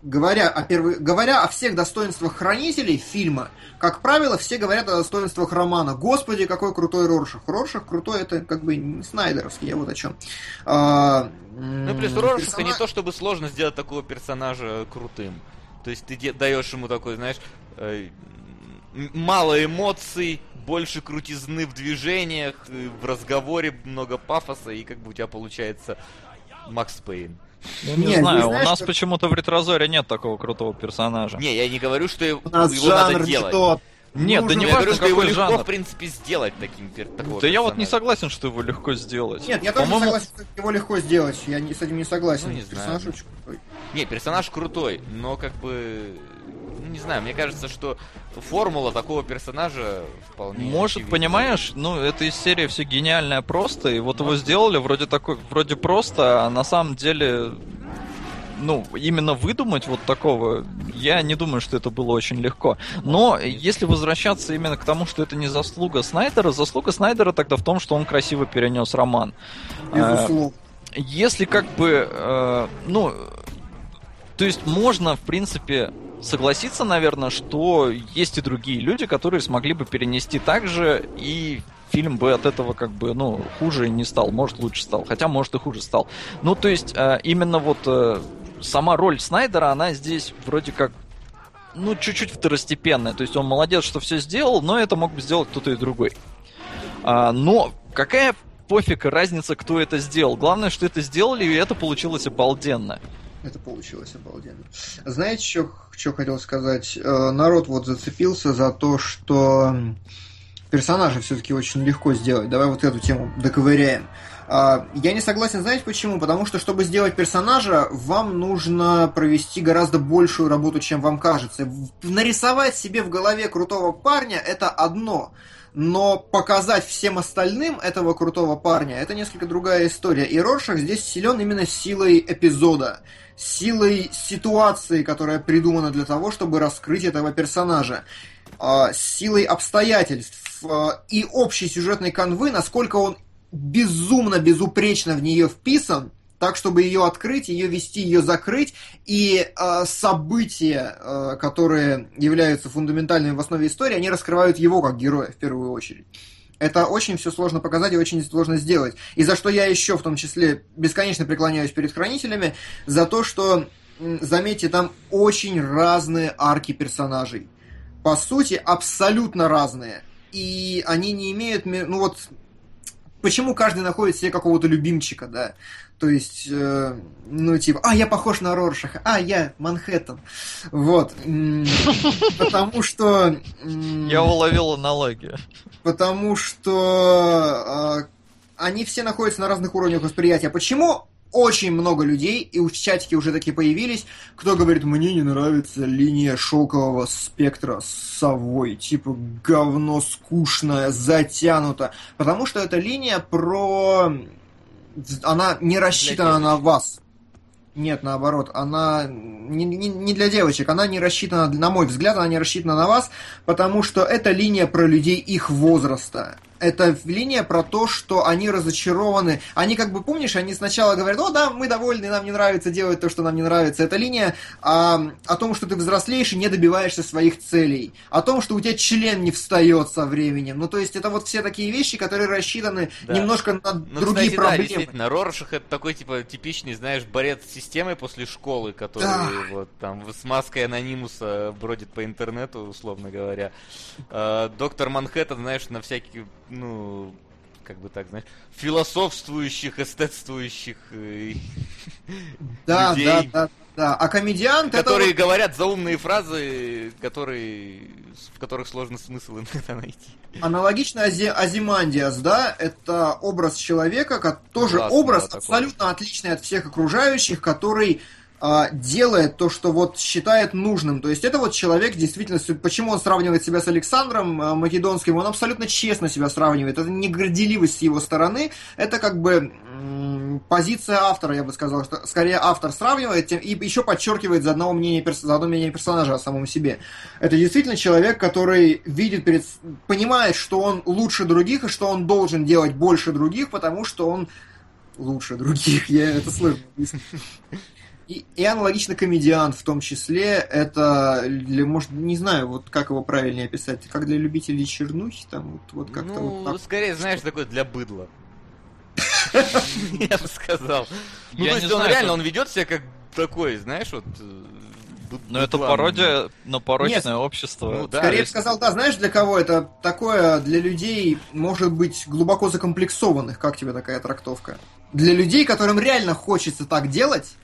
говоря о первой, говоря о всех достоинствах хранителей фильма, как правило, все говорят о достоинствах романа. Господи, какой крутой Роршах. Роршах крутой, это как бы не Снайдеровский, я вот о чем. А, Ну плюс у Роршаха не то, чтобы сложно сделать такого персонажа крутым. То есть ты даешь ему такой, знаешь, э, мало эмоций, больше крутизны в движениях, э, в разговоре много пафоса, и как бы у тебя получается Макс Пейн. Я не Нет, знаю, ты у нас что- почему-то в ретрозоре нет такого крутого персонажа. Не, я не говорю, что его У нас его надо жанр не делать. тот. Нет, да не я говорю, важно, что его легко, жанр. в принципе, сделать таким пер- такого Да я вот не согласен, что его легко сделать. Нет, я тоже не По-моему, согласен, что его легко сделать. Я не, с этим не согласен. Ну, не знаю. Персонаж очень крутой. Не, персонаж крутой, но как бы... Не знаю, мне кажется, что формула такого персонажа вполне Может, очевидна. понимаешь, ну, это из серии все гениальное просто, и вот его сделали вроде такой, вроде просто, а на самом деле, ну, именно выдумать вот такого, я не думаю, что это было очень легко. Но если возвращаться именно к тому, что это не заслуга Снайдера, заслуга Снайдера тогда в том, что он красиво перенес роман. А, Безусловно. если как бы, э, ну, то есть можно, в принципе, согласиться, наверное, что есть и другие люди, которые смогли бы перенести так же, и фильм бы от этого как бы, ну, хуже не стал, может, лучше стал, хотя, может, и хуже стал. Ну, то есть, э, именно вот э, сама роль Снайдера, она здесь вроде как ну, чуть-чуть второстепенная. То есть он молодец, что все сделал, но это мог бы сделать кто-то и другой. А, но какая пофиг разница, кто это сделал? Главное, что это сделали, и это получилось обалденно. Это получилось обалденно. Знаете, что, что хотел сказать? Э, Народ вот зацепился за то, что персонажа все-таки очень легко сделать. Давай вот эту тему доковыряем. А, Я не согласен, знаете почему? Потому что, чтобы сделать персонажа, вам нужно провести гораздо большую работу, чем вам кажется. Нарисовать себе в голове крутого парня – это одно. Но показать всем остальным этого крутого парня – это несколько другая история. И Роршах здесь силен именно силой эпизода, силой ситуации, которая придумана для того, чтобы раскрыть этого персонажа, а, силой обстоятельств а, и общей сюжетной канвы, насколько он безумно, безупречно в нее вписан, так, чтобы ее открыть, ее вести, ее закрыть, и э, события, э, которые являются фундаментальными в основе истории, они раскрывают его как героя в первую очередь. Это очень все сложно показать и очень сложно сделать. И за что я еще в том числе бесконечно преклоняюсь перед хранителями, за то, что, заметьте, там очень разные арки персонажей. По сути, абсолютно разные. И они не имеют... Ну вот, почему каждый находит себе какого-то любимчика, да? То есть, э, ну, типа, а, я похож на Роршаха, а, я Манхэттен. Вот. (laughs) Потому что... Я уловил аналогию. Потому что э, они все находятся на разных уровнях восприятия. Почему? Очень много людей, и в чатике уже такие появились, кто говорит, мне не нравится линия шелкового спектра с совой, типа говно скучное, затянуто. Потому что эта линия про... Она не рассчитана на вас. Нет, наоборот, она не, не- не для девочек, она не рассчитана, на мой взгляд, она не рассчитана на вас, потому что это линия про людей их возраста. Это линия про то, что они разочарованы. Они как бы, помнишь, они сначала говорят, о, да, мы довольны, нам не нравится делать то, что нам не нравится. Это линия а, о том, что ты взрослеешь и не добиваешься своих целей. О том, что у тебя член не встает со временем. Ну, то есть, это вот все такие вещи, которые рассчитаны да. немножко на ну, другие кстати, проблемы. Да, действительно, Роршах это такой, типа, типичный, знаешь, борец с системой после школы, который да. вот там с маской анонимуса бродит по интернету, условно говоря. А, доктор Манхэттен, знаешь, на всякие ну, как бы так, знаешь, философствующих, эстетствующих э, да, людей. Да, да, да. А комедиант Которые это... говорят заумные фразы, которые, в которых сложно смысл (laughs) иногда найти. Аналогично Ази... Азимандиас, да, это образ человека, тоже образ да, абсолютно отличный от всех окружающих, который делает то, что вот считает нужным. То есть это вот человек действительно, почему он сравнивает себя с Александром а, Македонским, он абсолютно честно себя сравнивает. Это не горделивость с его стороны, это как бы позиция автора, я бы сказал, что скорее автор сравнивает и еще подчеркивает за, одного мнения, за одно мнение персонажа о самом себе. Это действительно человек, который видит перед, понимает, что он лучше других и что он должен делать больше других, потому что он лучше других. (laughs) Я это сложно и, и аналогично комедиант в том числе, это, для, может, не знаю, вот как его правильнее описать, как для любителей чернухи, там, вот, вот как-то ну, вот так. скорее, знаешь, такой для быдла. (laughs) Я бы сказал. Ну, то есть он реально, он ведет себя как такой, знаешь, вот э, но это пародия на порочное общество. Ну, да, Скорее сказал, да, знаешь, для кого это такое? Для людей, может быть, глубоко закомплексованных. Как тебе такая трактовка? Для людей, которым реально хочется так делать,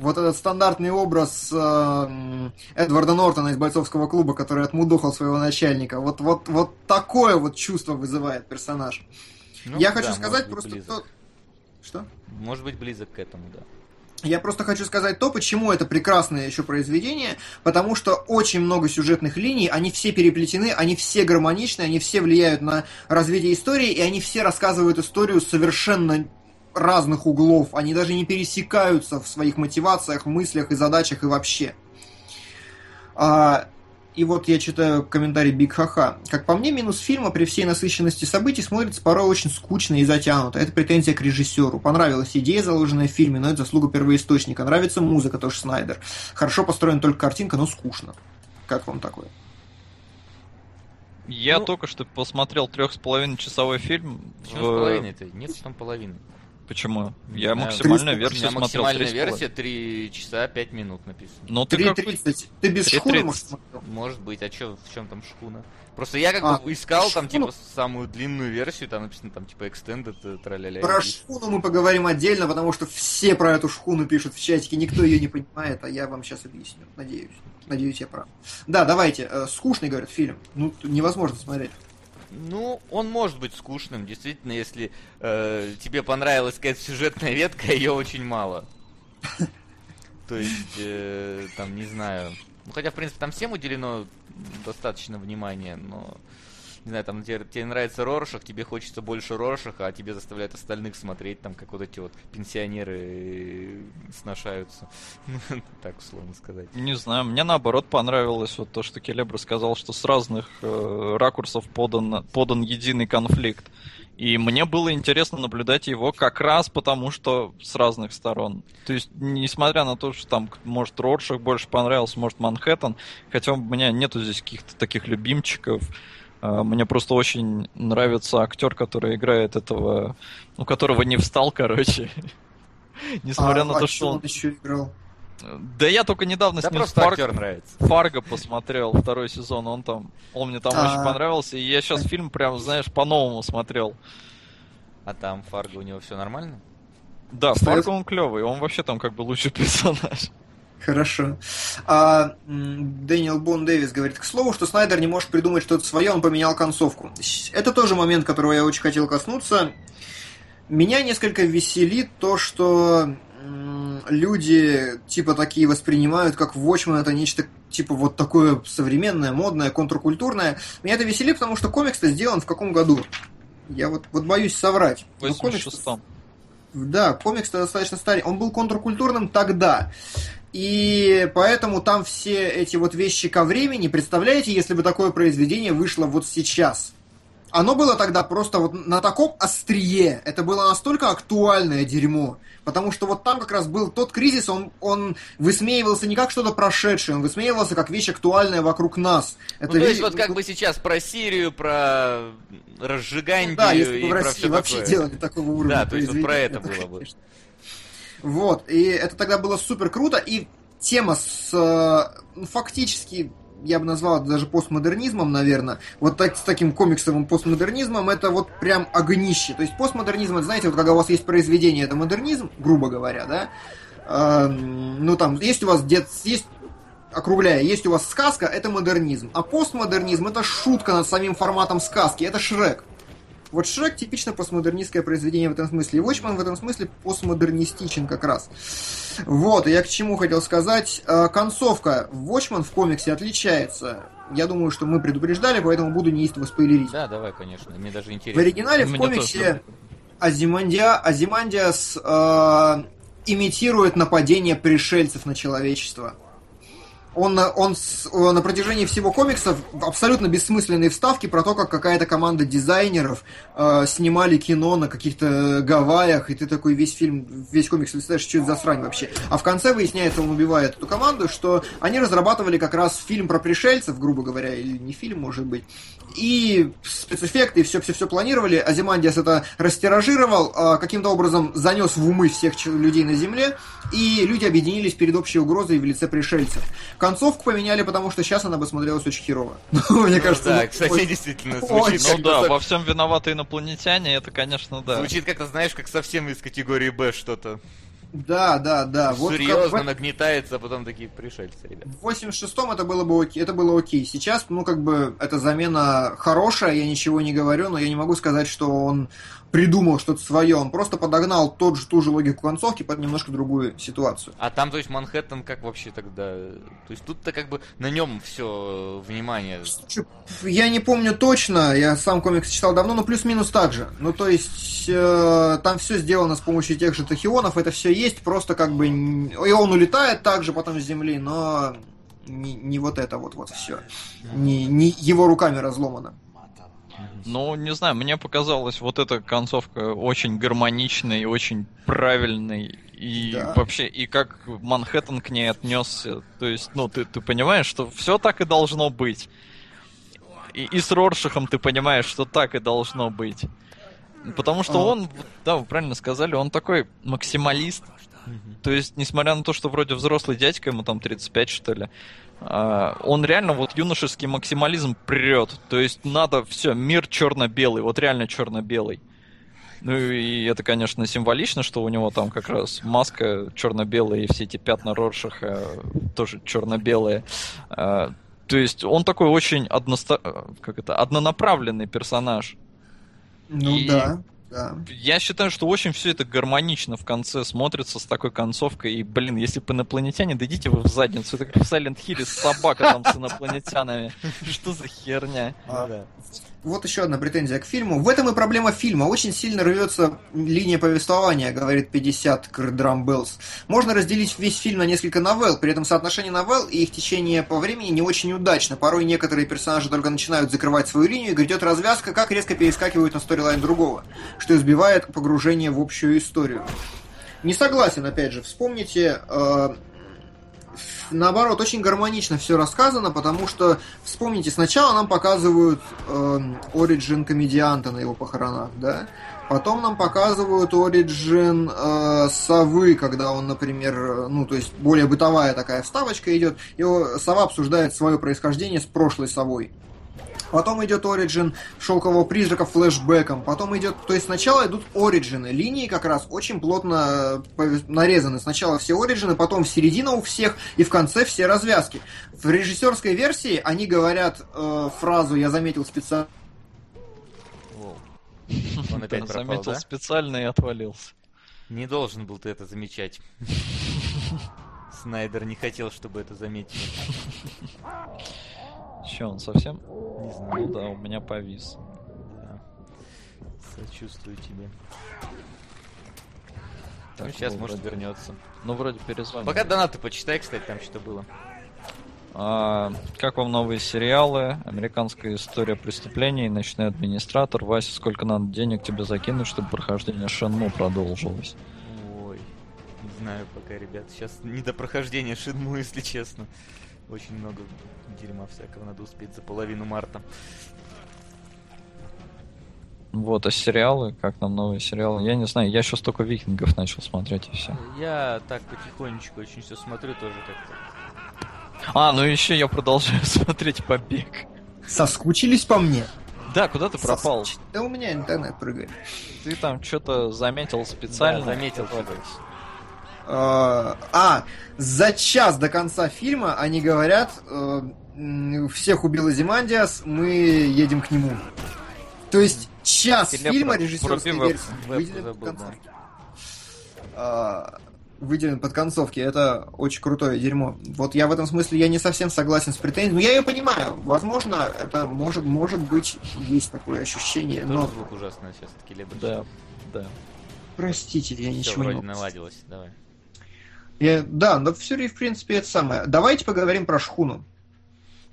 вот этот стандартный образ э, Эдварда Нортона из бойцовского клуба, который отмудохал своего начальника, вот, вот, вот такое вот чувство вызывает персонаж. Ну, Я да, хочу сказать просто близок. то... Что? Может быть близок к этому, да. Я просто хочу сказать то, почему это прекрасное еще произведение, потому что очень много сюжетных линий, они все переплетены, они все гармоничны, они все влияют на развитие истории, и они все рассказывают историю совершенно разных углов, они даже не пересекаются в своих мотивациях, мыслях и задачах и вообще. А, и вот я читаю комментарий Биг Хаха. Как по мне, минус фильма при всей насыщенности событий смотрится порой очень скучно и затянуто. Это претензия к режиссеру. Понравилась идея, заложенная в фильме, но это заслуга первоисточника. Нравится музыка, тоже Снайдер. Хорошо построена только картинка, но скучно. Как вам такое? Я ну, только что посмотрел трех с половиной часовой фильм. Почему в... с половиной-то? Нет там половины. Почему? Я максимальную версию смотрел. Максимальная версия 3 часа 5 минут написано. Ну ты 3.30. Ты без 3, шхуны, может, смотрел? Может быть. А чё, в чем там шхуна? Просто я как а, бы искал шхуну? там типа самую длинную версию, там написано там типа extended, э, траля Про шхуну мы поговорим отдельно, потому что все про эту шхуну пишут в чатике, никто ее не понимает, а я вам сейчас объясню. Надеюсь. Надеюсь, я прав. Да, давайте. Э, скучный, говорят, фильм. Ну, невозможно смотреть. Ну, он может быть скучным, действительно, если э, тебе понравилась какая-то сюжетная ветка, (laughs) ее очень мало. (laughs) То есть, э, там, не знаю. Ну, хотя, в принципе, там всем уделено достаточно внимания, но не знаю, там тебе, тебе нравится Роршах, тебе хочется больше Роршаха, а тебе заставляют остальных смотреть, там, как вот эти вот пенсионеры э, сношаются. (laughs) Так условно сказать. Не знаю, мне наоборот понравилось вот то, что Келебр сказал, что с разных э, ракурсов подан, подан единый конфликт. И мне было интересно наблюдать его как раз потому, что с разных сторон. То есть, несмотря на то, что там, может, Роршах больше понравился, может, Манхэттен, хотя у меня нету здесь каких-то таких любимчиков, мне просто очень нравится актер, который играет этого, ну, которого не встал, короче. (laughs) Несмотря а, на то, что он... еще играл? Да я только недавно да с ним нравится. Фарго посмотрел второй сезон, он там, он мне там а... очень понравился, и я сейчас фильм прям, знаешь, по-новому смотрел. А там Фарго у него все нормально? Да, Фарго он клевый, он вообще там как бы лучший (laughs) персонаж. Хорошо. А, Дэниел Бон Дэвис говорит, к слову, что Снайдер не может придумать что-то свое, он поменял концовку. Это тоже момент, которого я очень хотел коснуться. Меня несколько веселит то, что люди типа такие воспринимают, как Watchmen это нечто типа вот такое современное, модное, контркультурное. Меня это веселит, потому что комикс-то сделан в каком году? Я вот, вот боюсь соврать. В 86-м. Да, комикс-то достаточно старый. Он был контркультурным тогда. И поэтому там все эти вот вещи ко времени, представляете, если бы такое произведение вышло вот сейчас? оно было тогда просто вот на таком острие. Это было настолько актуальное дерьмо. Потому что вот там как раз был тот кризис, он, он высмеивался не как что-то прошедшее, он высмеивался как вещь актуальная вокруг нас. Это ну, то есть вещь- вот как бы сейчас про Сирию, про разжигание Да, если бы и в про России все вообще такое. делали такого уровня Да, то есть вот про это было бы. конечно. Вот, и это тогда было супер круто, и тема с э, ну, фактически, я бы назвал это даже постмодернизмом, наверное, вот так, с таким комиксовым постмодернизмом, это вот прям огнище. То есть постмодернизм, это, знаете, вот когда у вас есть произведение, это модернизм, грубо говоря, да, Эм, ну там, есть у вас дед, есть округляя, есть у вас сказка, это модернизм. А постмодернизм это шутка над самим форматом сказки, это Шрек. Вот Шрек типично постмодернистское произведение в этом смысле. И Watchmen в этом смысле постмодернистичен как раз. Вот, и я к чему хотел сказать. Э, Концовка Watchmen в комиксе отличается. Я думаю, что мы предупреждали, поэтому буду неистово спойлерить. Да, давай, конечно, мне даже В интересно. оригинале в Мне комиксе тоже. Азимандиа, Азимандиас э, имитирует нападение пришельцев на человечество. Он, он э, на протяжении всего комикса в абсолютно бессмысленные вставки про то, как какая-то команда дизайнеров э, снимали кино на каких-то Гавайях, и ты такой весь фильм, весь комикс представляешь, что это за срань вообще. А в конце выясняется, он убивает эту команду, что они разрабатывали как раз фильм про пришельцев, грубо говоря, или не фильм, может быть, и спецэффекты, и все-все-все планировали. Азимандиас это растиражировал, а, каким-то образом занес в умы всех людей на Земле, и люди объединились перед общей угрозой в лице пришельцев. Концовку поменяли, потому что сейчас она бы смотрелась очень херово. (laughs) Мне Ну кажется, да, ну, кстати, действительно, (laughs) звучит Ну да, во всем виноваты инопланетяне, это, конечно, да. Звучит как-то, знаешь, как совсем из категории Б что-то. Да, да, да. Вот как Серьезно в- нагнетается, а потом такие пришельцы, ребят. В 86-м это было бы окей, это было окей. Сейчас, ну, как бы, эта замена хорошая, я ничего не говорю, но я не могу сказать, что он придумал что-то свое. Он просто подогнал тот же, ту же логику концовки под немножко другую ситуацию. А там, то есть, Манхэттен как вообще тогда... То есть тут-то как бы на нем все внимание... Слушай, Я не помню точно, я сам комикс читал давно, но плюс-минус так же. Ну, то есть, э, там все сделано с помощью тех же тахионов, это все есть, просто как бы... И он улетает также потом с Земли, но не, не вот это вот, вот все. Не, не его руками разломано. Ну, не знаю, мне показалась вот эта концовка очень гармоничной, очень правильной. И Да. вообще, и как Манхэттен к ней отнесся. То есть, ну, ты, ты понимаешь, что все так и должно быть. И, и с Роршахом ты понимаешь, что так и должно быть. Потому что А. он, да, вы правильно сказали, он такой максималист. То есть, несмотря на то, что вроде взрослый дядька, ему там 35, что ли, он реально вот юношеский максимализм прет. То есть надо все, мир черно-белый, вот реально черно-белый. Ну и это, конечно, символично, что у него там как раз маска черно-белая и все эти пятна Роршаха тоже черно-белые. А, То есть он такой очень односто... как это, однонаправленный персонаж. Ну И- да, да. Я считаю, что очень все это гармонично в конце смотрится с такой концовкой. И, блин, если бы инопланетяне, да идите вы в задницу. Это как в Silent Hill собака там с инопланетянами. Что за херня? Вот еще одна претензия к фильму. В этом и проблема фильма. Очень сильно рвется линия повествования, говорит 50 Крдрам Беллс. Можно разделить весь фильм на несколько новелл, при этом соотношение новелл и их течение по времени не очень удачно. Порой некоторые персонажи только начинают закрывать свою линию, и грядет развязка, как резко перескакивают на storyline другого, что избивает погружение в общую историю. Не согласен, опять же, вспомните э, наоборот, очень гармонично все рассказано, потому что, вспомните, сначала нам показывают оригин комедианта на его похоронах, да? Потом нам показывают оригин э, совы, когда он, например, э, ну, то есть более бытовая такая вставочка идет, его сова обсуждает свое происхождение с прошлой совой. Потом идет оригин шелкового призрака флешбеком. Потом идет, то есть сначала идут оригины. Линии как раз очень плотно э, нарезаны. Сначала все оригины, потом середина у всех и в конце все развязки. В режиссерской версии они говорят э, фразу «я заметил специально». Он опять пропал, Заметил да? специально и отвалился. Не должен был ты это замечать. (laughs) Снайдер не хотел, чтобы это заметили. (laughs) Че, он совсем? Не знаю. Ну да, у меня повис. Да. Сочувствую тебе. Так, ну, сейчас, ну, может, вроде- вернется. Ну, вроде перезвонил. Пока донаты почитай, кстати, там что было. А, как вам новые сериалы? Американская история преступлений, ночной администратор. Вася, сколько надо денег тебе закинуть, чтобы прохождение Шенму продолжилось? Ой, не знаю пока, ребят. Сейчас не до прохождения Шинму, если честно. Очень много дерьма всякого надо успеть за половину марта. Вот, а сериалы? Как нам новые сериалы? Я не знаю, я сейчас только викингов начал смотреть и все. Я так потихонечку очень все смотрю тоже как-то. А, ну еще я продолжаю (laughs) смотреть побег. Соскучились по мне? Да, куда ты пропал? Соскуч- Да у меня интернет прыгает. Ты там что-то заметил специально? Да, заметил Вот. Тебя. А, за час до конца фильма они говорят, э, всех убил Азимандиас, мы едем к нему. То есть час Или фильма режиссерской версии выделен под концовки. А, выделен под концовки. Это очень крутое дерьмо. Вот я в этом смысле я не совсем согласен с претензией. Но я ее понимаю. Возможно, это может, может быть, есть такое ощущение. Тоже Но, звук ужасно сейчас таки. Да, да. простите, я Все, ничего не вроде могу наладилось, давай. Я- да, но все в принципе, это самое. Давайте поговорим про шхуну.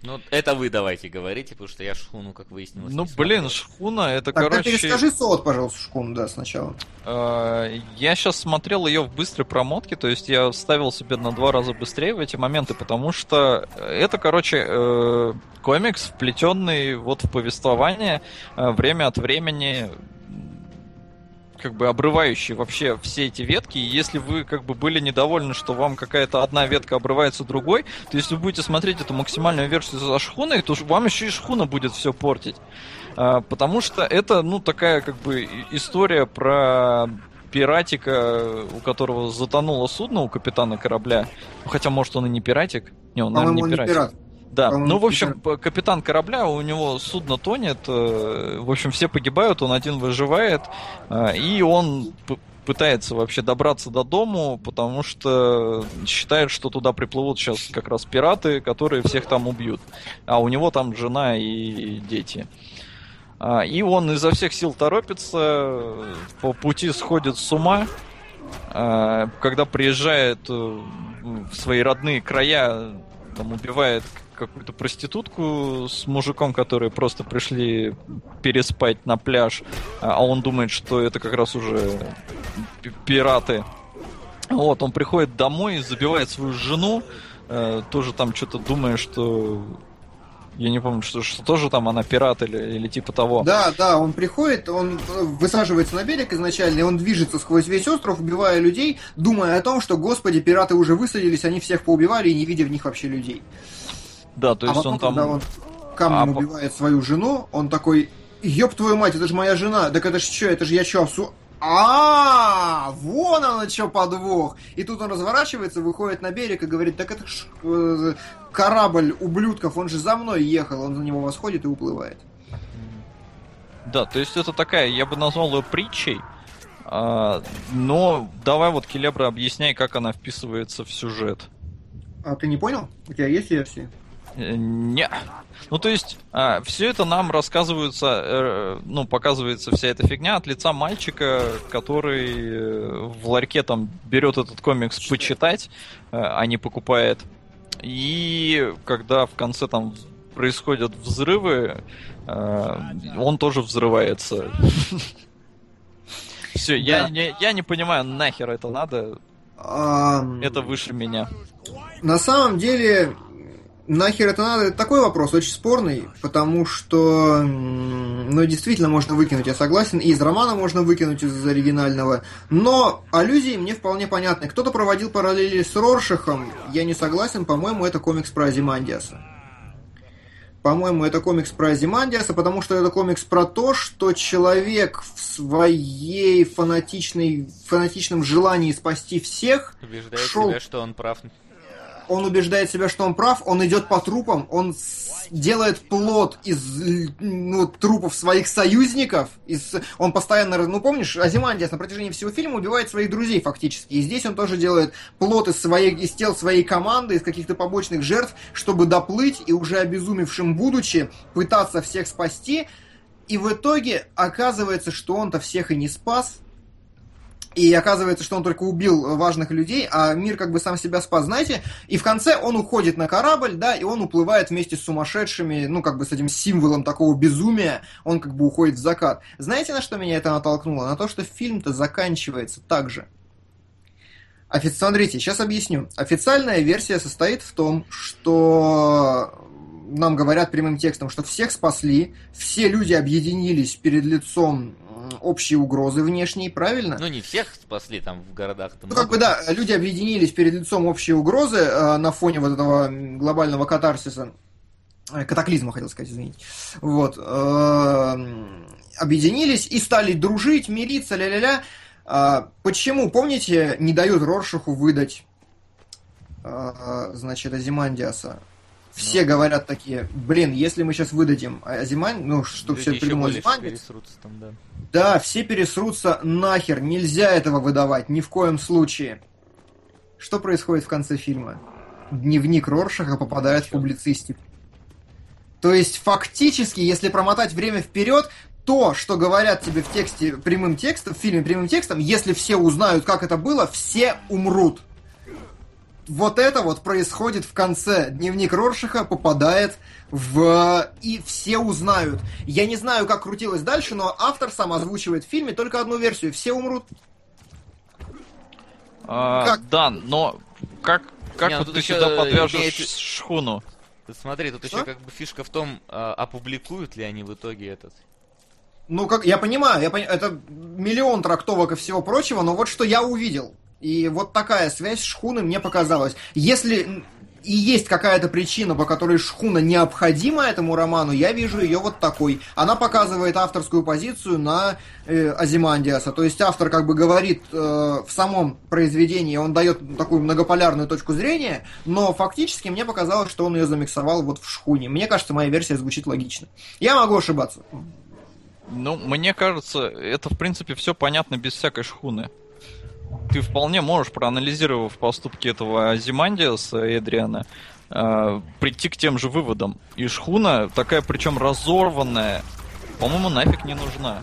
Ну, это вы давайте говорите, потому что я шхуну, как выяснилось, Ну, не блин, шхуна, это, Тогда короче... перескажи солод, пожалуйста, шхуну, да, сначала. Э, Я сейчас смотрел ее в быстрой промотке, то есть я ставил себе на два раза быстрее в эти моменты, потому что это, короче, э, комикс, вплетенный вот в повествование, э, время от времени как бы обрывающий вообще все эти ветки, и если вы как бы были недовольны, что вам какая-то одна ветка обрывается другой, то если вы будете смотреть эту максимальную версию за шхуной, то вам еще и шхуна будет все портить. А, Потому что это, ну, такая как бы история про пиратика, у которого затонуло судно у капитана корабля. Ну, Хотя, может, он и не пиратик. Не, он, наверное, По-моему, не не пиратик. пират. Да, По-моему, ну, в общем, капитан корабля, у него судно тонет, э, в общем, все погибают, он один выживает, э, и он пытается вообще добраться до дому, потому что считает, что туда приплывут сейчас как раз пираты, которые всех там убьют. А у него там жена и дети. А, И он изо всех сил торопится, по пути сходит с ума, а, когда приезжает э, в свои родные края, там убивает какую-то проститутку с мужиком, которые просто пришли переспать на пляж, а он думает, что это как раз уже пи- пираты. Вот, он приходит домой, забивает свою жену, э, тоже там что-то думая, что я не помню, что, что тоже там она пират или, или типа того. Да, да, он приходит, он э, высаживается на берег изначально, и он движется сквозь весь остров, убивая людей, думая о том, что, господи, пираты уже высадились, они всех поубивали, и не видя в них вообще людей. Да, то а есть потом, он там... когда он камнем А, убивает свою жену, он такой, ёб твою мать, это же моя жена, так это ж что, это же я что, обсу... А, вон оно что подвох. И тут он разворачивается, выходит на берег и говорит, так это ж э, корабль ублюдков, он же за мной ехал, он за него восходит и уплывает. Да, то есть это такая, я бы назвал ее притчей, а, но давай вот, Келебра, объясняй, как она вписывается в сюжет. А ты не понял? У тебя есть версии? Э, Не. Ну, то есть, все это нам рассказывается, э, ну, показывается вся эта фигня от лица мальчика, который э, в ларьке там берет этот комикс почитать, э, а не покупает. И когда в конце там происходят взрывы, э, он тоже взрывается. (laughs) Все, я, не, я не понимаю, нахер это надо, это выше меня. На самом деле, нахер это надо? Это такой вопрос, очень спорный, потому что, ну, действительно можно выкинуть, я согласен, и из романа можно выкинуть из оригинального, но аллюзии мне вполне понятны. Кто-то проводил параллели с Роршахом, я не согласен, по-моему, это комикс про Азимандиаса. По-моему, это комикс про Азимандиаса, потому что это комикс про то, что человек в своей фанатичной, фанатичном желании спасти всех Убеждает шел- себя, что он прав. Он убеждает себя, что он прав, он идет по трупам, он делает плод из ну, трупов своих союзников. Из, он постоянно, ну помнишь, Азимандиас на протяжении всего фильма убивает своих друзей фактически. И здесь он тоже делает плод из, своей, из тел своей команды, из каких-то побочных жертв, чтобы доплыть и уже обезумевшим будучи пытаться всех спасти. И в итоге оказывается, что он-то всех и не спас. И оказывается, что он только убил важных людей, а мир как бы сам себя спас, знаете? И в конце он уходит на корабль, да, и он уплывает вместе с сумасшедшими, ну, как бы с этим символом такого безумия, он как бы уходит в закат. Знаете, на что меня это натолкнуло? На то, что фильм-то заканчивается так же. Офи... Смотрите, сейчас объясню. Официальная версия состоит в том, что нам говорят прямым текстом, что всех спасли, все люди объединились перед лицом общей угрозы внешней, правильно? Ну, не всех спасли там в городах. Ну, как бы, да, люди объединились перед лицом общей угрозы э, на фоне вот этого глобального катарсиса, э, катаклизма, хотел сказать, извините. Вот. Э, объединились и стали дружить, мириться, ля-ля-ля. Э, почему, помните, не дают Роршаху выдать, э, значит, Азимандиаса? Все ну. говорят такие, блин, если мы сейчас выдадим Азиман, ну, что все Азимандис. Там, да. да, все пересрутся нахер, нельзя этого выдавать, ни в коем случае. Что происходит в конце фильма? Дневник Роршаха попадает в публицистику. То есть, фактически, если промотать время вперед, то, что говорят тебе в тексте прямым текстом, в фильме прямым текстом, если все узнают, как это было, все умрут вот это вот происходит в конце. Дневник Роршиха попадает в... И все узнают. Я не знаю, как крутилось дальше, но автор сам озвучивает в фильме только одну версию. Все умрут. А, как? Да, но как, как не, ну вот ты сюда подвяжешь имеет... шхуну? Смотри, тут Что? еще как бы фишка в том, а, опубликуют ли они в итоге этот. Ну, как я понимаю, я понимаю, это миллион трактовок и всего прочего, но вот что я увидел. И вот такая связь шхуны мне показалась. Если и есть какая-то причина, по которой шхуна необходима этому роману, я вижу ее вот такой. Она показывает авторскую позицию на э, Азимандиаса. То есть автор как бы говорит э, в самом произведении, он дает такую многополярную точку зрения, но фактически мне показалось, что он ее замиксовал вот в шхуне. Мне кажется, моя версия звучит логично. Я могу ошибаться. Ну, мне кажется, это в принципе все понятно без всякой шхуны ты вполне можешь, проанализировав поступки этого Азимандиаса Эдриана, э, прийти к тем же выводам. И шхуна такая, причем разорванная, по-моему, нафиг не нужна.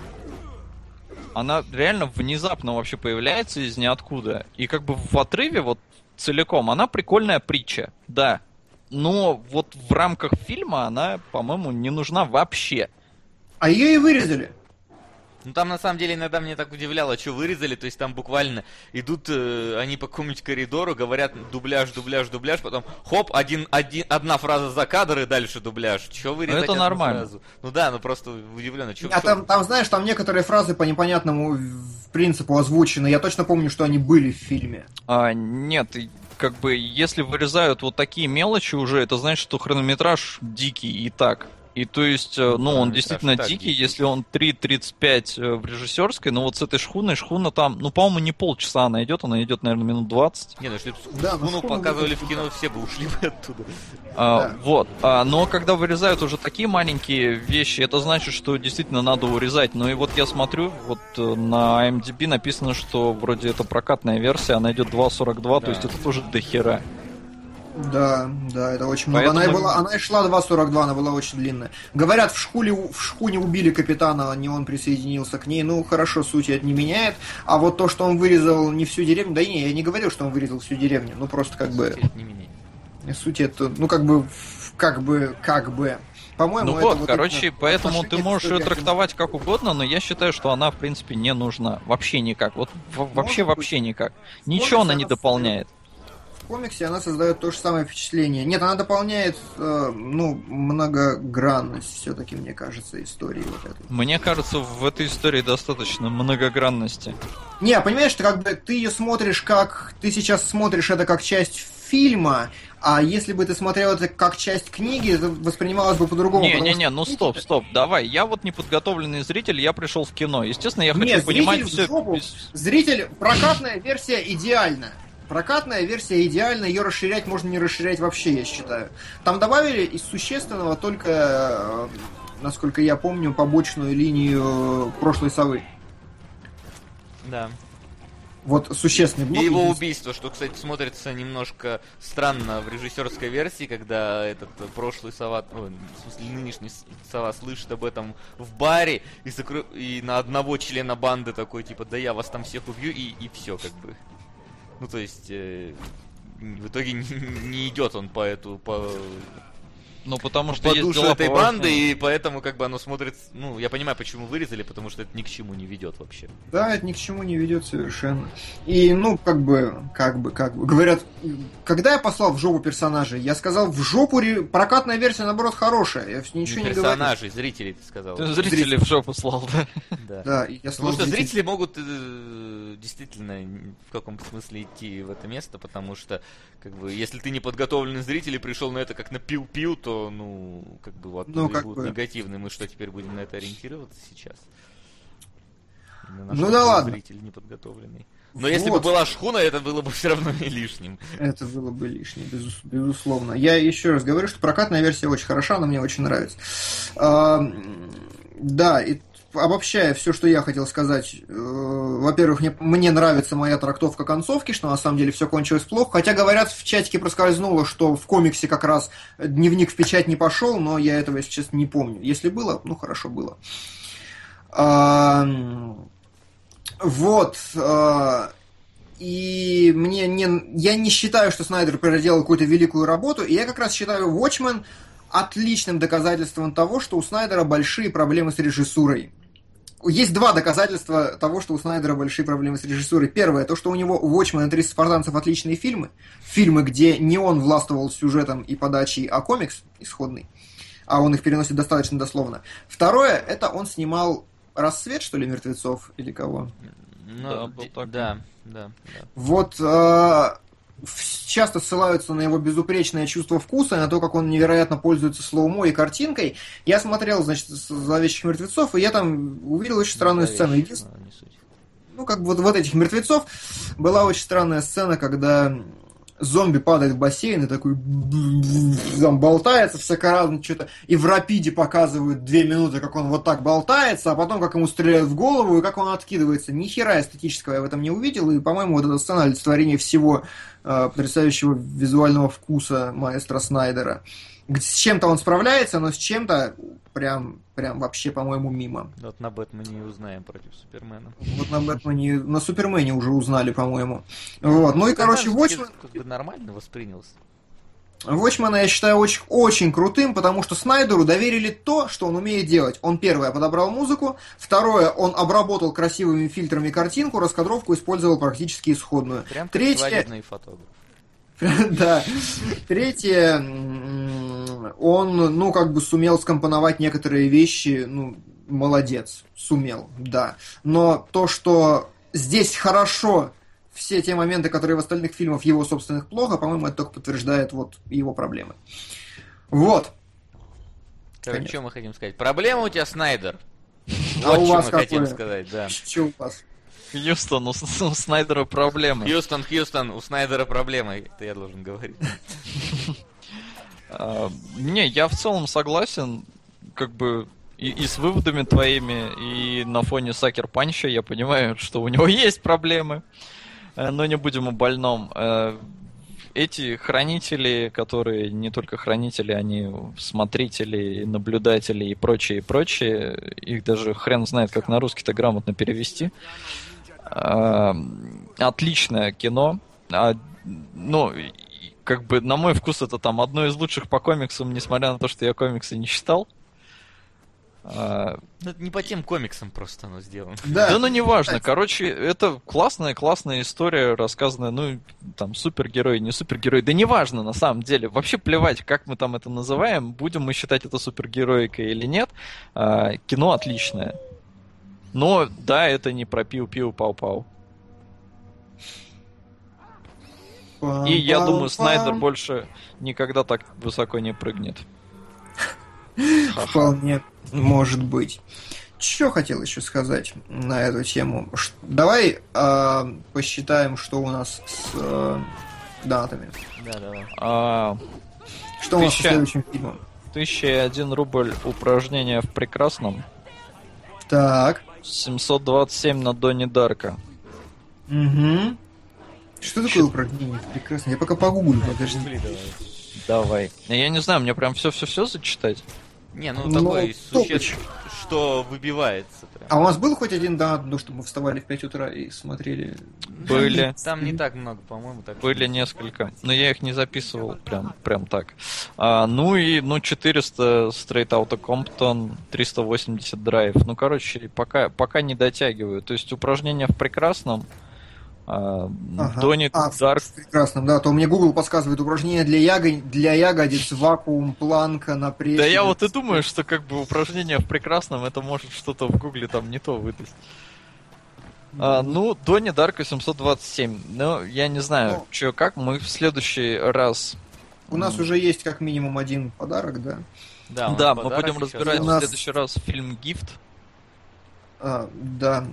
Она реально внезапно вообще появляется из ниоткуда. И как бы в отрыве вот целиком она прикольная притча, да. Но вот в рамках фильма она, по-моему, не нужна вообще. А ее и вырезали. Ну там на самом деле иногда мне так удивляло, что вырезали, то есть там буквально идут э, они по какому-нибудь коридору, говорят дубляж, дубляж, дубляж, потом хоп, один, один, одна фраза за кадр и дальше дубляж. Че вырезать? Ну, это нормально. Фразу? Ну да, ну просто удивленно. Чё, а чё... Там, там, знаешь, там некоторые фразы по непонятному принципу озвучены. Я точно помню, что они были в фильме. А, нет, как бы, если вырезают вот такие мелочи уже, это значит, что хронометраж дикий и так. И то есть, э, ну, он действительно дикий, дикий, если он 3.35 э, в режиссерской, но вот с этой шхуной, шхуна там, ну, по-моему, не полчаса она идет, она идет, наверное, минут 20. Не, ну, если бы да, шхуну показывали в кино, все бы ушли бы оттуда. А, да. Вот. А, но когда вырезают уже такие маленькие вещи, это значит, что действительно надо урезать. Ну и вот я смотрю, вот э, на IMDb написано, что вроде это прокатная версия, она идет 2.42, да. то есть это тоже дохера. Да, да, это очень много. Поэтому... Она, и была, она и шла 2.42, она была очень длинная. Говорят, в, шкуле, в шхуне убили капитана, а не он присоединился к ней. Ну, хорошо, суть это не меняет. А вот то, что он вырезал не всю деревню... Да не, я не говорил, что он вырезал всю деревню. Ну, просто как бы... Не меняет. Суть это, ну, как бы, как бы, как бы... По-моему, ну вот, вот короче, это, поэтому ты можешь ее трактовать как угодно, но я считаю, что она, в принципе, не нужна. Вообще никак. Вот вообще, вообще никак. Ничего она не дополняет комиксе она создает то же самое впечатление. Нет, она дополняет, э, ну, многогранность все-таки, мне кажется, истории вот этой. Мне кажется, в этой истории достаточно многогранности. Не, понимаешь, ты как бы ты ее смотришь как... Ты сейчас смотришь это как часть фильма, а если бы ты смотрел это как часть книги, это воспринималось бы по-другому. Не-не-не, ну стоп, стоп, давай. Я вот неподготовленный зритель, я пришел в кино. Естественно, я хочу Нет, понимать все. Зритель, прокатная версия идеальна. Прокатная версия идеальна, ее расширять можно не расширять вообще, я считаю. Там добавили из существенного только, э, насколько я помню, побочную линию прошлой совы. Да. Вот существенный блок. И его убийство, что, кстати, смотрится немножко странно в режиссерской версии, когда этот э, прошлый сова, ой, в смысле нынешний сова слышит об этом в баре и, закры- и на одного члена банды такой, типа, да я вас там всех убью, и, и все, как бы. Ну, то есть, э, в итоге (laughs) не, не идет он по эту, по, Ну, потому по что есть душу дела этой банды, и поэтому, как бы, оно смотрится, ну, я понимаю, почему вырезали, потому что это ни к чему не ведет вообще. Да, это ни к чему не ведет совершенно. И, ну, как бы, как бы, как бы. Говорят, когда я послал в жопу персонажей, я сказал, в жопу ре- прокатная версия, наоборот, хорошая. Я ничего не, говорю. персонажей, зрителей, ты сказал. Ты зрителей в жопу слал, да? Да. Да, я Потому что зритель- зрители могут э, действительно в каком-то смысле идти в это место, потому что, как бы, если ты не подготовленный зритель и пришел на это как на пил-пил, то, ну, как бы, вот Ну, как будут бы. негативные. Мы что, теперь будем на это ориентироваться сейчас? На Ну да ладно. Зритель неподготовленный. Но если бы Вот. была шхуна, это было бы (laughs) все равно не лишним. Это было бы лишнее, безус- безусловно. Я еще раз говорю, что прокатная версия очень хороша, она мне очень нравится. А, да, и обобщая все, что я хотел сказать, э, во-первых, мне, мне нравится моя трактовка концовки, что на самом деле все кончилось плохо. Хотя, говорят, в чатике проскользнуло, что в комиксе как раз дневник в печать не пошел, но я этого, если честно, не помню. Если было, ну хорошо было. А, вот. а, и мне не, я не считаю, что Снайдер проделал какую-то великую работу, и я как раз считаю Watchmen отличным доказательством того, что у Снайдера большие проблемы с режиссурой. Есть два доказательства того, что у Снайдера большие проблемы с режиссурой. Первое, то, что у него Watchmen и 30 спартанцев отличные фильмы. Фильмы, где не он властвовал сюжетом и подачей, а комикс исходный. А он их переносит достаточно дословно. Второе, это он снимал «Рассвет», что ли, мертвецов или кого? Ну, Да, был такой. да, да, да. Вот э, часто ссылаются на его безупречное чувство вкуса, на то, как он невероятно пользуется слоумо и картинкой. Я смотрел, значит, «Зловещих мертвецов», и я там увидел очень странную сцену. вещи, Единственное, ну, как бы вот, вот этих мертвецов была очень странная сцена, когда зомби падает в бассейн и такой там болтается всяко разно что-то, и в рапиде показывают две минуты, как он вот так болтается, а потом как ему стреляют в голову и как он откидывается. Ни хера эстетического я в этом не увидел, и, по-моему, вот эта сцена олицетворение всего э, потрясающего визуального вкуса маэстро Снайдера. Г- С чем-то он справляется, но с чем-то прям, прям вообще, по-моему, мимо. Вот на Бэтмене и узнаем против Супермена. Вот на Бэтмене, на Супермене уже узнали, по-моему. Вот. Ну и, короче, Watchmen, нормально воспринялся. Watchmen я считаю очень, очень крутым, потому что Снайдеру доверили то, что он умеет делать. Он, первое, подобрал музыку, второе, он обработал красивыми фильтрами картинку, раскадровку использовал практически исходную. Прям Третье, фотограф. (laughs) да. Третье, он, ну, как бы сумел скомпоновать некоторые вещи, ну, молодец, сумел, да. Но то, что здесь хорошо, все те моменты, которые в остальных фильмах его собственных плохо, по-моему, это только подтверждает вот его проблемы. Вот. Короче, что мы хотим сказать? Проблема у тебя, Снайдер. А Вот у что вас мы хотим какое? сказать, да. Что у вас? Хьюстон, у, у Снайдера проблемы. Хьюстон, Хьюстон, у Снайдера проблема. Это я должен говорить. А, Не, я в целом согласен, как бы и, и с выводами твоими, и на фоне Сакер Панча я понимаю, что у него (laughs) есть проблемы, Э, но не будем о больном. Э, Эти хранители, которые не только хранители, они смотрители, и наблюдатели и прочее, и прочее, их даже хрен знает, как на русский-то грамотно перевести. Отличное кино. А, Ну, как бы, на мой вкус, это там одно из лучших по комиксам, несмотря на то, что я комиксы не читал. А, Ну, это не по тем комиксам просто оно сделано. Да, да ну неважно. Короче, это классная, классная история, рассказанная, ну, там, супергерой, не супергерой. Да неважно, на самом деле. Вообще плевать, как мы там это называем, будем мы считать это супергероикой или нет. А, кино отличное. Но, да, это не про пиу-пиу-пау-пау. И я думаю, Снайдер больше никогда так высоко не прыгнет. (laughs) Вполне может быть. Что хотел еще сказать на эту тему? Ш- Давай э, посчитаем, что у нас с э, датами. Да, давай. А, Что у нас Тысяча. следующим фильмом? 1001 рубль упражнение в прекрасном. Так, 727 на Донни Дарка. Угу. Что такое упражнение? Прекрасно. Я пока погуглю, подожди. Давай. Я не знаю, мне прям все-все-все зачитать. Не, ну Ну, такой существ, что выбивается прям. А у нас был хоть один донат, ну, что мы вставали в 5 утра и смотрели? Были. Там не так много, по-моему, так. Были несколько, но я их не записывал прям, прям так. А, ну и, ну, 400 Straight Outta Compton, 380 Drive. Ну, короче, пока, пока не дотягиваю. То есть упражнения в прекрасном, Ага. Donut А, Dark, Прекрасно, да. То мне Google подсказывает упражнения для, яго... для ягодиц, вакуум, планка на прессе. Да я вот и думаю, что как бы упражнение в прекрасном, это может что-то в гугле там не то выдать. А, ну, Дони Дарк 827. Ну, я не знаю, Ну. что как, мы в следующий раз... У нас уже есть как минимум один подарок, да. Да, Да, мы будем разбирать нас- в следующий раз фильм «Гифт». А, да.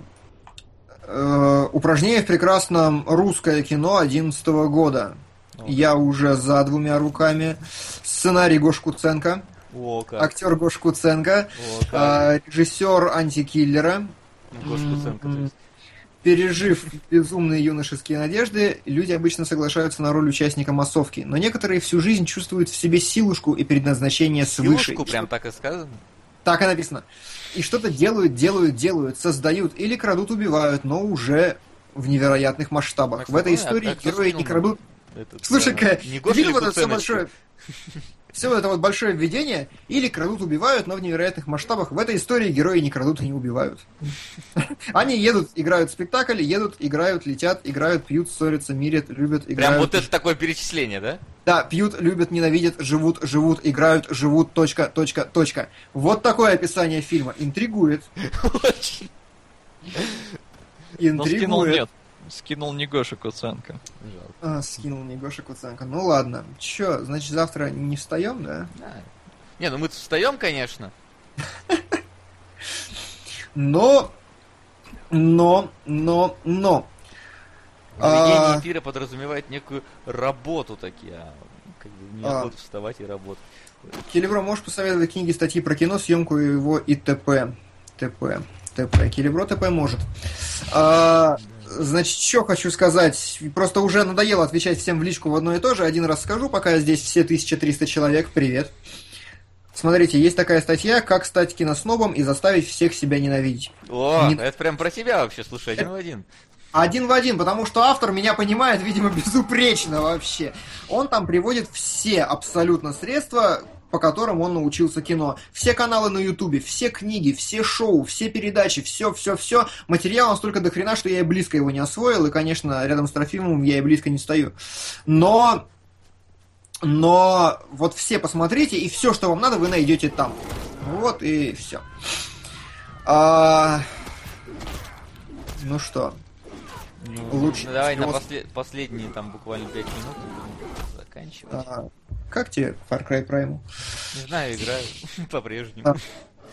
Э, упражнение в прекрасном русское кино 11 года. О. Я уже за двумя руками. Сценарий Гош Куценко, О, как. актер Гош Куценко, О, как. а, режиссер антикиллера. Гош Куценко, то есть. Пережив безумные юношеские надежды, люди обычно соглашаются на роль участника массовки, но некоторые всю жизнь чувствуют в себе силушку и предназначение свыше. Силушку прям так и сказано? Так и написано. И что-то делают, делают, делают, создают или крадут, убивают, но уже в невероятных масштабах. Так, в этой истории а герои не крадут. Этот, Слушай-ка, самый- не ты Гоша видел ли вот это все большое... Все это вот большое введение, или крадут, убивают, но в невероятных масштабах. В этой истории герои не крадут и не убивают. (laughs) Они едут, играют в спектакль, едут, играют, летят, играют, пьют, ссорятся, мирят, любят, Прям играют. вот это такое перечисление, да? Да, пьют, любят, ненавидят, живут, живут, играют, живут, точка, точка, точка. Вот такое описание фильма. Интригует. (laughs) Очень. Но скинул Интригует. Скинул не Гоша Куценко. Жалко. А, скинул мне Гоша Куценко. Ну ладно. Чё, значит, завтра не встаем, да? Да. Не, ну мы встаем, конечно. Но, но, но, но. Ведение А, эфира подразумевает некую работу такие, а как бы А. неохота вставать и работать. Келебро, можешь посоветовать книги, статьи про кино, съемку его и т.п. т.п. т.п. Келебро т.п. может. А, значит, что хочу сказать. Просто уже надоело отвечать всем в личку в одно и то же. Один раз скажу, пока здесь все 1300 человек. Привет. Смотрите, есть такая статья «Как стать киноснобом и заставить всех себя ненавидеть». О, Не- это прям про тебя вообще, слушай, один в один. Один в один, потому что автор меня понимает, (laughs) видимо, безупречно вообще. Он там приводит все абсолютно средства, по которым он научился кино. Все каналы на Ютубе, все книги, все шоу, все передачи, все, все, все. Материал настолько до хрена, что я и близко его не освоил, и, конечно, рядом с Трофимовым я и близко не стою. Но но вот все посмотрите, и все, что вам надо, вы найдете там. Вот и все. Ну что, Ну, Лучше ну, давай на после- последние там буквально 5 минут заканчивать. а, как тебе Far Cry Primal? Не знаю, играю (laughs) по-прежнему. А.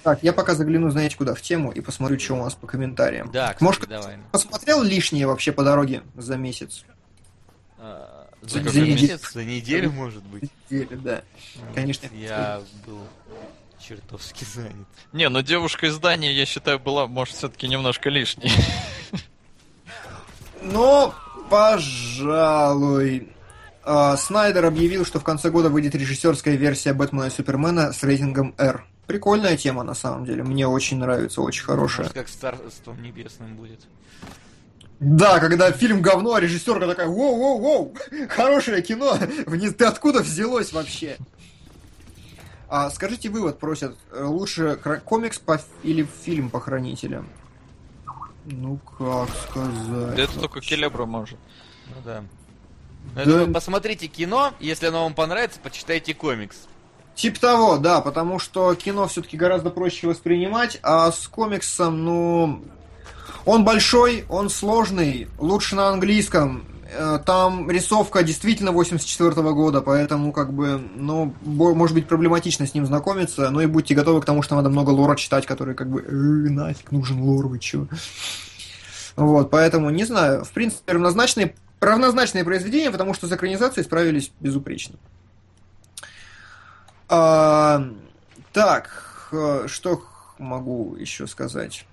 Так, я пока загляну, знаете, куда, в тему, и посмотрю, что у нас по комментариям. Да, кстати, Может, давай. посмотрел лишнее вообще по дороге за месяц? А, За За за месяц? месяц? За неделю, может быть. Неделю, да. Конечно. Я был чертовски занят. Не, ну девушка из Дании, я считаю, была, может, все-таки немножко лишней. Но, пожалуй. А, Снайдер объявил, что в конце года выйдет режиссерская версия Бэтмена и Супермена с рейтингом R. Прикольная тема, на самом деле. Мне очень нравится, очень хорошая. Может, как с Царством Небесным будет. Да, когда фильм говно, а режиссерка такая, воу-воу-воу, хорошее кино, вниз, ты откуда взялось вообще? А, скажите вывод, просят, э, лучше комикс по, или фильм по хранителям? Ну, как сказать? Да это только Келебро может. Ну да. Да. Думаю, посмотрите кино, если оно вам понравится, почитайте комикс. Тип того, да, потому что кино все-таки гораздо проще воспринимать, а с комиксом, ну, он большой, он сложный, лучше на английском. Э, Там рисовка действительно 84 года, поэтому, как бы, ну, может быть проблематично с ним знакомиться, но и будьте готовы к тому, что надо много лора читать, который, как бы, «Э, нафиг нужен лор, вы чё? Вот, поэтому, не знаю, в принципе, равнозначные, равнозначные произведения, потому что с экранизацией справились безупречно. А, так, э, что могу еще сказать?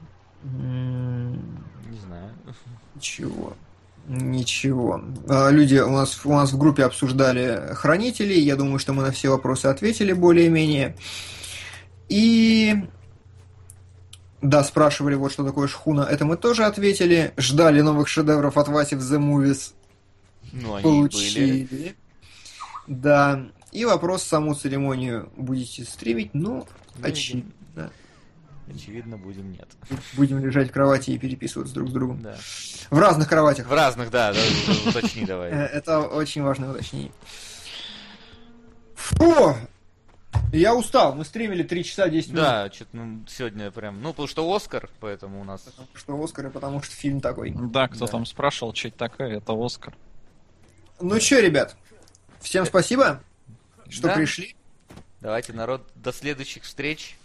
М, Не знаю. Чего? Ничего. А, Люди у нас, у нас в группе обсуждали хранителей. Я думаю, что мы на все вопросы ответили более-менее. И... Да, спрашивали, вот что такое шхуна. Это мы тоже ответили. Ждали новых шедевров от Васи в The Movies. Ну, они Получили. были. Да. И вопрос, саму церемонию будете стримить? Ну, Ну, очевидно. Очевидно, будем нет. Будем лежать в кровати и переписываться друг с другом. Да. В разных кроватях. В разных, да, да, уточни Э, давай. Это очень важное уточнение. Фу! Я устал. Мы стримили 3 часа 10 минут. Да, что-то ну, сегодня прям... Ну, потому что Оскар, поэтому у нас... Потому что Оскар, и потому что фильм такой. Да, кто Да. там спрашивал, что это такое, это Оскар. Ну чё, ребят, всем спасибо, что Да. пришли. Давайте, народ, до следующих встреч.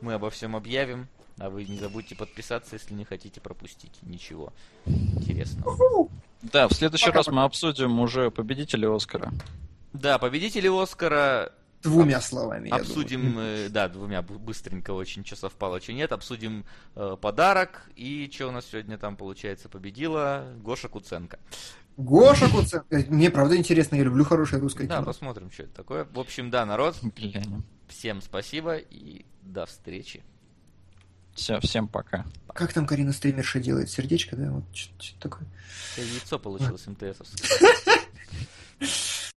Мы обо всем объявим. А вы не забудьте подписаться, если не хотите пропустить ничего интересного. Да, в следующий Пока, раз мы обсудим уже победителя Оскара. Да, победители Оскара Двумя словами, я обсудим, э, да, двумя быстренько очень, что совпало, что нет. Обсудим э, подарок. И что у нас сегодня там, получается, победила Гоша Куценко. Гоша Куценко. Э, Мне правда интересно, я люблю хорошее русское Да, кино. посмотрим, что это такое. В общем, да, народ, Глянем. всем спасибо и до встречи. Все, всем пока. Как там Карина стримерша делает? Сердечко, да? Вот что-то такое. Яйцо получилось МТСовское. (laughs)